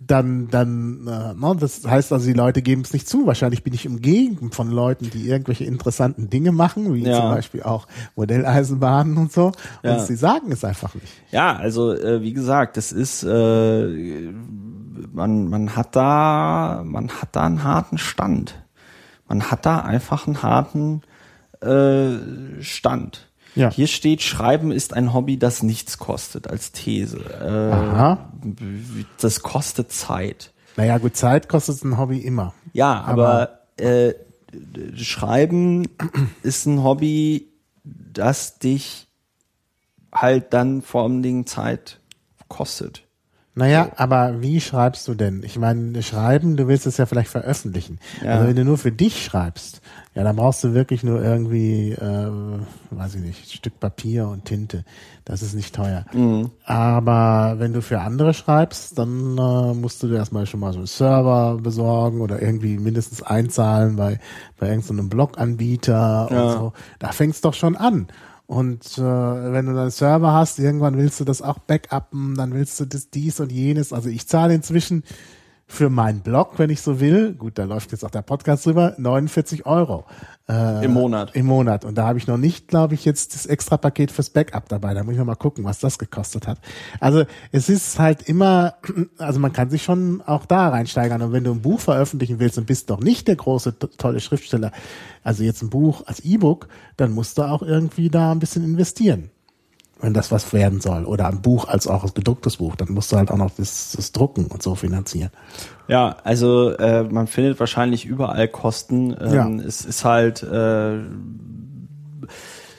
dann, dann, äh, ne, das heißt also, die Leute geben es nicht zu. Wahrscheinlich bin ich umgeben von Leuten, die irgendwelche interessanten Dinge machen, wie Ja. zum Beispiel auch Modelleisenbahnen und so. Ja. Und sie sagen es einfach nicht. Ja, also äh, wie gesagt, das ist äh, man man hat da man hat da einen harten Stand. Man hat da einfach einen harten äh, Stand. Ja. Hier steht, Schreiben ist ein Hobby, das nichts kostet, als These. Äh, Aha. Das kostet Zeit. Naja, gut, Zeit kostet ein Hobby immer. Ja, aber, äh, d- Schreiben [clears throat] ist ein Hobby, das dich halt dann vor allen Dingen Zeit kostet. Naja, aber wie schreibst du denn? Ich meine, schreiben, du willst es ja vielleicht veröffentlichen. Ja. Also wenn du nur für dich schreibst, ja, dann brauchst du wirklich nur irgendwie, äh, weiß ich nicht, ein Stück Papier und Tinte. Das ist nicht teuer. Mhm. Aber wenn du für andere schreibst, dann äh, musst du dir erstmal schon mal so einen Server besorgen oder irgendwie mindestens einzahlen bei, bei irgendeinem Bloganbieter Ja. und so. Da fängt's doch schon an. Und äh, wenn du dann einen Server hast, irgendwann willst du das auch backuppen, dann willst du das dies und jenes. Also ich zahle inzwischen für meinen Blog, wenn ich so will, gut, da läuft jetzt auch der Podcast drüber, 49 Euro. Äh, Im Monat. Im Monat. Und da habe ich noch nicht, glaube ich, jetzt das extra Paket fürs Backup dabei. Da muss ich noch mal gucken, was das gekostet hat. Also es ist halt immer, [clears throat] also man kann sich schon auch da reinsteigern. Und wenn du ein Buch veröffentlichen willst und bist doch nicht der große, tolle Schriftsteller, also jetzt ein Buch als E-Book, dann musst du auch irgendwie da ein bisschen investieren wenn das was werden soll. Oder ein Buch als auch ein gedrucktes Buch. Dann musst du halt auch noch das, das Drucken und so finanzieren. Ja, also äh, man findet wahrscheinlich überall Kosten. Ähm, ja. Es ist halt äh,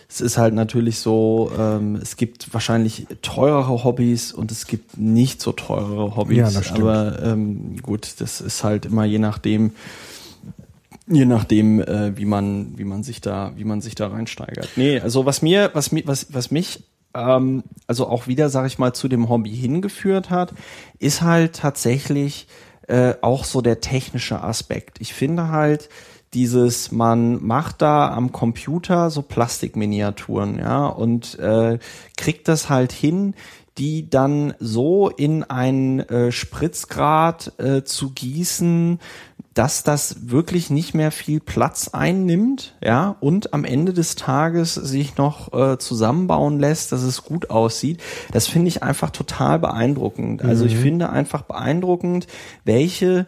es ist halt natürlich so, ähm, es gibt wahrscheinlich teurere Hobbys und es gibt nicht so teurere Hobbys. Ja, das stimmt. Aber ähm, gut, das ist halt immer je nachdem, je nachdem, äh, wie man, wie man sich da, wie man sich da reinsteigert. Nee, also was mir, was mir, was, was mich ähm, also auch wieder, sag ich mal, zu dem Hobby hingeführt hat, ist halt tatsächlich äh, auch so der technische Aspekt. Ich finde halt, dieses, man macht da am Computer so Plastikminiaturen, ja, und äh, kriegt das halt hin, die dann so in ein äh, Spritzgrad äh, zu gießen, dass das wirklich nicht mehr viel Platz einnimmt, ja, und am Ende des Tages sich noch äh, zusammenbauen lässt, dass es gut aussieht. Das finde ich einfach total beeindruckend. Also ich mhm. finde einfach beeindruckend, welche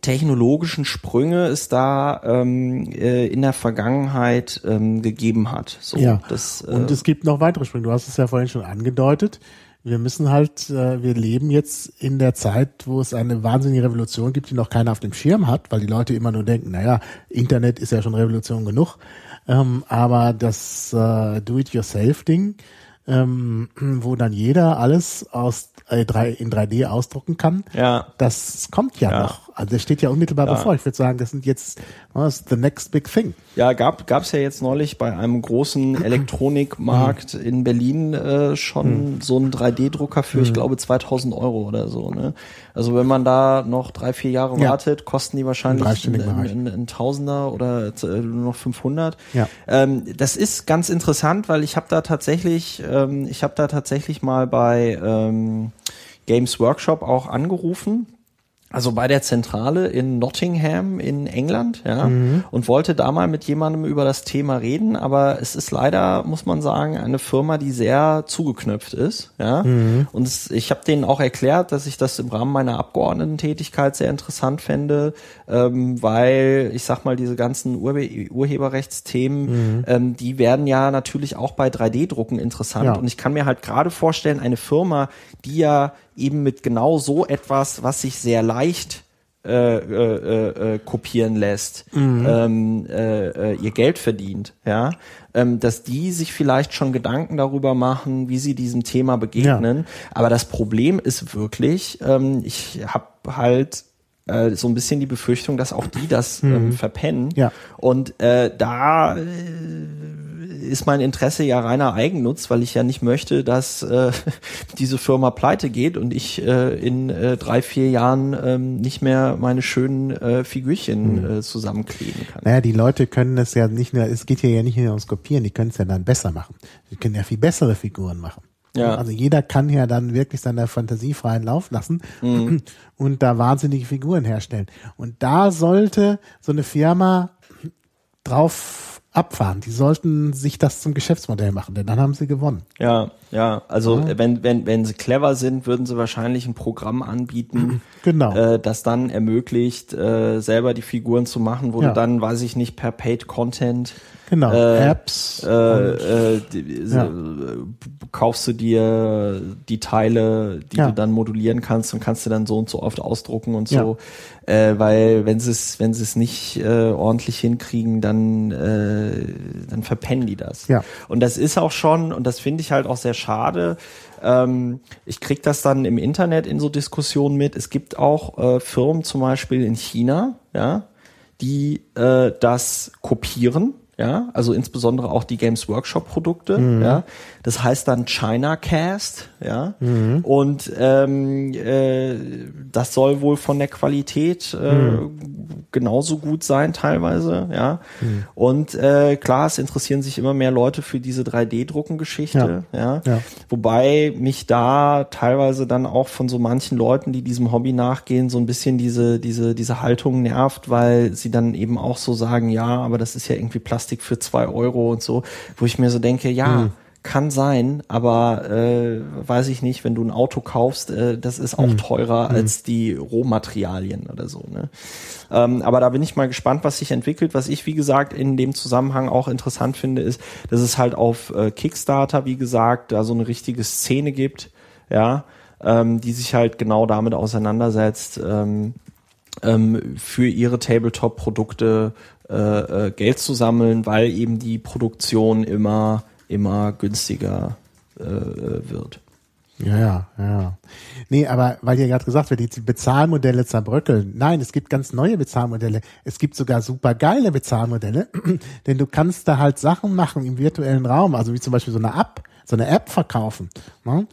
technologischen Sprünge es da ähm, äh, in der Vergangenheit ähm, gegeben hat. So, ja. Das, äh, und es gibt noch weitere Sprünge. Du hast es ja vorhin schon angedeutet. Wir müssen halt, äh, wir leben jetzt in der Zeit, wo es eine wahnsinnige Revolution gibt, die noch keiner auf dem Schirm hat, weil die Leute immer nur denken, naja, Internet ist ja schon Revolution genug. Ähm, aber das äh, Do-it-yourself-Ding, ähm, wo dann jeder alles aus äh, in 3D ausdrucken kann. Ja. Das kommt ja, ja. noch. Also das steht ja unmittelbar ja. bevor. Ich würde sagen, das sind jetzt das the next big thing. Ja, gab gab's ja jetzt neulich bei einem großen [clears throat] Elektronikmarkt mhm. in Berlin äh, schon mhm. so einen 3D-Drucker für, ich mhm. glaube, 2000 Euro oder so. Ne? Also wenn man da noch drei, vier Jahre ja. wartet, kosten die wahrscheinlich ein, Tausender oder äh, noch 500. Ja. Ähm, das ist ganz interessant, weil ich habe da tatsächlich, ähm, ich habe da tatsächlich mal bei ähm, Games Workshop auch angerufen also bei der Zentrale in Nottingham in England, ja, mhm. und wollte da mal mit jemandem über das Thema reden, aber es ist leider, muss man sagen, eine Firma, die sehr zugeknöpft ist, ja. Mhm. Und es, ich habe denen auch erklärt, dass ich das im Rahmen meiner Abgeordnetentätigkeit sehr interessant fände, ähm, weil ich sag mal, diese ganzen Urhe Urheberrechtsthemen, mhm. ähm, die werden ja natürlich auch bei 3D-Drucken interessant. Ja. Und ich kann mir halt gerade vorstellen, eine Firma, die ja eben mit genau so etwas, was sich sehr leicht äh, äh, äh, kopieren lässt, mhm. ähm, äh, äh, ihr Geld verdient, ja, ähm, dass die sich vielleicht schon Gedanken darüber machen, wie sie diesem Thema begegnen. Ja. Aber das Problem ist wirklich, ähm, ich habe halt äh, so ein bisschen die Befürchtung, dass auch die das ähm, mhm. verpennen. Ja. Und äh, da äh, ist mein Interesse ja reiner Eigennutz, weil ich ja nicht möchte, dass äh, [laughs] diese Firma pleite geht und ich äh, in äh, drei, vier Jahren ähm, nicht mehr meine schönen äh, Figürchen hm. äh, zusammenkleben kann. Naja, die Leute können es ja nicht nur, es geht hier ja nicht nur ums Kopieren, die können es ja dann besser machen. Die können ja viel bessere Figuren machen. Ja. Also jeder kann ja dann wirklich seiner Fantasie freien Lauf lassen mhm. und da wahnsinnige Figuren herstellen. Und da sollte so eine Firma drauf abfahren. Die sollten sich das zum Geschäftsmodell machen, denn dann haben sie gewonnen. Ja, ja. Also ja. wenn wenn wenn sie clever sind, würden sie wahrscheinlich ein Programm anbieten, [clears throat] genau. äh, das dann ermöglicht, äh, selber die Figuren zu machen, wo ja. du dann, weiß ich nicht, per Paid Content Genau, äh, Apps. Äh, äh, die, ja. Kaufst du dir die Teile, die ja. du dann modulieren kannst und kannst du dann so und so oft ausdrucken und so. Ja. Äh, weil wenn sie es, wenn sie es nicht äh, ordentlich hinkriegen, dann, äh, dann verpennen die das. Ja. Und das ist auch schon, und das finde ich halt auch sehr schade, ähm, ich krieg das dann im Internet in so Diskussionen mit. Es gibt auch äh, Firmen zum Beispiel in China, ja, die äh, das kopieren ja, also insbesondere auch die Games Workshop Produkte, mhm. ja. Das heißt dann China Cast, ja. Mhm. Und ähm, äh, das soll wohl von der Qualität äh, mhm. genauso gut sein teilweise, ja. Mhm. Und äh, klar, es interessieren sich immer mehr Leute für diese 3D-Drucken-Geschichte, ja. Ja? ja. Wobei mich da teilweise dann auch von so manchen Leuten, die diesem Hobby nachgehen, so ein bisschen diese diese diese Haltung nervt, weil sie dann eben auch so sagen, ja, aber das ist ja irgendwie Plastik für zwei Euro und so, wo ich mir so denke, ja, mhm. Kann sein, aber äh, weiß ich nicht, wenn du ein Auto kaufst, äh, das ist auch mhm. teurer mhm. als die Rohmaterialien oder so. Ne? Ähm, aber da bin ich mal gespannt, was sich entwickelt. Was ich, wie gesagt, in dem Zusammenhang auch interessant finde, ist, dass es halt auf äh, Kickstarter, wie gesagt, da so eine richtige Szene gibt, ja, ähm, die sich halt genau damit auseinandersetzt. Ähm, ähm, für ihre Tabletop-Produkte äh, äh, Geld zu sammeln, weil eben die Produktion immer, immer günstiger äh, wird. Ja, ja, ja. Nee, aber weil ihr gerade gesagt wird, die Bezahlmodelle zerbröckeln. Nein, es gibt ganz neue Bezahlmodelle. Es gibt sogar super geile Bezahlmodelle, [clears throat] denn du kannst da halt Sachen machen im virtuellen Raum, also wie zum Beispiel so eine App, so eine App verkaufen. Ne?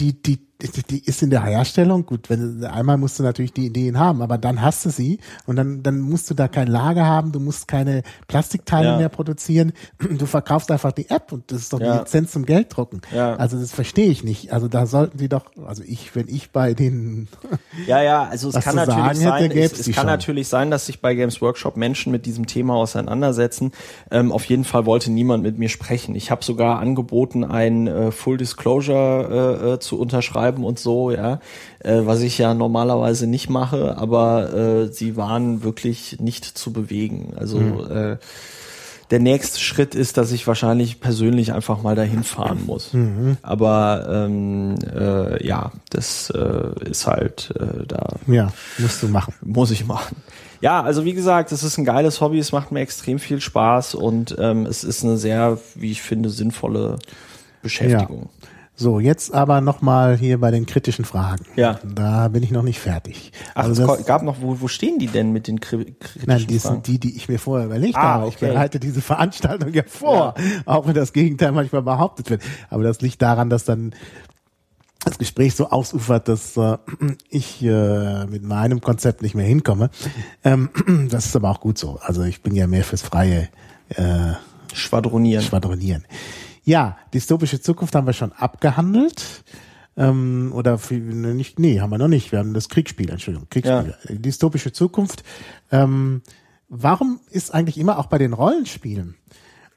Die, die die ist in der Herstellung, gut, wenn einmal musst du natürlich die Ideen haben, aber dann hast du sie und dann, dann musst du da kein Lager haben, du musst keine Plastikteile ja. mehr produzieren, [clears throat] du verkaufst einfach die App und das ist doch ja. die Lizenz zum Gelddrucken. Ja. Also das verstehe ich nicht. Also da sollten die doch, also ich, wenn ich bei den [laughs] Ja, ja, also es kann natürlich sein, hätte, es, es kann natürlich sein, dass sich bei Games Workshop Menschen mit diesem Thema auseinandersetzen. Ähm, auf jeden Fall wollte niemand mit mir sprechen. Ich habe sogar angeboten, ein äh, Full Disclosure äh, äh zu unterschreiben schreiben und so, ja, äh, was ich ja normalerweise nicht mache, aber äh, sie waren wirklich nicht zu bewegen. Also mhm. äh, der nächste Schritt ist, dass ich wahrscheinlich persönlich einfach mal dahin fahren muss. Mhm. Aber ähm, äh, ja, das äh, ist halt äh, da. Ja, musst du machen. Muss ich machen. Ja, also wie gesagt, es ist ein geiles Hobby, es macht mir extrem viel Spaß und ähm, es ist eine sehr, wie ich finde, sinnvolle Beschäftigung. Ja. So, jetzt aber nochmal hier bei den kritischen Fragen. Ja. Da bin ich noch nicht fertig. Ach, also es gab noch, wo, wo stehen die denn mit den kritischen Nein, die Fragen? sind die, die ich mir vorher überlegt ah, habe. Ich bereite diese Veranstaltung ja vor, ja. auch wenn das Gegenteil manchmal behauptet wird. Aber das liegt daran, dass dann das Gespräch so ausufert, dass äh, ich äh, mit meinem Konzept nicht mehr hinkomme. Ähm, [clears throat] das ist aber auch gut so. Also ich bin ja mehr fürs freie äh, Schwadronieren. Schwadronieren. Ja, dystopische Zukunft haben wir schon abgehandelt. Ähm, oder nicht, nee, haben wir noch nicht. Wir haben das Kriegsspiel, Entschuldigung, Kriegsspiel. Ja. Dystopische Zukunft. Ähm, warum ist eigentlich immer auch bei den Rollenspielen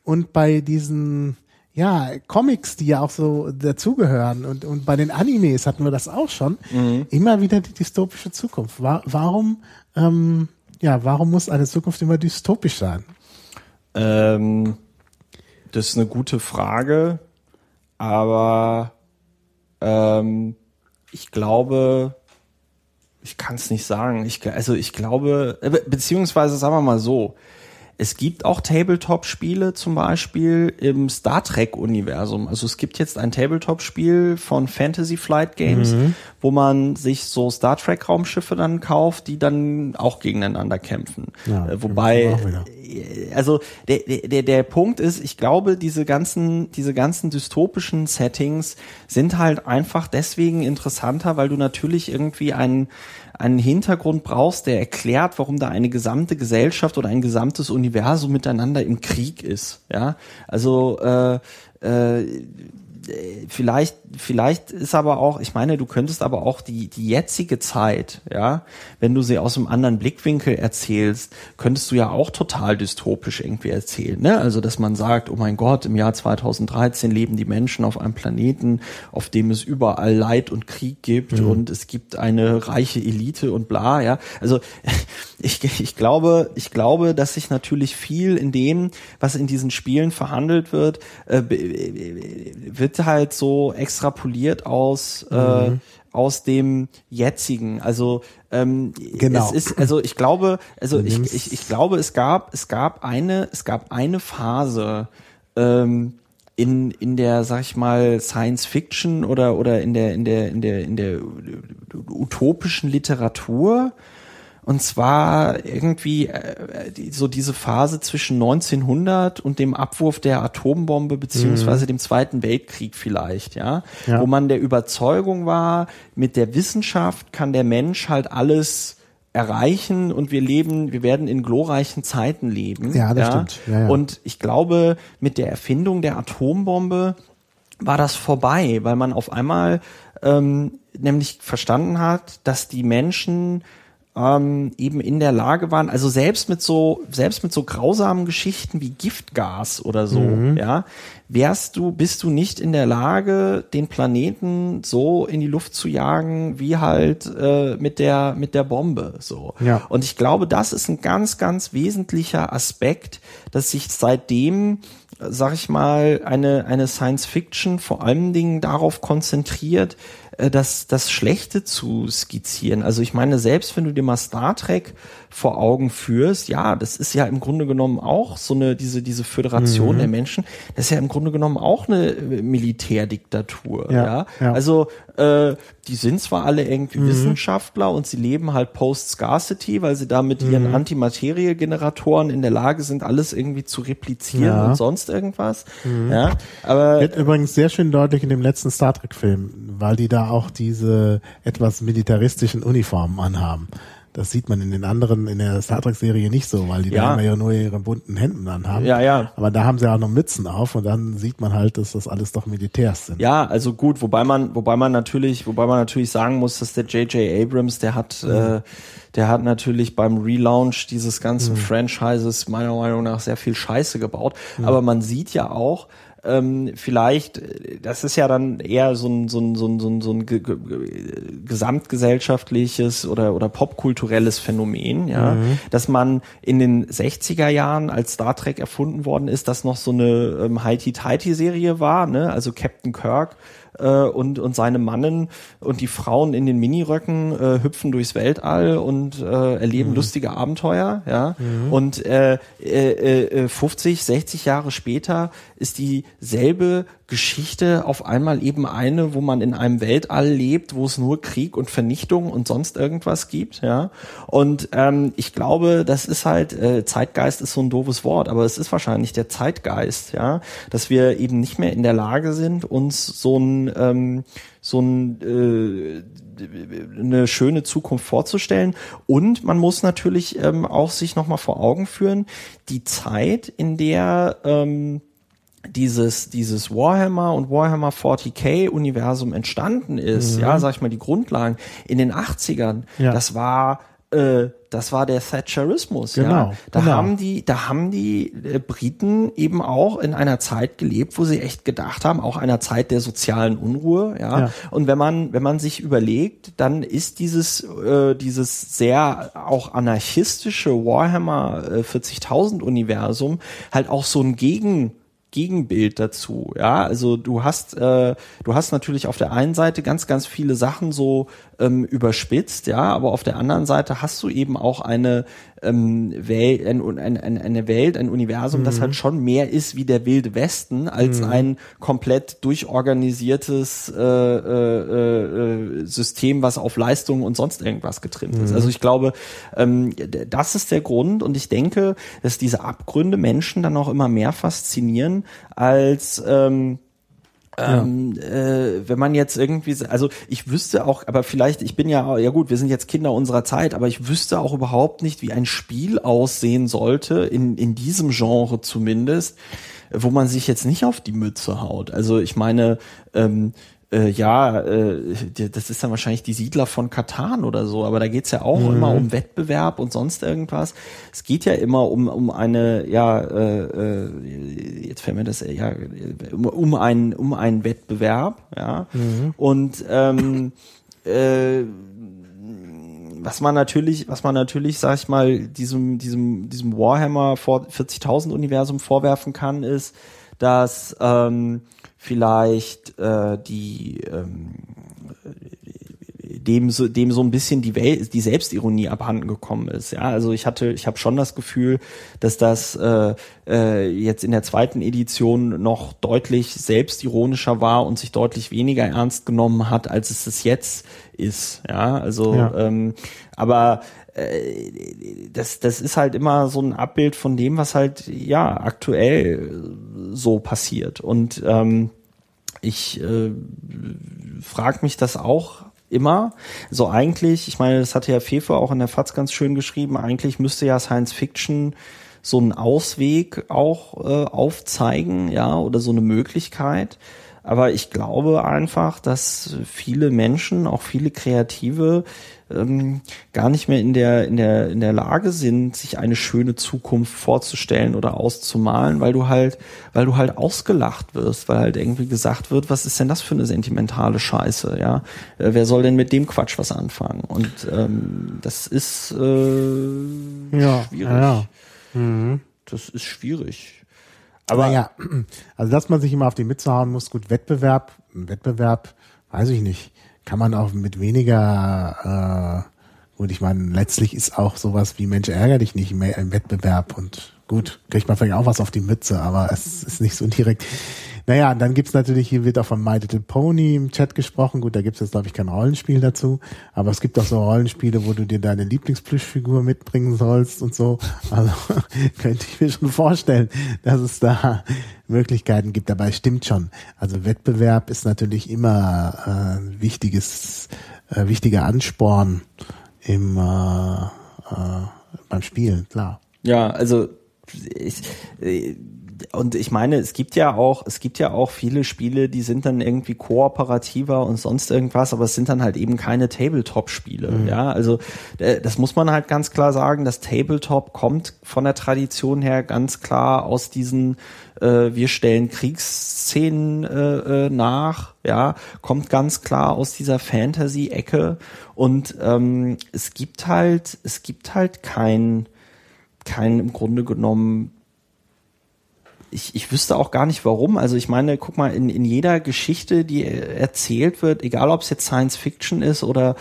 und bei diesen ja, Comics, die ja auch so dazugehören und, und bei den Animes hatten wir das auch schon, mhm. immer wieder die dystopische Zukunft. War, warum, ähm, ja, warum muss eine Zukunft immer dystopisch sein? Ähm, das ist eine gute Frage, aber ähm, ich glaube, ich kann es nicht sagen. Ich, also ich glaube, äh, beziehungsweise sagen wir mal so, es gibt auch Tabletop-Spiele zum Beispiel im Star Trek-Universum. Also es gibt jetzt ein Tabletop-Spiel von Fantasy Flight Games, mhm. wo man sich so Star Trek-Raumschiffe dann kauft, die dann auch gegeneinander kämpfen. Ja, äh, Wobei, äh, also der, der, der Punkt ist, ich glaube, diese ganzen, diese ganzen dystopischen Settings sind halt einfach deswegen interessanter, weil du natürlich irgendwie einen einen Hintergrund brauchst, der erklärt, warum da eine gesamte Gesellschaft oder ein gesamtes Universum miteinander im Krieg ist. Ja, also äh, äh, vielleicht, vielleicht ist aber auch, ich meine, du könntest aber auch die, die jetzige Zeit, ja, wenn du sie aus einem anderen Blickwinkel erzählst, könntest du ja auch total dystopisch irgendwie erzählen, ne? Also, dass man sagt, oh mein Gott, im Jahr 2013 leben die Menschen auf einem Planeten, auf dem es überall Leid und Krieg gibt mhm. und es gibt eine reiche Elite und bla, ja. Also, [laughs] ich, ich glaube, ich glaube, dass sich natürlich viel in dem, was in diesen Spielen verhandelt wird, äh, wird halt so extrapoliert aus äh, mhm. äh, aus dem jetzigen. Also ähm, genau. es ist, also ich glaube, also ich, ich, ich glaube, es gab es gab eine es gab eine Phase ähm, in in der sag ich mal Science Fiction oder oder in der in der in der in der utopischen Literatur Und zwar irgendwie äh, die, so diese Phase zwischen 1900 und dem Abwurf der Atombombe beziehungsweise mhm. dem Zweiten Weltkrieg vielleicht, ja? ja? Wo man der Überzeugung war, mit der Wissenschaft kann der Mensch halt alles erreichen und wir leben, wir werden in glorreichen Zeiten leben. Ja, das ja? stimmt. Ja, ja. Und ich glaube, mit der Erfindung der Atombombe war das vorbei, weil man auf einmal ähm, nämlich verstanden hat, dass die Menschen ähm, eben in der Lage waren, also selbst mit so, selbst mit so grausamen Geschichten wie Giftgas oder so, mhm. ja, wärst du, bist du nicht in der Lage, den Planeten so in die Luft zu jagen, wie halt äh, mit der, mit der Bombe, so. Ja. Und ich glaube, das ist ein ganz, ganz wesentlicher Aspekt, dass sich seitdem sag ich mal, eine, eine Science Fiction vor allen Dingen darauf konzentriert, äh, das, das Schlechte zu skizzieren. Also ich meine, selbst wenn du dir mal Star Trek vor Augen führst, ja, das ist ja im Grunde genommen auch so eine, diese, diese Föderation mhm. der Menschen, das ist ja im Grunde genommen auch eine äh, Militärdiktatur. Ja, ja? ja. Also äh, die sind zwar alle irgendwie mhm. Wissenschaftler und sie leben halt Post-Scarcity, weil sie da mit mhm. ihren Antimaterie-Generatoren in der Lage sind, alles irgendwie zu replizieren ja. und sonst irgendwas. Mhm. Ja, aber wird übrigens sehr schön deutlich in dem letzten Star Trek-Film, weil die da auch diese etwas militaristischen Uniformen anhaben. Das sieht man in den anderen, in der Star Trek-Serie nicht so, weil die ja. da immer ja nur ihre bunten Hemden anhaben. Ja, ja. Aber da haben sie auch noch Mützen auf und dann sieht man halt, dass das alles doch Militärs sind. Ja, also gut, wobei man, wobei man natürlich, wobei man natürlich sagen muss, dass der J.J. Abrams, der hat, mhm. äh, der hat natürlich beim Relaunch dieses ganzen mhm. Franchises meiner Meinung nach sehr viel Scheiße gebaut. Mhm. Aber man sieht ja auch, ähm, vielleicht, das ist ja dann eher so ein, so ein, so ein, so ein, so ein gesamtgesellschaftliches oder, oder popkulturelles Phänomen, ja, mhm. dass man in den 60er Jahren, als Star Trek erfunden worden ist, das noch so eine ähm, Heidi-Tighty-Serie war, ne, also Captain Kirk äh, und, und seine Mannen und die Frauen in den Miniröcken äh, hüpfen durchs Weltall und äh, erleben mhm. lustige Abenteuer, ja. Mhm. Und äh, äh, äh, 50, 60 Jahre später ist dieselbe Geschichte auf einmal eben eine, wo man in einem Weltall lebt, wo es nur Krieg und Vernichtung und sonst irgendwas gibt, ja. Und ähm, ich glaube, das ist halt äh, Zeitgeist ist so ein doofes Wort, aber es ist wahrscheinlich der Zeitgeist, ja, dass wir eben nicht mehr in der Lage sind, uns so ein ähm, so ein äh, eine schöne Zukunft vorzustellen. Und man muss natürlich ähm, auch sich nochmal vor Augen führen, die Zeit, in der ähm, dieses, dieses Warhammer und Warhammer 40k Universum entstanden ist, mhm. ja, sag ich mal, die Grundlagen in den 80ern, ja. das war, äh, das war der Thatcherismus, genau, ja. Da genau. haben die, da haben die äh, Briten eben auch in einer Zeit gelebt, wo sie echt gedacht haben, auch einer Zeit der sozialen Unruhe, ja. ja. Und wenn man, wenn man sich überlegt, dann ist dieses, äh, dieses sehr auch anarchistische Warhammer äh, 40.000 Universum halt auch so ein Gegen Gegenbild dazu. Ja, also du hast, äh, du hast natürlich auf der einen Seite ganz, ganz viele Sachen so ähm, überspitzt, ja, aber auf der anderen Seite hast du eben auch eine ähm, Welt, ein, ein, ein, eine Welt, ein Universum, mhm. das halt schon mehr ist wie der wilde Westen als mhm. ein komplett durchorganisiertes äh, äh, äh, System, was auf Leistung und sonst irgendwas getrimmt mhm. ist. Also ich glaube, ähm, das ist der Grund und ich denke, dass diese Abgründe Menschen dann auch immer mehr faszinieren als ähm, ähm, äh, wenn man jetzt irgendwie, also ich wüsste auch, aber vielleicht, ich bin ja, ja gut, wir sind jetzt Kinder unserer Zeit, aber ich wüsste auch überhaupt nicht, wie ein Spiel aussehen sollte, in, in diesem Genre zumindest, wo man sich jetzt nicht auf die Mütze haut. Also ich meine, ähm, äh, ja, äh, das ist dann wahrscheinlich die Siedler von Katan oder so, aber da geht's ja auch mhm. immer um Wettbewerb und sonst irgendwas. Es geht ja immer um, um eine, ja, äh, äh, jetzt fällt mir das, ja, um, um einen, um einen Wettbewerb, ja. Mhm. Und ähm, äh, was man natürlich, was man natürlich, sag ich mal, diesem, diesem, diesem Warhammer 40.000 Universum vorwerfen kann, ist, dass ähm, vielleicht äh, die ähm, dem so, dem so ein bisschen die Welt, die Selbstironie abhanden gekommen ist. Ja, also ich hatte, ich habe schon das Gefühl, dass das äh, äh, jetzt in der zweiten Edition noch deutlich selbstironischer war und sich deutlich weniger ernst genommen hat, als es es jetzt ist. Ja, also ja. Ähm, aber das, das ist halt immer so ein Abbild von dem, was halt ja aktuell so passiert. Und ähm, ich äh, frage mich das auch immer. So eigentlich, ich meine, das hatte ja Fefe auch in der FAZ ganz schön geschrieben, eigentlich müsste ja Science Fiction so einen Ausweg auch äh, aufzeigen, ja, oder so eine Möglichkeit. Aber ich glaube einfach, dass viele Menschen, auch viele Kreative, ähm, gar nicht mehr in der, in der, in der Lage sind, sich eine schöne Zukunft vorzustellen oder auszumalen, weil du halt, weil du halt ausgelacht wirst, weil halt irgendwie gesagt wird, was ist denn das für eine sentimentale Scheiße, ja? Äh, wer soll denn mit dem Quatsch was anfangen? Und ähm, das ist äh, ja, schwierig. Ja. Mhm. Das ist schwierig. Aber ja, [clears throat] also dass man sich immer auf die Mütze hauen muss, gut, Wettbewerb, Wettbewerb, weiß ich nicht kann man auch mit weniger, äh, gut, ich meine, letztlich ist auch sowas wie Mensch ärger dich nicht mehr im Wettbewerb und gut, kriegt man vielleicht auch was auf die Mütze, aber es ist nicht so direkt. Naja, dann gibt's natürlich, hier wird auch von My Little Pony im Chat gesprochen. Gut, da gibt's jetzt, glaube ich, kein Rollenspiel dazu. Aber es gibt auch so Rollenspiele, wo du dir deine Lieblingsplüschfigur mitbringen sollst und so. Also [laughs] könnte ich mir schon vorstellen, dass es da Möglichkeiten gibt. Dabei stimmt schon. Also Wettbewerb ist natürlich immer äh, wichtiges, äh, wichtiger Ansporn im äh, äh, beim Spielen, klar. Ja, also ich, und ich meine, es gibt ja auch, es gibt ja auch viele Spiele, die sind dann irgendwie kooperativer und sonst irgendwas, aber es sind dann halt eben keine Tabletop-Spiele. Mhm. Ja, also äh, das muss man halt ganz klar sagen. Das Tabletop kommt von der Tradition her ganz klar aus diesen äh, wir stellen Kriegsszenen äh, äh, nach, ja, kommt ganz klar aus dieser Fantasy-Ecke und ähm, es gibt halt, es gibt halt kein, kein im Grunde genommen ich, ich wüsste auch gar nicht warum. Also ich meine, guck mal, in, in jeder Geschichte, die erzählt wird, egal ob es jetzt Science Fiction ist oder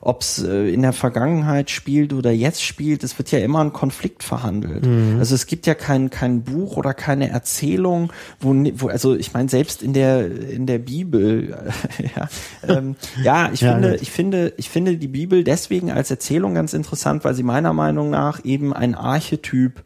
ob es äh, in der Vergangenheit spielt oder jetzt spielt, es wird ja immer ein Konflikt verhandelt. Mhm. Also es gibt ja kein, kein Buch oder keine Erzählung, wo, wo also ich meine, selbst in der, in der Bibel, [laughs] ja, ähm, ja, ich [laughs] ja, finde, gut. ich finde, ich finde die Bibel deswegen als Erzählung ganz interessant, weil sie meiner Meinung nach eben ein Archetyp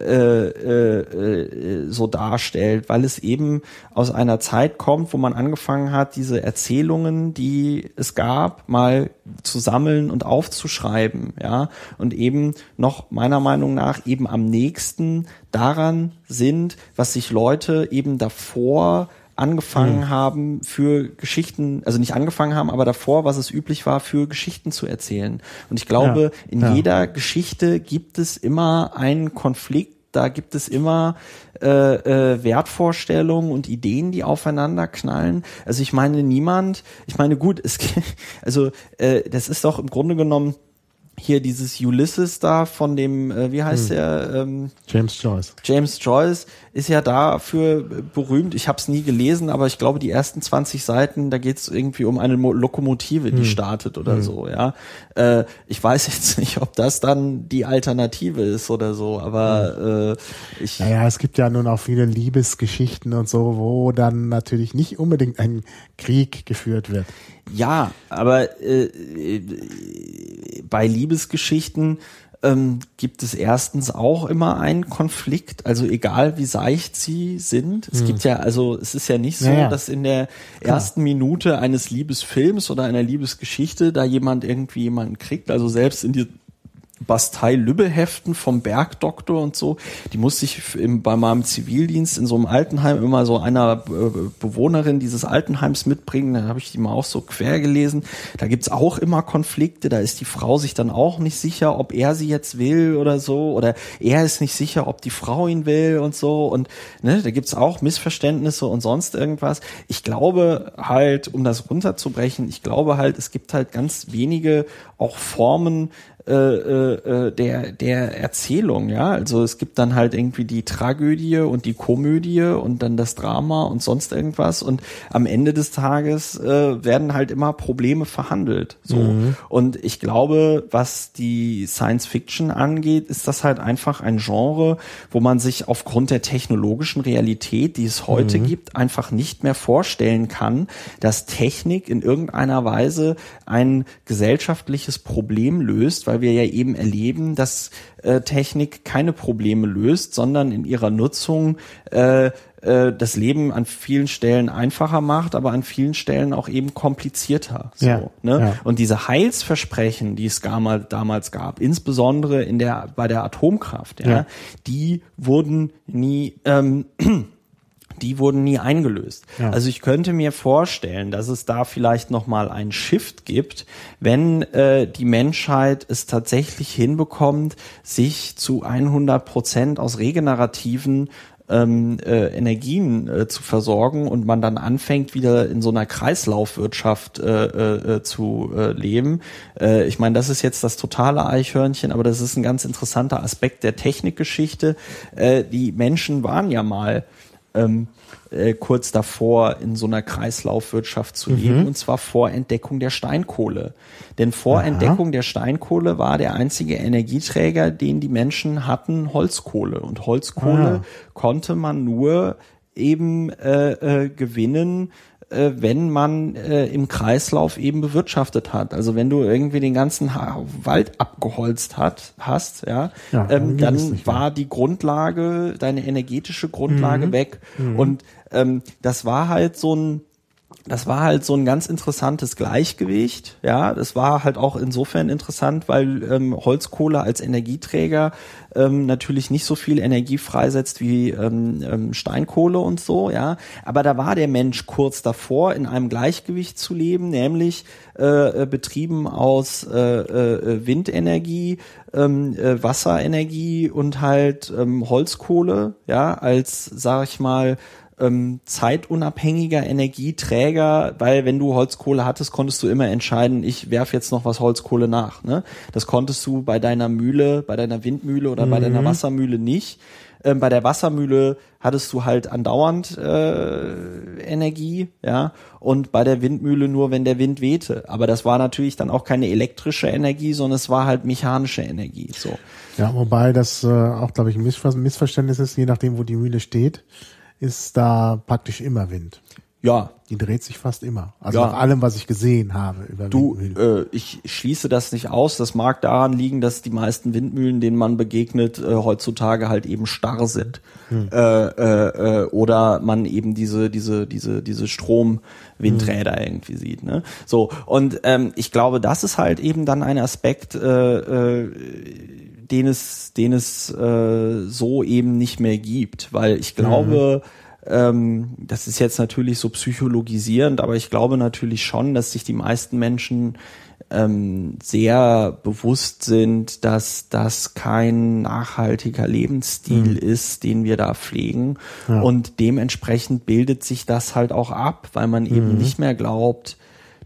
äh, äh, äh, so darstellt, weil es eben aus einer Zeit kommt, wo man angefangen hat, diese Erzählungen, die es gab, mal zu sammeln und aufzuschreiben, ja, und eben noch meiner Meinung nach eben am nächsten daran sind, was sich Leute eben davor angefangen mhm. haben für Geschichten, also nicht angefangen haben, aber davor, was es üblich war, für Geschichten zu erzählen. Und ich glaube, ja, in ja. jeder Geschichte gibt es immer einen Konflikt, da gibt es immer äh, äh, Wertvorstellungen und Ideen, die aufeinander knallen. Also ich meine, niemand, ich meine, gut, es [laughs] also äh, das ist doch im Grunde genommen hier dieses Ulysses da von dem, äh, wie heißt hm. der? Ähm, James Joyce. James Joyce ist ja dafür berühmt. Ich habe es nie gelesen, aber ich glaube, die ersten 20 Seiten, da geht es irgendwie um eine Lokomotive, die hm. startet oder hm. so. Ja, äh, ich weiß jetzt [laughs] nicht, ob das dann die Alternative ist oder so, aber hm. äh, ich. Naja, es gibt ja nun auch viele Liebesgeschichten und so, wo dann natürlich nicht unbedingt ein Krieg geführt wird. Ja, aber äh, bei Liebesgeschichten ähm, gibt es erstens auch immer einen Konflikt, also egal wie seicht sie sind. Es hm. gibt ja, also es ist ja nicht so, naja. dass in der ersten Minute eines Liebesfilms oder einer Liebesgeschichte da jemand irgendwie jemanden kriegt. Also selbst in die Bastei-Lübbe-Heften vom Bergdoktor und so. Die musste ich im, bei meinem Zivildienst in so einem Altenheim immer so einer äh, Bewohnerin dieses Altenheims mitbringen. Da habe ich die mal auch so quer gelesen. Da gibt's auch immer Konflikte. Da ist die Frau sich dann auch nicht sicher, ob er sie jetzt will oder so. Oder er ist nicht sicher, ob die Frau ihn will und so. Und ne, da gibt's auch Missverständnisse und sonst irgendwas. Ich glaube halt, um das runterzubrechen, ich glaube halt, es gibt halt ganz wenige auch Formen, äh, äh, der der Erzählung, ja. Also es gibt dann halt irgendwie die Tragödie und die Komödie und dann das Drama und sonst irgendwas und am Ende des Tages äh, werden halt immer Probleme verhandelt. So mhm. und ich glaube, was die Science Fiction angeht, ist das halt einfach ein Genre, wo man sich aufgrund der technologischen Realität, die es heute mhm. gibt, einfach nicht mehr vorstellen kann, dass Technik in irgendeiner Weise ein gesellschaftliches Problem löst, weil wir ja eben erleben, dass äh, Technik keine Probleme löst, sondern in ihrer Nutzung äh, äh, das Leben an vielen Stellen einfacher macht, aber an vielen Stellen auch eben komplizierter. So, ja, ne? Ja. Und diese Heilsversprechen, die es damals gab, insbesondere in der bei der Atomkraft, ja, ja. die wurden nie ähm, die wurden nie eingelöst. Ja. Also ich könnte mir vorstellen, dass es da vielleicht noch mal einen Shift gibt, wenn äh, die Menschheit es tatsächlich hinbekommt, sich zu 100 Prozent aus regenerativen ähm, äh, Energien äh, zu versorgen und man dann anfängt wieder in so einer Kreislaufwirtschaft äh, äh, zu äh, leben. Äh, ich meine, das ist jetzt das totale Eichhörnchen, aber das ist ein ganz interessanter Aspekt der Technikgeschichte. Äh, die Menschen waren ja mal ähm, äh, kurz davor in so einer Kreislaufwirtschaft zu leben, mhm. und zwar vor Entdeckung der Steinkohle. Denn vor Aha. Entdeckung der Steinkohle war der einzige Energieträger, den die Menschen hatten, Holzkohle. Und Holzkohle ah. konnte man nur eben äh, äh, gewinnen, äh, wenn man äh, im Kreislauf eben bewirtschaftet hat. Also wenn du irgendwie den ganzen ha Wald abgeholzt hat, hast, ja, ja ähm, dann war die Grundlage, deine energetische Grundlage mhm. weg. Mhm. Und ähm, das war halt so ein das war halt so ein ganz interessantes Gleichgewicht. Ja, das war halt auch insofern interessant, weil ähm, Holzkohle als Energieträger ähm, natürlich nicht so viel Energie freisetzt wie ähm, ähm, Steinkohle und so. Ja, aber da war der Mensch kurz davor, in einem Gleichgewicht zu leben, nämlich äh, äh betrieben aus äh, äh, Windenergie, ähm, äh, Wasserenergie und halt ähm, Holzkohle. Ja, als sag ich mal ähm, zeitunabhängiger Energieträger, weil wenn du Holzkohle hattest, konntest du immer entscheiden, ich werf jetzt noch was Holzkohle nach. Ne? Das konntest du bei deiner Mühle, bei deiner Windmühle oder mhm. bei deiner Wassermühle nicht. Ähm, bei der Wassermühle hattest du halt andauernd äh, Energie, ja, und bei der Windmühle nur, wenn der Wind wehte. Aber das war natürlich dann auch keine elektrische Energie, sondern es war halt mechanische Energie. So. Ja, wobei das äh, auch, glaube ich, ein Missverständnis ist, je nachdem, wo die Mühle steht ist da praktisch immer Wind. Ja. Die dreht sich fast immer. Also ja. nach allem, was ich gesehen habe über du, Windmühlen. Äh, ich schließe das nicht aus. Das mag daran liegen, dass die meisten Windmühlen, denen man begegnet, äh, heutzutage halt eben starr sind. Hm. Äh, äh, äh, oder man eben diese, diese, diese, diese Stromwindräder hm. irgendwie sieht. Ne? So, und ähm, ich glaube, das ist halt eben dann ein Aspekt, äh, äh, den es, den es äh, so eben nicht mehr gibt, weil ich glaube, mhm. ähm, das ist jetzt natürlich so psychologisierend, aber ich glaube natürlich schon, dass sich die meisten Menschen ähm, sehr bewusst sind, dass das kein nachhaltiger Lebensstil mhm. ist, den wir da pflegen. Ja. Und dementsprechend bildet sich das halt auch ab, weil man mhm. eben nicht mehr glaubt,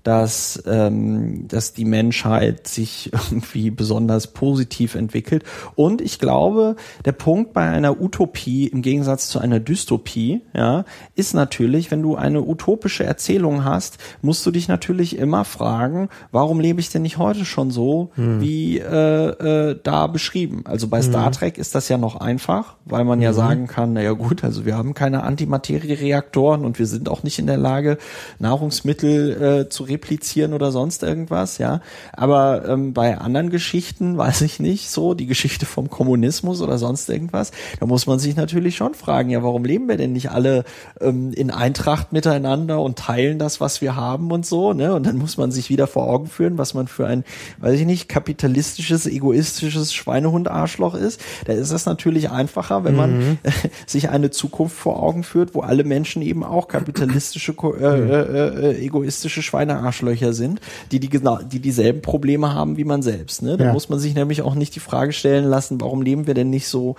dass, ähm, dass die Menschheit sich [laughs] irgendwie besonders positiv entwickelt. Und ich glaube, der Punkt bei einer Utopie im Gegensatz zu einer Dystopie, ja, ist natürlich, wenn du eine utopische Erzählung hast, musst du dich natürlich immer fragen, warum lebe ich denn nicht heute schon so, hm. wie äh, äh, da beschrieben? Also bei Star hm. Trek ist das ja noch einfach, weil man ja hm. sagen kann, naja gut, also wir haben keine Antimaterie-Reaktoren und wir sind auch nicht in der Lage, Nahrungsmittel äh, zu replizieren oder sonst irgendwas, ja. Aber ähm, bei anderen Geschichten, [laughs] weiß ich nicht, so die Geschichte vom Kommunismus oder sonst irgendwas, da muss man sich natürlich schon fragen, ja, warum leben wir denn nicht alle ähm, in Eintracht miteinander und teilen das, was wir haben und so, ne? Und dann muss man sich wieder vor Augen führen, was man für ein, weiß ich nicht, kapitalistisches, egoistisches Schweinehund-Arschloch ist. Da ist es natürlich einfacher, wenn man mhm. [laughs] sich eine Zukunft vor Augen führt, wo alle Menschen eben auch kapitalistische, äh, äh, äh, egoistische Schweine Arschlöcher sind, die, die, genau, die dieselben Probleme haben wie man selbst. Ne? Da ja. muss man sich nämlich auch nicht die Frage stellen lassen, warum leben wir denn nicht so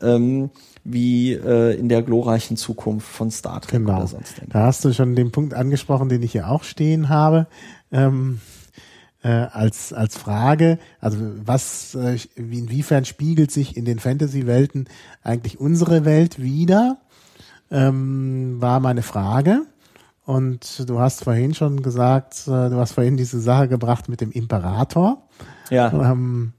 ähm, wie äh, in der glorreichen Zukunft von Star Trek genau. oder sonst irgendwas. Da hast du schon den Punkt angesprochen, den ich hier auch stehen habe. Ähm, äh, als, als Frage, also was, äh, inwiefern spiegelt sich in den Fantasy-Welten eigentlich unsere Welt wieder, ähm, war meine Frage. Und du hast vorhin schon gesagt, äh, du hast vorhin diese Sache gebracht mit dem Imperator. Ja. Ähm,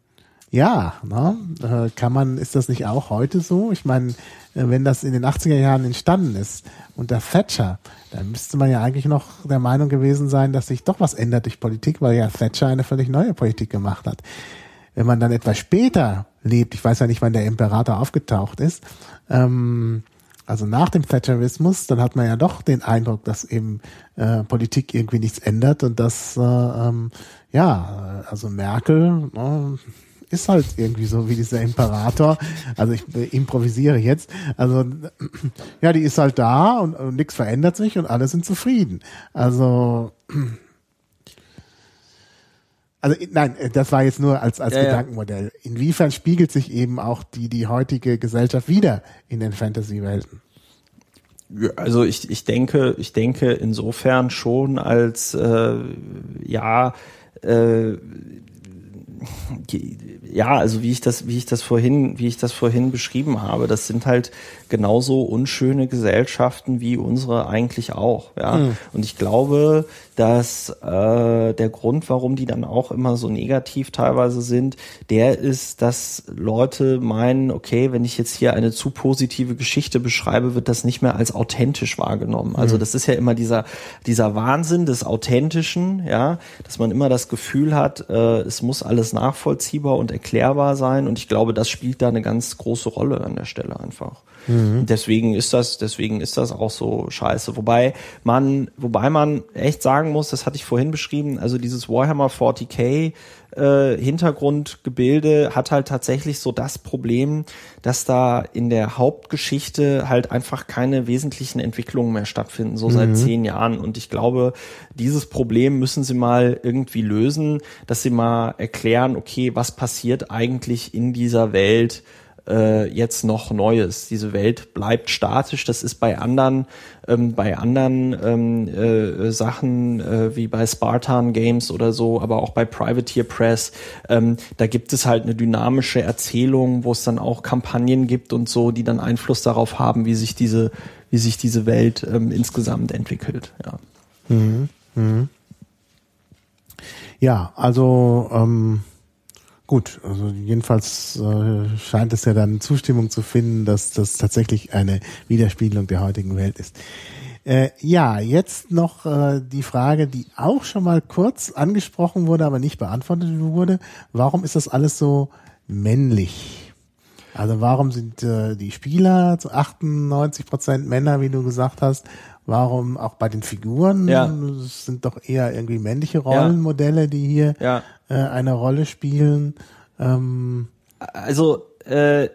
ja, ne? Äh, kann man, ist das nicht auch heute so? Ich meine, äh, wenn das in den 80er Jahren entstanden ist unter Thatcher, dann müsste man ja eigentlich noch der Meinung gewesen sein, dass sich doch was ändert durch Politik, weil ja Thatcher eine völlig neue Politik gemacht hat. Wenn man dann etwas später lebt, ich weiß ja nicht, wann der Imperator aufgetaucht ist, ähm, also nach dem Thatcherismus, dann hat man ja doch den Eindruck, dass eben äh, Politik irgendwie nichts ändert und dass äh, ähm, ja, also Merkel äh, ist halt irgendwie so wie dieser Imperator. Also ich äh, improvisiere jetzt. Also [clears throat] ja, die ist halt da und, und nichts verändert sich und alle sind zufrieden. Also also nein, das war jetzt nur als als Ja. Gedankenmodell. Inwiefern spiegelt sich eben auch die die heutige Gesellschaft wieder in den Fantasy-Welten? Also ich, ich denke, ich denke insofern schon als äh, ja äh, die- ja, also wie ich das, wie ich das vorhin, wie ich das vorhin beschrieben habe, das sind halt genauso unschöne Gesellschaften wie unsere eigentlich auch, ja. Und ich glaube, dass äh, der Grund, warum die dann auch immer so negativ teilweise sind, der ist, dass Leute meinen, okay, wenn ich jetzt hier eine zu positive Geschichte beschreibe, wird das nicht mehr als authentisch wahrgenommen. Also das ist ja immer dieser dieser Wahnsinn des Authentischen, ja, dass man immer das Gefühl hat, äh, es muss alles nachvollziehbar und erklärbar sein. Und ich glaube, das spielt da eine ganz große Rolle an der Stelle einfach. Und Deswegen ist das, deswegen ist das auch so scheiße. Wobei man, wobei man echt sagen muss, das hatte ich vorhin beschrieben, also dieses Warhammer 40k äh, Hintergrundgebilde hat halt tatsächlich so das Problem, dass da in der Hauptgeschichte halt einfach keine wesentlichen Entwicklungen mehr stattfinden, so seit zehn Jahren. Und ich glaube, dieses Problem müssen sie mal irgendwie lösen, dass sie mal erklären, okay, was passiert eigentlich in dieser Welt, äh, jetzt noch Neues. Diese Welt bleibt statisch. Das ist bei anderen, ähm, bei anderen ähm, äh, Sachen äh, wie bei Spartan Games oder so, aber auch bei Privateer Press. Ähm, da gibt es halt eine dynamische Erzählung, wo es dann auch Kampagnen gibt und so, die dann Einfluss darauf haben, wie sich diese, wie sich diese Welt ähm, insgesamt entwickelt. Ja. Ja, also ähm, gut, also jedenfalls äh, scheint es ja dann Zustimmung zu finden, dass das tatsächlich eine Widerspiegelung der heutigen Welt ist. Äh, ja, jetzt noch äh, die Frage, die auch schon mal kurz angesprochen wurde, aber nicht beantwortet wurde. Warum ist das alles so männlich? Also warum sind äh, die Spieler zu 98 Prozent Männer, wie du gesagt hast? Warum auch bei den Figuren Ja. es sind doch eher irgendwie männliche Rollenmodelle, die hier Ja. äh, eine Rolle spielen? Ähm, Also äh,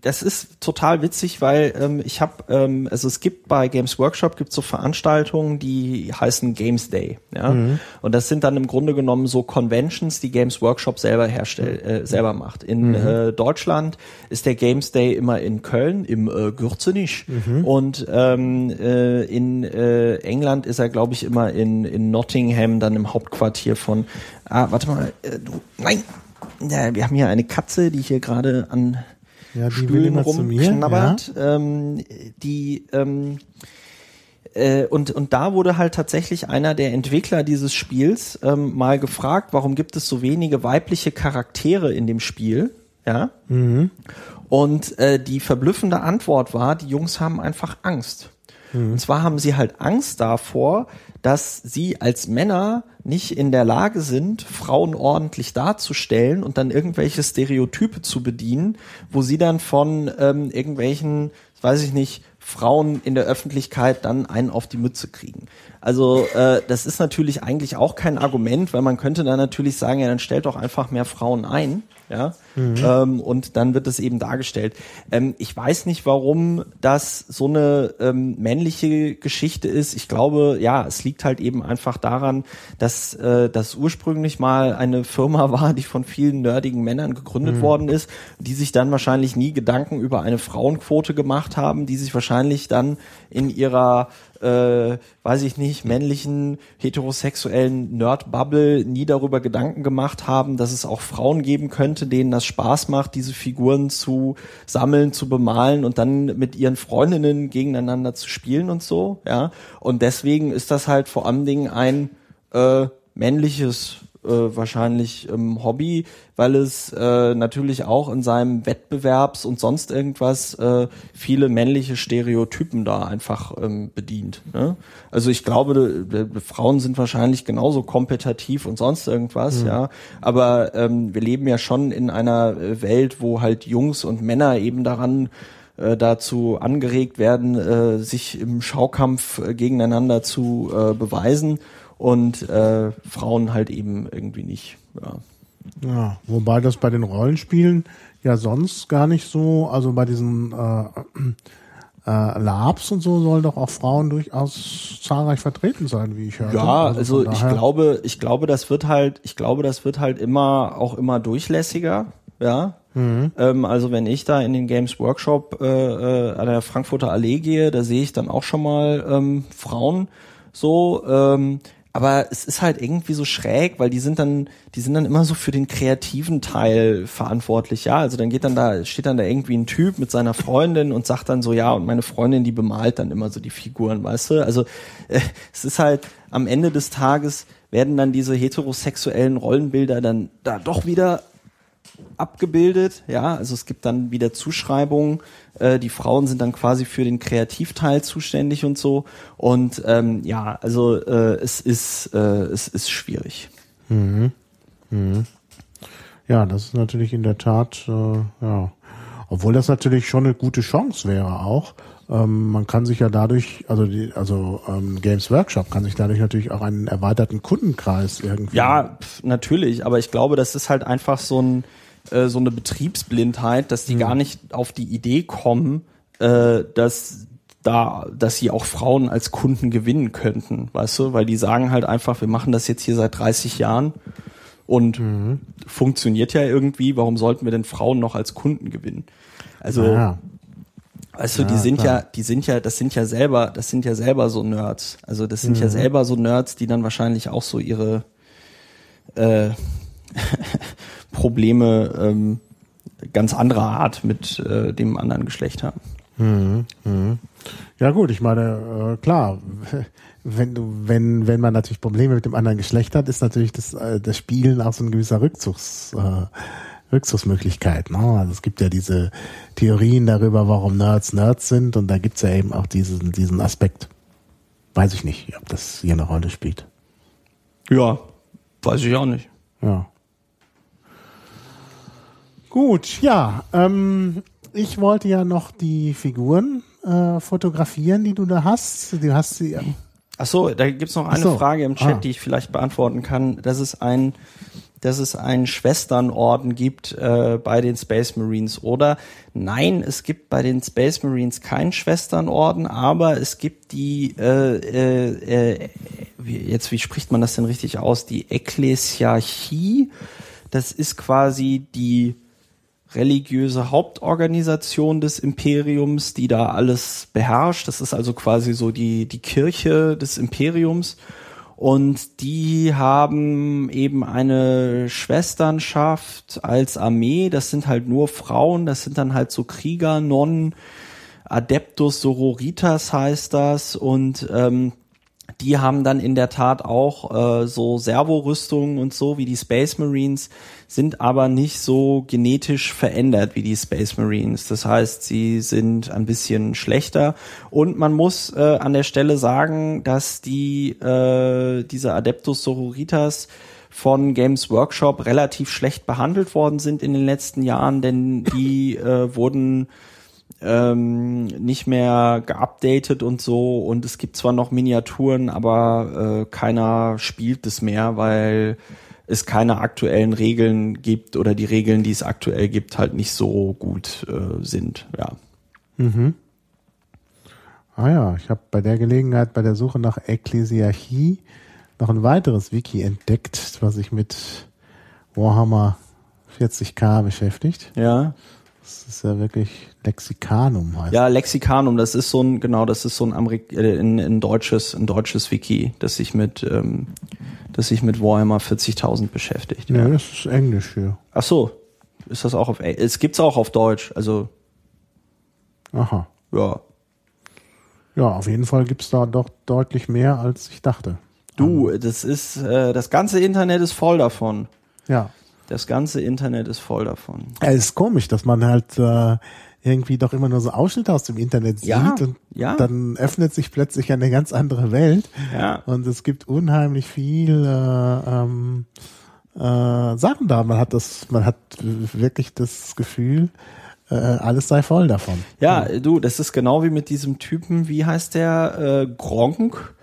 das ist total witzig, weil ähm, ich habe, ähm, also es gibt bei Games Workshop gibt so Veranstaltungen, die heißen Games Day, ja, und das sind dann im Grunde genommen so Conventions, die Games Workshop selber herstellt, äh, selber macht. In äh, Deutschland ist der Games Day immer in Köln im äh, Gürzenich und ähm, äh, in äh, England ist er, glaube ich, immer in in Nottingham, dann im Hauptquartier von. Ah, warte mal, äh, du, nein. Ja, wir haben hier eine Katze, die hier gerade an Ja, die Stühlen rumknabbert. Ähm, die ähm, äh, und, und da wurde halt tatsächlich einer der Entwickler dieses Spiels ähm, mal gefragt, warum gibt es so wenige weibliche Charaktere in dem Spiel? Ja. Und äh, die verblüffende Antwort war, die Jungs haben einfach Angst. Und zwar haben sie halt Angst davor, dass sie als Männer nicht in der Lage sind, Frauen ordentlich darzustellen und dann irgendwelche Stereotype zu bedienen, wo sie dann von ähm, irgendwelchen, weiß ich nicht, Frauen in der Öffentlichkeit dann einen auf die Mütze kriegen. Also äh, das ist natürlich eigentlich auch kein Argument, weil man könnte dann natürlich sagen, ja, dann stellt doch einfach mehr Frauen ein, ja, ähm, und dann wird es eben dargestellt. Ähm, ich weiß nicht, warum das so eine ähm, männliche Geschichte ist. Ich glaube, ja, es liegt halt eben einfach daran, dass äh, das ursprünglich mal eine Firma [laughs] war, die von vielen nerdigen Männern gegründet worden ist, die sich dann wahrscheinlich nie Gedanken über eine Frauenquote gemacht haben, die sich wahrscheinlich dann in ihrer äh, weiß ich nicht, männlichen, heterosexuellen Nerd-Bubble nie darüber Gedanken gemacht haben, dass es auch Frauen geben könnte, denen das Spaß macht, diese Figuren zu sammeln, zu bemalen und dann mit ihren Freundinnen gegeneinander zu spielen und so, ja. Und deswegen ist das halt vor allen Dingen ein äh, männliches äh, wahrscheinlich ähm, Hobby, weil es äh, natürlich auch in seinem Wettbewerbs und sonst irgendwas äh, viele männliche Stereotypen da einfach ähm, bedient. Ne? Also ich glaube, de, de, Frauen sind wahrscheinlich genauso kompetitiv und sonst irgendwas, mhm. ja. Aber ähm, wir leben ja schon in einer äh, Welt, wo halt Jungs und Männer eben daran äh, dazu angeregt werden, äh, sich im Schaukampf gegeneinander zu beweisen und äh, Frauen halt eben irgendwie nicht. Ja. ja, wobei das bei den Rollenspielen ja sonst gar nicht so, also bei diesen äh, äh, Labs und so sollen doch auch Frauen durchaus zahlreich vertreten sein, wie ich höre. Ja, also, also ich glaube, ich glaube, das wird halt, ich glaube, das wird halt immer auch immer durchlässiger, ja. Mhm. Ähm, also wenn ich da in den Games Workshop äh, äh, an der Frankfurter Allee gehe, da sehe ich dann auch schon mal ähm, Frauen so. Ähm, aber es ist halt irgendwie so schräg, weil die sind dann, die sind dann immer so für den kreativen Teil verantwortlich, ja. Also dann geht dann da, steht dann da irgendwie ein Typ mit seiner Freundin und sagt dann so, ja, und meine Freundin, die bemalt dann immer so die Figuren, weißt du? Also äh, es ist halt am Ende des Tages werden dann diese heterosexuellen Rollenbilder dann da doch wieder abgebildet, ja, also es gibt dann wieder Zuschreibungen, äh, die Frauen sind dann quasi für den Kreativteil zuständig und so und ähm, ja, also äh, es ist äh, es ist schwierig. Mhm. Mhm. Ja, das ist natürlich in der Tat, äh, ja, obwohl das natürlich schon eine gute Chance wäre auch. Ähm, man kann sich ja dadurch, also die, also ähm, Games Workshop kann sich dadurch natürlich auch einen erweiterten Kundenkreis irgendwie. Ja, pf, natürlich, aber ich glaube, das ist halt einfach so ein äh, so eine Betriebsblindheit, dass die mhm. gar nicht auf die Idee kommen, äh, dass da, dass sie auch Frauen als Kunden gewinnen könnten, weißt du, weil die sagen halt einfach, wir machen das jetzt hier seit 30 Jahren und mhm. funktioniert ja irgendwie, warum sollten wir denn Frauen noch als Kunden gewinnen? Also, ja. weißt du, ja, die sind klar. ja, die sind ja, das sind ja selber, das sind ja selber so Nerds. Also das sind mhm. ja selber so Nerds, die dann wahrscheinlich auch so ihre äh, [laughs] Probleme ähm, ganz anderer Art mit äh, dem anderen Geschlecht haben. Mhm, mh. Ja gut, ich meine, äh, klar, [laughs] wenn du, wenn, wenn man natürlich Probleme mit dem anderen Geschlecht hat, ist natürlich das, äh, das Spielen auch so ein gewisser Rückzugs, äh, Rückzugsmöglichkeit. Ne? Also es gibt ja diese Theorien darüber, warum Nerds Nerds sind und da gibt's ja eben auch diesen, diesen Aspekt. Weiß ich nicht, ob das hier eine Rolle spielt. Ja, weiß ich auch nicht. Ja. Gut, ja. Ähm, ich wollte ja noch die Figuren äh, fotografieren, die du da hast. Du hast sie. Ähm Ach so, da gibt's noch eine so. Frage im Chat, ah. die ich vielleicht beantworten kann. Das ist ein dass es einen Schwesternorden gibt äh, bei den Space Marines oder nein, es gibt bei den Space Marines keinen Schwesternorden, aber es gibt die äh, äh, äh, wie, jetzt wie spricht man das denn richtig aus? Die Ekklesiarchie. Das ist quasi die religiöse Hauptorganisation des Imperiums, die da alles beherrscht. Das ist also quasi so die, die Kirche des Imperiums. Und die haben eben eine Schwesternschaft als Armee. Das sind halt nur Frauen. Das sind dann halt so Krieger, Nonnen, Adeptus Sororitas heißt das. Und ähm, die haben dann in der Tat auch äh, so Servorüstungen und so wie die Space Marines, sind aber nicht so genetisch verändert wie die Space Marines. Das heißt, sie sind ein bisschen schlechter und man muss äh, an der Stelle sagen, dass die äh, diese Adeptus Sororitas von Games Workshop relativ schlecht behandelt worden sind in den letzten Jahren, denn die äh, wurden ähm, nicht mehr geupdatet und so und es gibt zwar noch Miniaturen, aber äh, keiner spielt es mehr, weil es keine aktuellen Regeln gibt oder die Regeln, die es aktuell gibt, halt nicht so gut äh, sind, ja. Mhm. Ah ja, ich habe bei der Gelegenheit bei der Suche nach Ekklesiarchie noch ein weiteres Wiki entdeckt, was sich mit Warhammer 40k beschäftigt. Ja. Das ist ja wirklich Lexikanum heißt. Ja, Lexikanum, das ist so ein, genau, das ist so ein Amerik äh, ein, ein deutsches, ein deutsches Wiki, das sich mit, ähm, das sich mit Warhammer 40.000 beschäftigt. Ja, das ist Englisch hier. Ach so, ist das auch auf, es gibt's auch auf Deutsch, also, Aha. ja. Ja, auf jeden Fall gibt's da doch deutlich mehr, als ich dachte. Du, das ist, äh, das ganze Internet ist voll davon. Ja. Das ganze Internet ist voll davon. Es ist komisch, dass man halt äh, irgendwie doch immer nur so Ausschnitte aus dem Internet sieht Ja, und ja. dann öffnet sich plötzlich eine ganz andere Welt Ja. und es gibt unheimlich viel äh, ähm, äh, Sachen da. Man hat das, man hat wirklich das Gefühl, äh, alles sei voll davon. Ja, du, das ist genau wie mit diesem Typen, wie heißt der, äh, Gronk,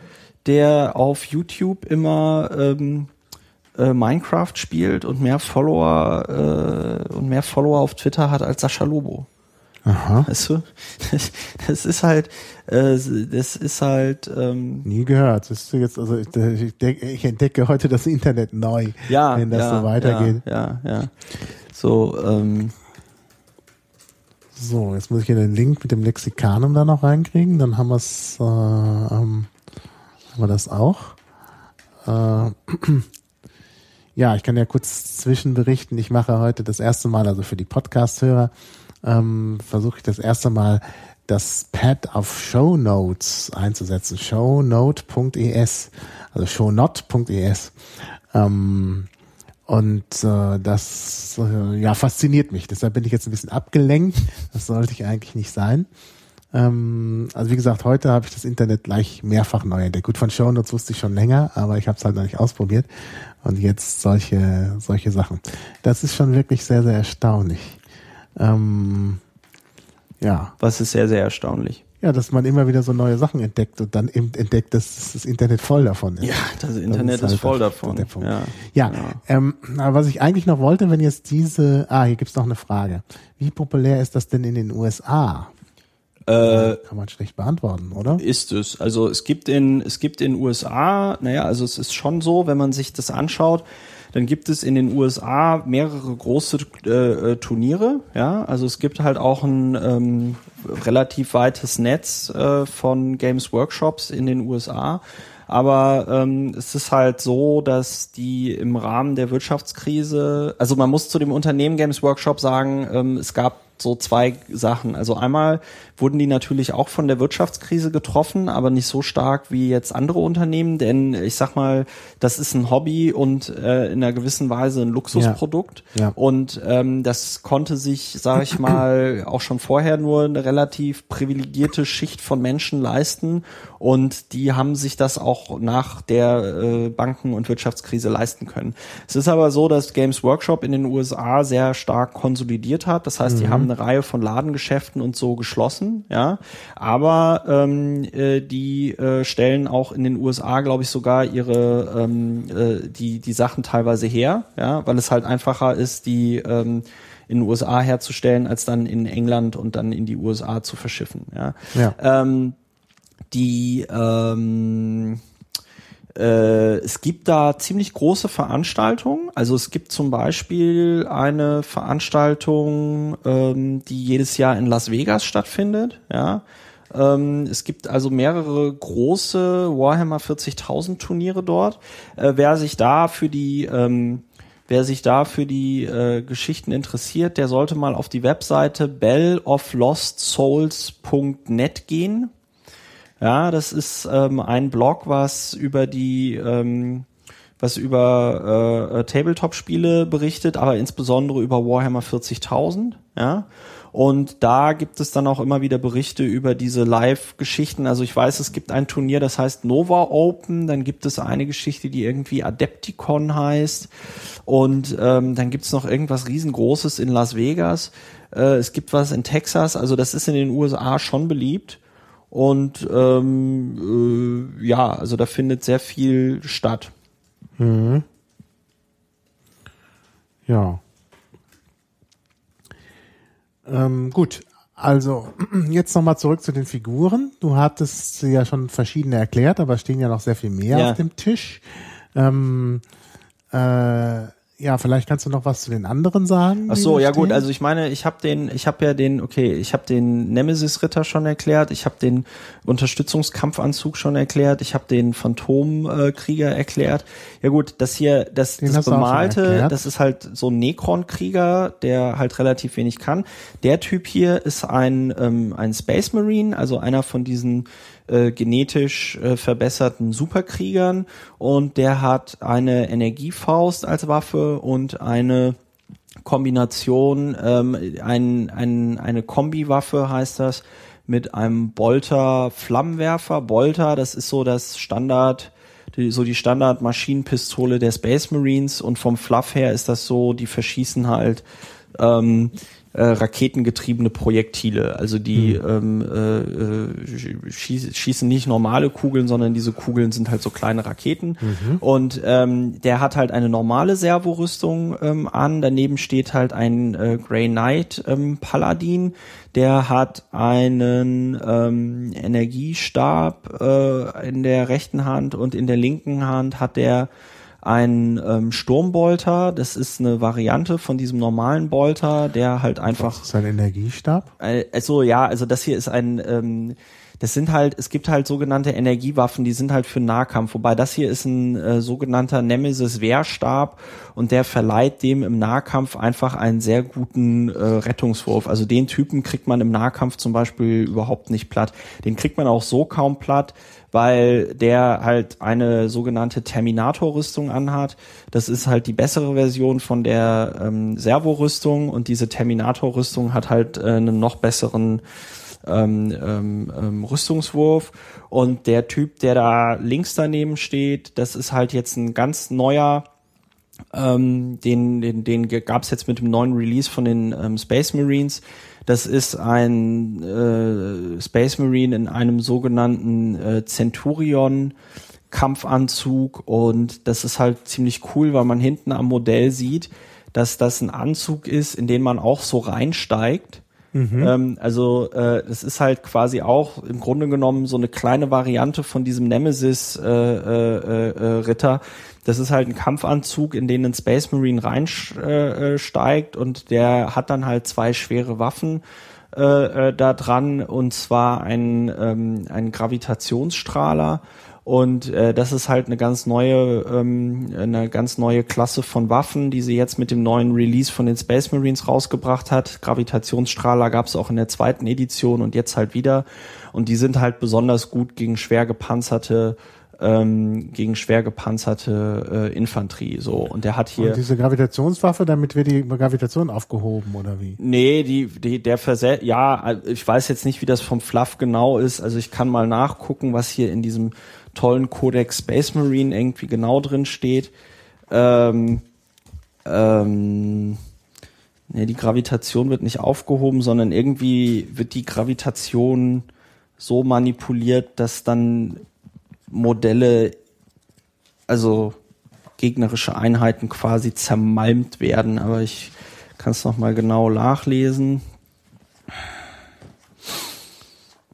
der auf YouTube immer ähm, äh, Minecraft spielt und mehr Follower äh, und mehr Follower auf Twitter hat als Sascha Lobo. Aha. Weißt du? Das, [laughs] das ist halt, äh, das ist halt, ähm, Nie gehört. Das ist jetzt, also ich, ich entdecke heute das Internet neu, ja, wenn das ja, so weitergeht. Ja, ja, ja. So, ähm, So, jetzt muss ich hier den Link mit dem Lexikanum da noch reinkriegen. Dann haben wir's, äh, ähm, haben wir das auch. Äh, [clears throat] ja, ich kann ja kurz zwischenberichten. Ich mache heute das erste Mal, also für die Podcast-Hörer, ähm, versuche ich das erste Mal das Pad auf Show Notes einzusetzen. Shownote.es, also shownot.es. Ähm, und äh, das äh, ja fasziniert mich. Deshalb bin ich jetzt ein bisschen abgelenkt. Das sollte ich eigentlich nicht sein. Ähm, also wie gesagt, heute habe ich das Internet gleich mehrfach neu entdeckt. Gut, von Shownotes wusste ich schon länger, aber ich habe es halt noch nicht ausprobiert. Und jetzt solche solche Sachen. Das ist schon wirklich sehr sehr erstaunlich. Ähm, ja, was ist sehr, sehr erstaunlich. ja, dass man immer wieder so neue Sachen entdeckt und dann eben entdeckt, dass das Internet voll davon ist. Ja, das Internet ist, halt voll davon. Punkt. Ja. Ja, Ähm, aber was ich eigentlich noch wollte, wenn jetzt diese, ah, hier gibt's noch eine Frage. Wie populär ist das denn in den USA? Äh, Kann man schlecht beantworten, oder? ist es. Also es gibt in es gibt in USA, naja, also es ist schon so, wenn man sich das anschaut, dann gibt es in den USA mehrere große äh, äh, Turniere, ja. Also es gibt halt auch ein ähm, relativ weites Netz äh, von Games Workshops in den USA. Aber ähm, es ist halt so, dass die im Rahmen der Wirtschaftskrise, also man muss zu dem Unternehmen Games Workshop sagen, ähm, es gab so zwei Sachen. Also einmal wurden die natürlich auch von der Wirtschaftskrise getroffen, aber nicht so stark wie jetzt andere Unternehmen, denn ich sag mal, das ist ein Hobby und äh, in einer gewissen Weise ein Luxusprodukt. Ja. Ja. Und ähm, das konnte sich, sage ich mal, [clears throat] auch schon vorher nur eine relativ privilegierte Schicht von Menschen leisten. Und die haben sich das auch nach der äh, Banken- und Wirtschaftskrise leisten können. Es ist aber so, dass Games Workshop in den USA sehr stark konsolidiert hat. Das heißt, die haben eine Reihe von Ladengeschäften und so geschlossen, ja. Aber ähm, äh, die äh, stellen auch in den USA, glaube ich, sogar ihre ähm, äh, die die Sachen teilweise her, ja, weil es halt einfacher ist, die ähm, in den USA herzustellen, als dann in England und dann in die USA zu verschiffen, ja. Ja. Ähm, die ähm, äh, es gibt da ziemlich große Veranstaltungen. Also es gibt zum Beispiel eine Veranstaltung, ähm, die jedes Jahr in Las Vegas stattfindet. Ja, ähm, es gibt also mehrere große Warhammer 40.000 Turniere dort. Äh, wer sich da für die ähm, Wer sich da für die äh, Geschichten interessiert, der sollte mal auf die Webseite belloflostsouls.net gehen. Ja, das ist ähm, ein Blog, was über die, ähm, was über äh, äh, Tabletop-Spiele berichtet, aber insbesondere über Warhammer 40.000. Ja, und da gibt es dann auch immer wieder Berichte über diese Live-Geschichten. Also ich weiß, es gibt ein Turnier, das heißt Nova Open. Dann gibt es eine Geschichte, die irgendwie Adepticon heißt. Und ähm, dann gibt es noch irgendwas riesengroßes in Las Vegas. Äh, es gibt was in Texas. Also das ist in den USA schon beliebt. Und ähm, äh, ja, also da findet sehr viel statt. Ja. Ähm, gut, also [clears throat] jetzt nochmal zurück zu den Figuren. Du hattest sie ja schon verschiedene erklärt, aber stehen ja noch sehr viel mehr Ja. auf dem Tisch. Ähm, äh, ja, vielleicht kannst du noch was zu den anderen sagen. Ach so, ja gut, also ich meine, ich habe den, ich habe ja den, okay, ich habe den Nemesis-Ritter schon erklärt, ich habe den Unterstützungskampfanzug schon erklärt, ich habe den Phantomkrieger erklärt. Ja gut, das hier, das, Den das bemalte, das ist halt so ein Necron-Krieger, der halt relativ wenig kann. Der Typ hier ist ein, ähm, ein Space Marine, also einer von diesen äh, genetisch äh, verbesserten Superkriegern und der hat eine Energiefaust als Waffe und eine Kombination, ähm, ein, ein, eine Kombiwaffe heißt das, mit einem Bolter Flammenwerfer. Bolter, das ist so das Standard, die, so die Standard Maschinenpistole der Space Marines und vom Fluff her ist das so, die verschießen halt ähm, äh, raketengetriebene Projektile. Also die ähm, äh, äh, schieß, schießen nicht normale Kugeln, sondern diese Kugeln sind halt so kleine Raketen. Und ähm, der hat halt eine normale Servorüstung ähm, an. Daneben steht halt ein äh, Grey Knight ähm, Paladin. Der hat einen ähm, Energiestab äh, in der rechten Hand und in der linken Hand hat der ein ähm, Sturmbolter. Das ist eine Variante von diesem normalen Bolter, der halt einfach Das ist ein Energiestab. äh, also ja, also das hier ist ein, ähm, das sind halt, es gibt halt sogenannte Energiewaffen, die sind halt für Nahkampf, wobei das hier ist ein äh, sogenannter Nemesis-Wehrstab und der verleiht dem im Nahkampf einfach einen sehr guten äh, Rettungswurf. Also den Typen kriegt man im Nahkampf zum Beispiel überhaupt nicht platt. Den kriegt man auch so kaum platt, weil der halt eine sogenannte Terminator-Rüstung anhat. Das ist halt die bessere Version von der ähm, Servo-Rüstung und diese Terminator-Rüstung hat halt äh, einen noch besseren ähm, ähm, ähm, Rüstungswurf. Und der Typ, der da links daneben steht, das ist halt jetzt ein ganz neuer ähm, den, den, den gab es jetzt mit dem neuen Release von den ähm, Space Marines. Das ist ein äh, Space Marine in einem sogenannten äh, Centurion Kampfanzug und das ist halt ziemlich cool, weil man hinten am Modell sieht, dass das ein Anzug ist, in den man auch so reinsteigt. Ähm, also äh, das ist halt quasi auch im Grunde genommen so eine kleine Variante von diesem Nemesis äh, äh, äh, Ritter. Das ist halt ein Kampfanzug, in den ein Space Marine reinsteigt äh, äh, und der hat dann halt zwei schwere Waffen äh, äh, da dran und zwar ein, ähm, ein Gravitationsstrahler und äh, das ist halt eine ganz neue, ähm, eine ganz neue Klasse von Waffen, die sie jetzt mit dem neuen Release von den Space Marines rausgebracht hat. Gravitationsstrahler gab es auch in der zweiten Edition und jetzt halt wieder. Und die sind halt besonders gut gegen schwer gepanzerte ähm, gegen schwer gepanzerte äh, Infanterie so und der hat hier Und diese Gravitationswaffe, damit wird die Gravitation aufgehoben, oder wie? Nee, die, die, der Verse ja, ich weiß jetzt nicht, wie das vom Fluff genau ist. Also ich kann mal nachgucken, was hier in diesem tollen Codex Space Marine irgendwie genau drin steht. Ähm, ähm, nee, die Gravitation wird nicht aufgehoben, sondern irgendwie wird die Gravitation so manipuliert, dass dann Modelle, also gegnerische Einheiten quasi zermalmt werden. Aber ich kann es nochmal genau nachlesen.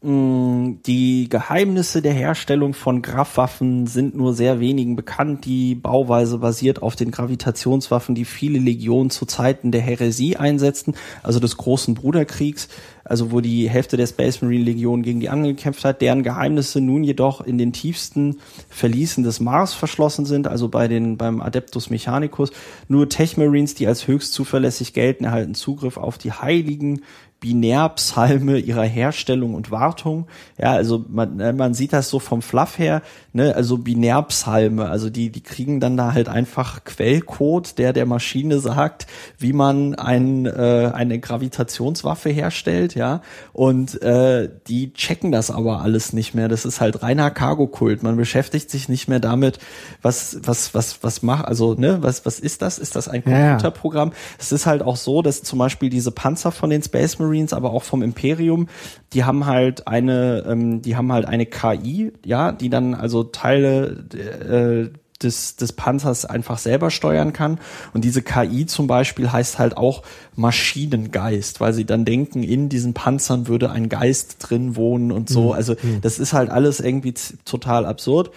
Die Geheimnisse der Herstellung von Grafwaffen sind nur sehr wenigen bekannt. Die Bauweise basiert auf den Gravitationswaffen, die viele Legionen zu Zeiten der Häresie einsetzten, also des großen Bruderkriegs, also wo die Hälfte der Space Marine Legion gegen die anderen gekämpft hat, deren Geheimnisse nun jedoch in den tiefsten Verließen des Mars verschlossen sind, also bei den, beim Adeptus Mechanicus. Nur Tech Marines, die als höchst zuverlässig gelten, erhalten Zugriff auf die heiligen Binärpsalme ihrer Herstellung und Wartung. Ja, also man, äh, man sieht das so vom Fluff her, ne, also Binärpsalme, also die, die kriegen dann da halt einfach Quellcode, der der Maschine sagt, wie man ein, äh, eine Gravitationswaffe herstellt, ja, und äh, die checken das aber alles nicht mehr. Das ist halt reiner Cargo-Kult. Man beschäftigt sich nicht mehr damit, was, was, was, was macht, also, ne, was, was ist das? Ist das ein Ja, ja. Computerprogramm? Es ist halt auch so, dass zum Beispiel diese Panzer von den Space Marines, aber auch vom Imperium, die haben halt eine, ähm, die haben halt eine KI, ja, die dann also Teile äh, des, des Panzers einfach selber steuern kann. Und diese KI zum Beispiel heißt halt auch Maschinengeist, weil sie dann denken, in diesen Panzern würde ein Geist drin wohnen und so. Also das ist halt alles irgendwie total absurd.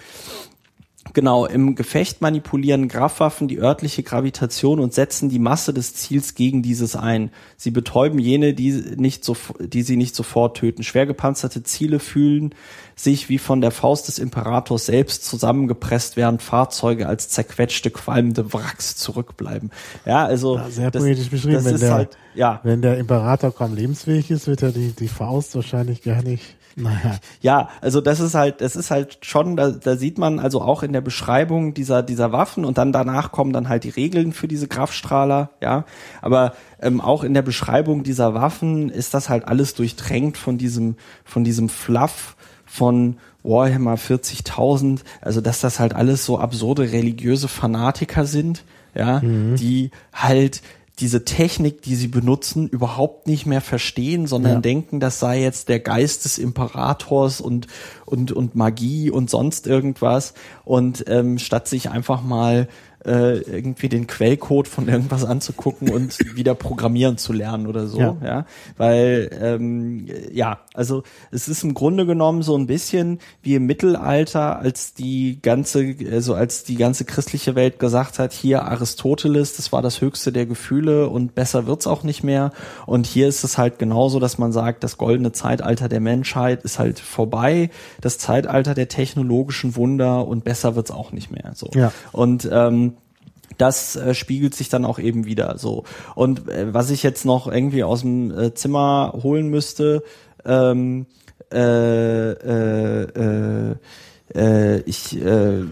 Genau, im Gefecht manipulieren Grafwaffen die örtliche Gravitation und setzen die Masse des Ziels gegen dieses ein. Sie betäuben jene, die, nicht so, die sie nicht sofort töten. Schwer gepanzerte Ziele fühlen sich wie von der Faust des Imperators selbst zusammengepresst, während Fahrzeuge als zerquetschte, qualmende Wracks zurückbleiben. Ja, also Ja, sehr poetisch beschrieben. Das Wenn der, halt, ja, wenn der Imperator kaum lebensfähig ist, wird er die, die Faust wahrscheinlich gar nicht. Naja. [laughs] Ja, also das ist halt, das ist halt schon, da, da sieht man also auch in der Beschreibung dieser dieser Waffen und dann danach kommen dann halt die Regeln für diese Kraftstrahler, ja. Aber ähm, auch in der Beschreibung dieser Waffen ist das halt alles durchtränkt von diesem von diesem Fluff von Warhammer 40.000, also dass das halt alles so absurde religiöse Fanatiker sind, ja, die halt diese Technik, die sie benutzen, überhaupt nicht mehr verstehen, sondern Ja. denken, das sei jetzt der Geist des Imperators und und und Magie und sonst irgendwas und ähm, statt sich einfach mal äh, irgendwie den Quellcode von irgendwas anzugucken und [laughs] wieder programmieren zu lernen oder so, Ja. ja, weil ähm, ja, also es ist im Grunde genommen so ein bisschen wie im Mittelalter, als die ganze, also als die ganze christliche Welt gesagt hat, hier Aristoteles, das war das höchste der Gefühle und besser wird's auch nicht mehr. Und hier ist es halt genauso, dass man sagt, das goldene Zeitalter der Menschheit ist halt vorbei, das Zeitalter der technologischen Wunder und besser wird's auch nicht mehr. So. Ja. Und ähm, das äh, spiegelt sich dann auch eben wieder so. Und äh, was ich jetzt noch irgendwie aus dem äh, Zimmer holen müsste, ähm, äh, äh, äh, äh, ich, äh,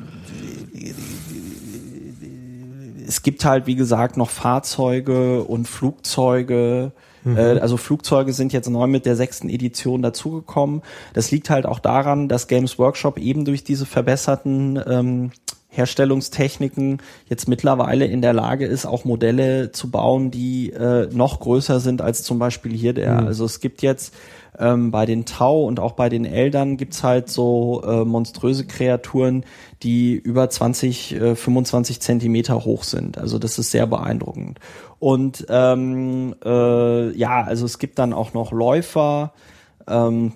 es gibt halt, wie gesagt, noch Fahrzeuge und Flugzeuge. Äh, Also Flugzeuge sind jetzt neu mit der sechsten Edition dazugekommen. Das liegt halt auch daran, dass Games Workshop eben durch diese verbesserten ähm, Herstellungstechniken jetzt mittlerweile in der Lage ist, auch Modelle zu bauen, die äh, noch größer sind als zum Beispiel hier der. Also es gibt jetzt ähm, bei den Tau und auch bei den Eldern gibt's halt so äh, monströse Kreaturen, die über 20, äh, 25 Zentimeter hoch sind. Also das ist sehr beeindruckend. Und ähm, äh, ja, also es gibt dann auch noch Läufer. Ähm,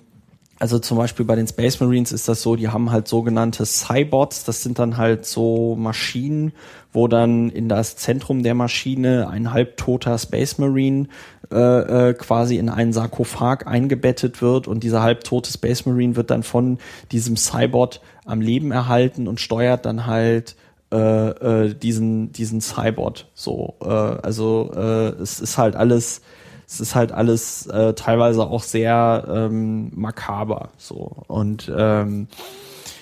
also zum Beispiel bei den Space Marines ist das so, die haben halt sogenannte Cybots, das sind dann halt so Maschinen, wo dann in das Zentrum der Maschine ein halbtoter Space Marine äh, äh, quasi in einen Sarkophag eingebettet wird. Und dieser halbtote Space Marine wird dann von diesem Cybot am Leben erhalten und steuert dann halt äh, äh, diesen diesen Cybot. So äh, also äh, es ist halt alles es ist halt alles äh, teilweise auch sehr ähm, makaber so. Und ähm,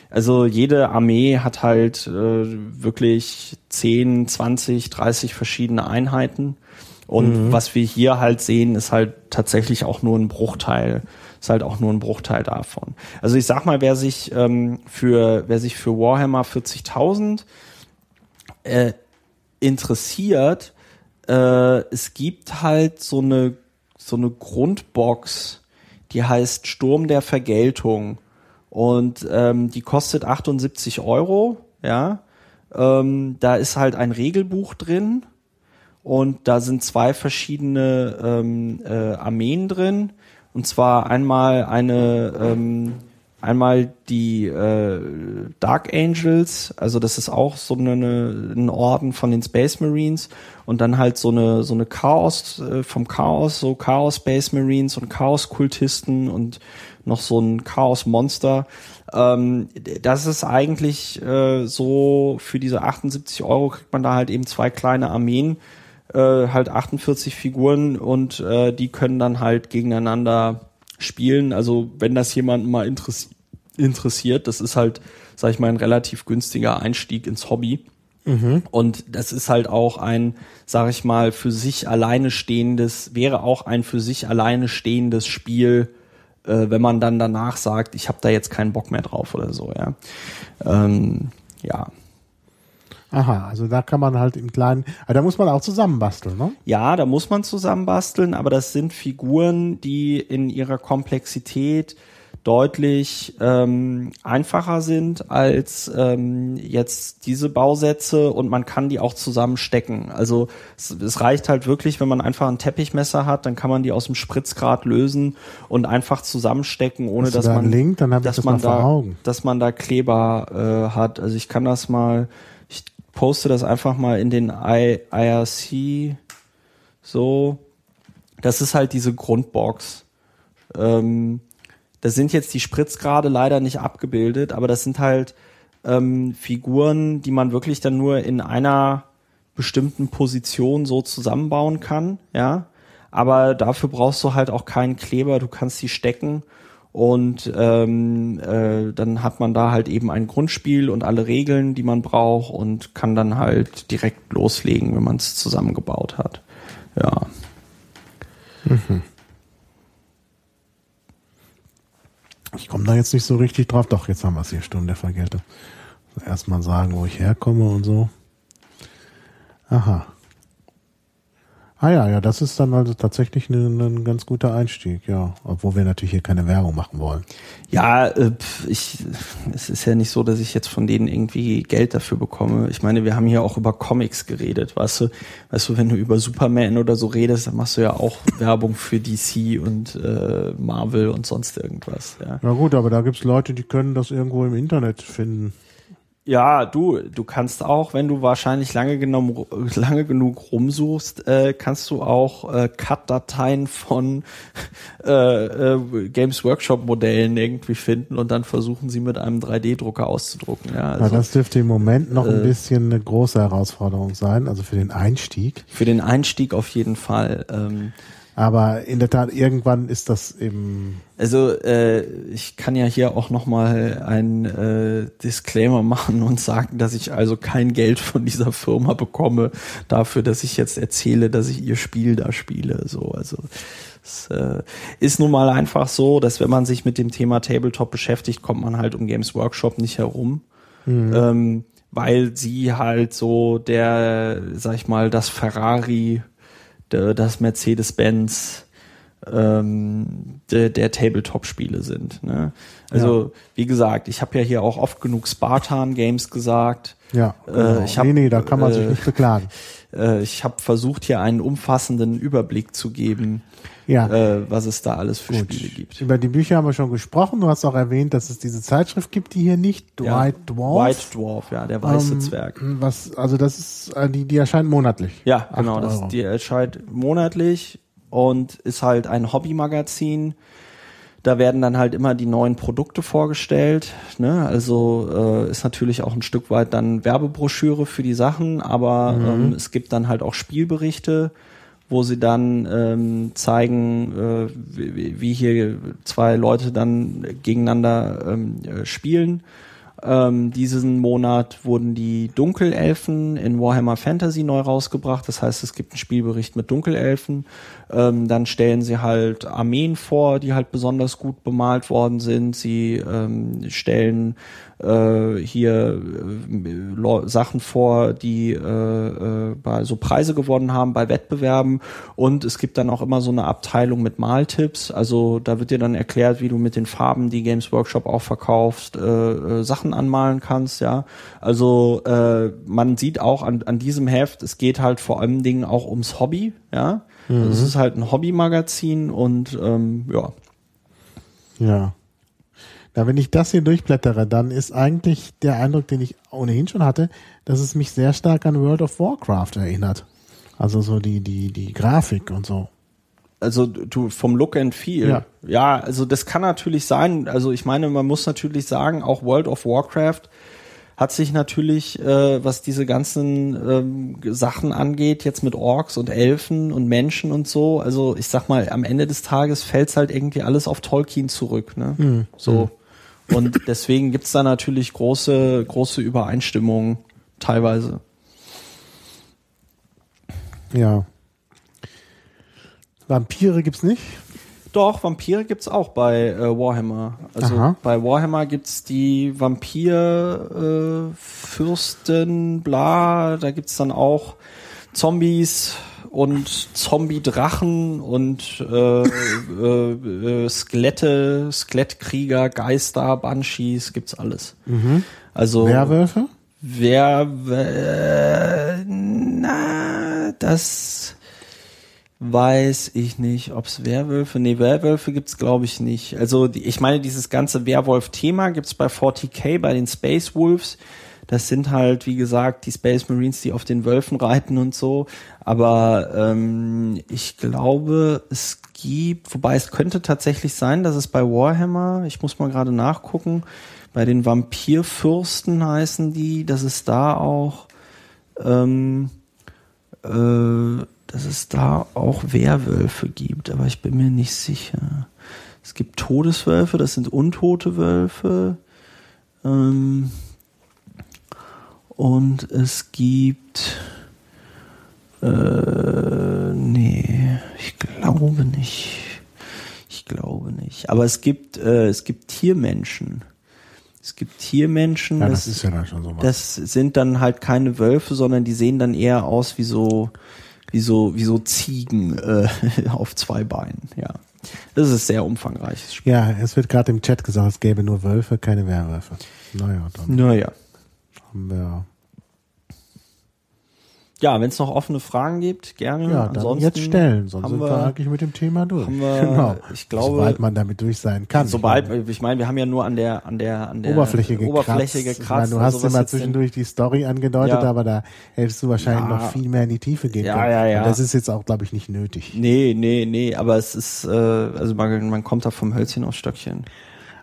also jede Armee hat halt äh, wirklich 10, 20, 30 verschiedene Einheiten. Und was wir hier halt sehen, ist halt tatsächlich auch nur ein Bruchteil. Ist halt auch nur ein Bruchteil davon. Also ich sag mal, wer sich ähm, für wer sich für Warhammer 40.000 äh, interessiert, äh, es gibt halt so eine so eine Grundbox, die heißt Sturm der Vergeltung und ähm, die kostet 78 Euro, ja. Ähm, da ist halt ein Regelbuch drin und da sind zwei verschiedene ähm, äh, Armeen drin und zwar einmal eine ähm, einmal die äh, Dark Angels, also das ist auch so eine, ein Orden von den Space Marines und dann halt so eine so eine Chaos äh, vom Chaos, so Chaos Space Marines und Chaos Kultisten und noch so ein Chaos Monster. Ähm, das ist eigentlich äh, so für diese 78 Euro kriegt man da halt eben zwei kleine Armeen, äh, halt 48 Figuren und äh, die können dann halt gegeneinander spielen. Also wenn das jemanden mal interess interessiert, das ist halt, sag ich mal, ein relativ günstiger Einstieg ins Hobby. Und das ist halt auch ein, sag ich mal, für sich alleine stehendes, wäre auch ein für sich alleine stehendes Spiel, äh, wenn man dann danach sagt, ich habe da jetzt keinen Bock mehr drauf oder so, ja. Ähm, ja. Aha, also da kann man halt im Kleinen, aber da muss man auch zusammenbasteln, ne? Ja, da muss man zusammenbasteln, aber das sind Figuren, die in ihrer Komplexität deutlich ähm, einfacher sind als ähm, jetzt diese Bausätze und man kann die auch zusammenstecken. Also es, es reicht halt wirklich, wenn man einfach ein Teppichmesser hat, dann kann man die aus dem Spritzgrad lösen und einfach zusammenstecken, ohne Hast dass da man Link? Dann dass das man da Augen. dass man da Kleber äh, hat. Also ich kann das mal, poste das einfach mal in den I IRC so. Das ist halt diese Grundbox. Ähm, da sind jetzt die Spritzgrade leider nicht abgebildet, aber das sind halt ähm, Figuren, die man wirklich dann nur in einer bestimmten Position so zusammenbauen kann, ja. Aber dafür brauchst du halt auch keinen Kleber, du kannst die stecken und ähm, äh, dann hat man da halt eben ein Grundspiel und alle Regeln, die man braucht und kann dann halt direkt loslegen, wenn man es zusammengebaut hat. Ja. Ich komme da jetzt nicht so richtig drauf. Doch, jetzt haben wir es hier, Stunde der Vergeltung. Erstmal sagen, wo ich herkomme und so. Aha. Ah ja, ja, das ist dann also tatsächlich ein, ein ganz guter Einstieg, ja. Obwohl wir natürlich hier keine Werbung machen wollen. Ja, äh, ich, es ist ja nicht so, dass ich jetzt von denen irgendwie Geld dafür bekomme. Ich meine, wir haben hier auch über Comics geredet, weißt du? Weißt du, wenn du über Superman oder so redest, dann machst du ja auch [laughs] Werbung für DC und äh, Marvel und sonst irgendwas. Ja. Ja gut, aber da gibt's Leute, die können das irgendwo im Internet finden. Ja, du, du kannst auch, wenn du wahrscheinlich lange genommen, [laughs] lange genug rumsuchst, äh, kannst du auch äh, Cut-Dateien von [laughs] äh, äh, Games Workshop Modellen irgendwie finden und dann versuchen sie mit einem 3D-Drucker auszudrucken. Ja, Ja, also das dürfte im Moment noch ein äh, bisschen eine große Herausforderung sein, also für den Einstieg. für den Einstieg auf jeden Fall. Ähm, Aber in der Tat, irgendwann ist das eben, Also äh, ich kann ja hier auch noch mal einen äh, Disclaimer machen und sagen, dass ich also kein Geld von dieser Firma bekomme dafür, dass ich jetzt erzähle, dass ich ihr Spiel da spiele. So, also es äh, ist nun mal einfach so, dass wenn man sich mit dem Thema Tabletop beschäftigt, kommt man halt um Games Workshop nicht herum. Ähm, weil sie halt so der, sag ich mal, das Ferrari, das Mercedes-Benz ähm, der, der Tabletop-Spiele sind. Ne? Also wie gesagt, ich habe ja hier auch oft genug Spartan-Games gesagt. ja, Äh, genau. ich hab, nee, nee, da kann man sich äh, nicht beklagen. [laughs] Äh, ich habe versucht, hier einen umfassenden Überblick zu geben, Ja. äh, was es da alles für Gut. Spiele gibt. Über die Bücher haben wir schon gesprochen. Du hast auch erwähnt, dass es diese Zeitschrift gibt, die hier nicht, Ja, White Dwarf. White Dwarf, ja, der weiße Ähm, Zwerg. Was, also das ist, äh, die, die erscheint monatlich. Ja, genau. Das, die erscheint monatlich und ist halt ein Hobbymagazin. Da werden dann halt immer die neuen Produkte vorgestellt. Ne? Also äh, ist natürlich auch ein Stück weit dann Werbebroschüre für die Sachen, aber ähm, es gibt dann halt auch Spielberichte, wo sie dann ähm, zeigen, äh, wie, wie hier zwei Leute dann gegeneinander ähm, äh, spielen. Ähm, diesen Monat wurden die Dunkelelfen in Warhammer Fantasy neu rausgebracht. Das heißt, es gibt einen Spielbericht mit Dunkelelfen. Ähm, dann stellen sie halt Armeen vor, die halt besonders gut bemalt worden sind. Sie ähm, stellen äh, hier äh, Sachen vor, die äh, äh, bei so Preise gewonnen haben bei Wettbewerben. Und es gibt dann auch immer so eine Abteilung mit Maltipps. Also da wird dir dann erklärt, wie du mit den Farben, die Games Workshop auch verkauft, äh, äh, Sachen anmalen kannst. Ja, also man sieht auch an, an diesem Heft, es geht halt vor allen Dingen auch ums Hobby. Ja, also es ist halt ein Hobbymagazin und ähm, ja. Ja. Na, wenn ich das hier durchblättere, dann ist eigentlich der Eindruck, den ich ohnehin schon hatte, dass es mich sehr stark an World of Warcraft erinnert. Also so die, die, die Grafik und so. Also du vom Look and Feel. Ja. ja, also das kann natürlich sein. Also ich meine, man muss natürlich sagen, auch World of Warcraft hat sich natürlich, äh, was diese ganzen ähm, Sachen angeht, jetzt mit Orks und Elfen und Menschen und so, also ich sag mal, am Ende des Tages fällt's halt irgendwie alles auf Tolkien zurück, ne? So. Und deswegen gibt's da natürlich große, große Übereinstimmungen teilweise. Ja. Vampire gibt's nicht. Doch, Vampire gibt's auch bei äh, Warhammer. Also Aha. bei Warhammer gibt's die Vampir äh, Fürsten, bla, da gibt's dann auch Zombies und Zombie-Drachen und äh, äh, äh, Skelette, Skelettkrieger, Geister, Banshees, gibt's alles. Also Werwölfe? wer äh, na das weiß ich nicht, ob's Werwölfe, nee, Werwölfe gibt's glaube ich nicht. Also die, ich meine, dieses ganze Werwolf-Thema gibt's bei 40k, bei den Space Wolves. Das sind halt, wie gesagt, die Space Marines, die auf den Wölfen reiten und so. Aber ähm, ich glaube, es gibt, wobei es könnte tatsächlich sein, dass es bei Warhammer, ich muss mal gerade nachgucken, bei den Vampirfürsten heißen die, dass es da auch ähm, äh, dass es da auch Werwölfe gibt, aber ich bin mir nicht sicher. Es gibt Todeswölfe, das sind untote Wölfe. Ähm, und es gibt äh, nee, ich glaube nicht. Ich glaube nicht. Aber es gibt äh, es gibt Tiermenschen. Es gibt Tiermenschen. Ja, das ist ja dann schon so was. Das sind dann halt keine Wölfe, sondern die sehen dann eher aus wie so, wie so, wie so Ziegen äh, [laughs] auf zwei Beinen. Ja, das ist sehr umfangreiches Spiel. Ja, es wird gerade im Chat gesagt, es gäbe nur Wölfe, keine Werwölfe. Naja, dann Naja. Haben wir. Ja, wenn es noch offene Fragen gibt, gerne. Ja, dann Ansonsten jetzt stellen, sonst sind wir, wir- eigentlich mit dem Thema durch. wir- genau. ich glaube- Sobald man damit durch sein kann. Sobald, Ich meine, ich meine, wir haben ja nur an der, an der, an der Oberfläche gekratzt. Oberfläche Ich gekratzt. meine, du hast immer zwischendurch die Story angedeutet, Ja. aber da hättest du wahrscheinlich Ja. noch viel mehr in die Tiefe gehen Ja, können. ja, ja. Und das ist jetzt auch, glaube ich, nicht nötig. Nee, nee, nee, aber es ist, äh, also man, man kommt da vom Hölzchen aufs Stöckchen.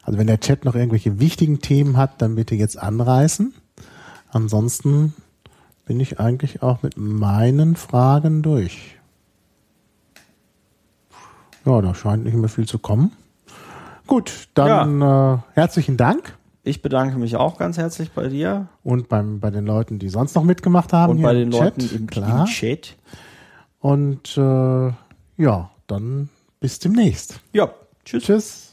Also wenn der Chat noch irgendwelche wichtigen Themen hat, dann bitte jetzt anreißen. Ansonsten bin ich eigentlich auch mit meinen Fragen durch. Ja, da scheint nicht mehr viel zu kommen. Gut, dann äh, herzlichen Dank Ich bedanke mich auch ganz herzlich bei dir und beim, bei den Leuten, die sonst noch mitgemacht haben und bei im den Chat. Leuten im, Klar. im Chat. Und äh, ja, dann bis demnächst. Ja, tschüss. Tschüss.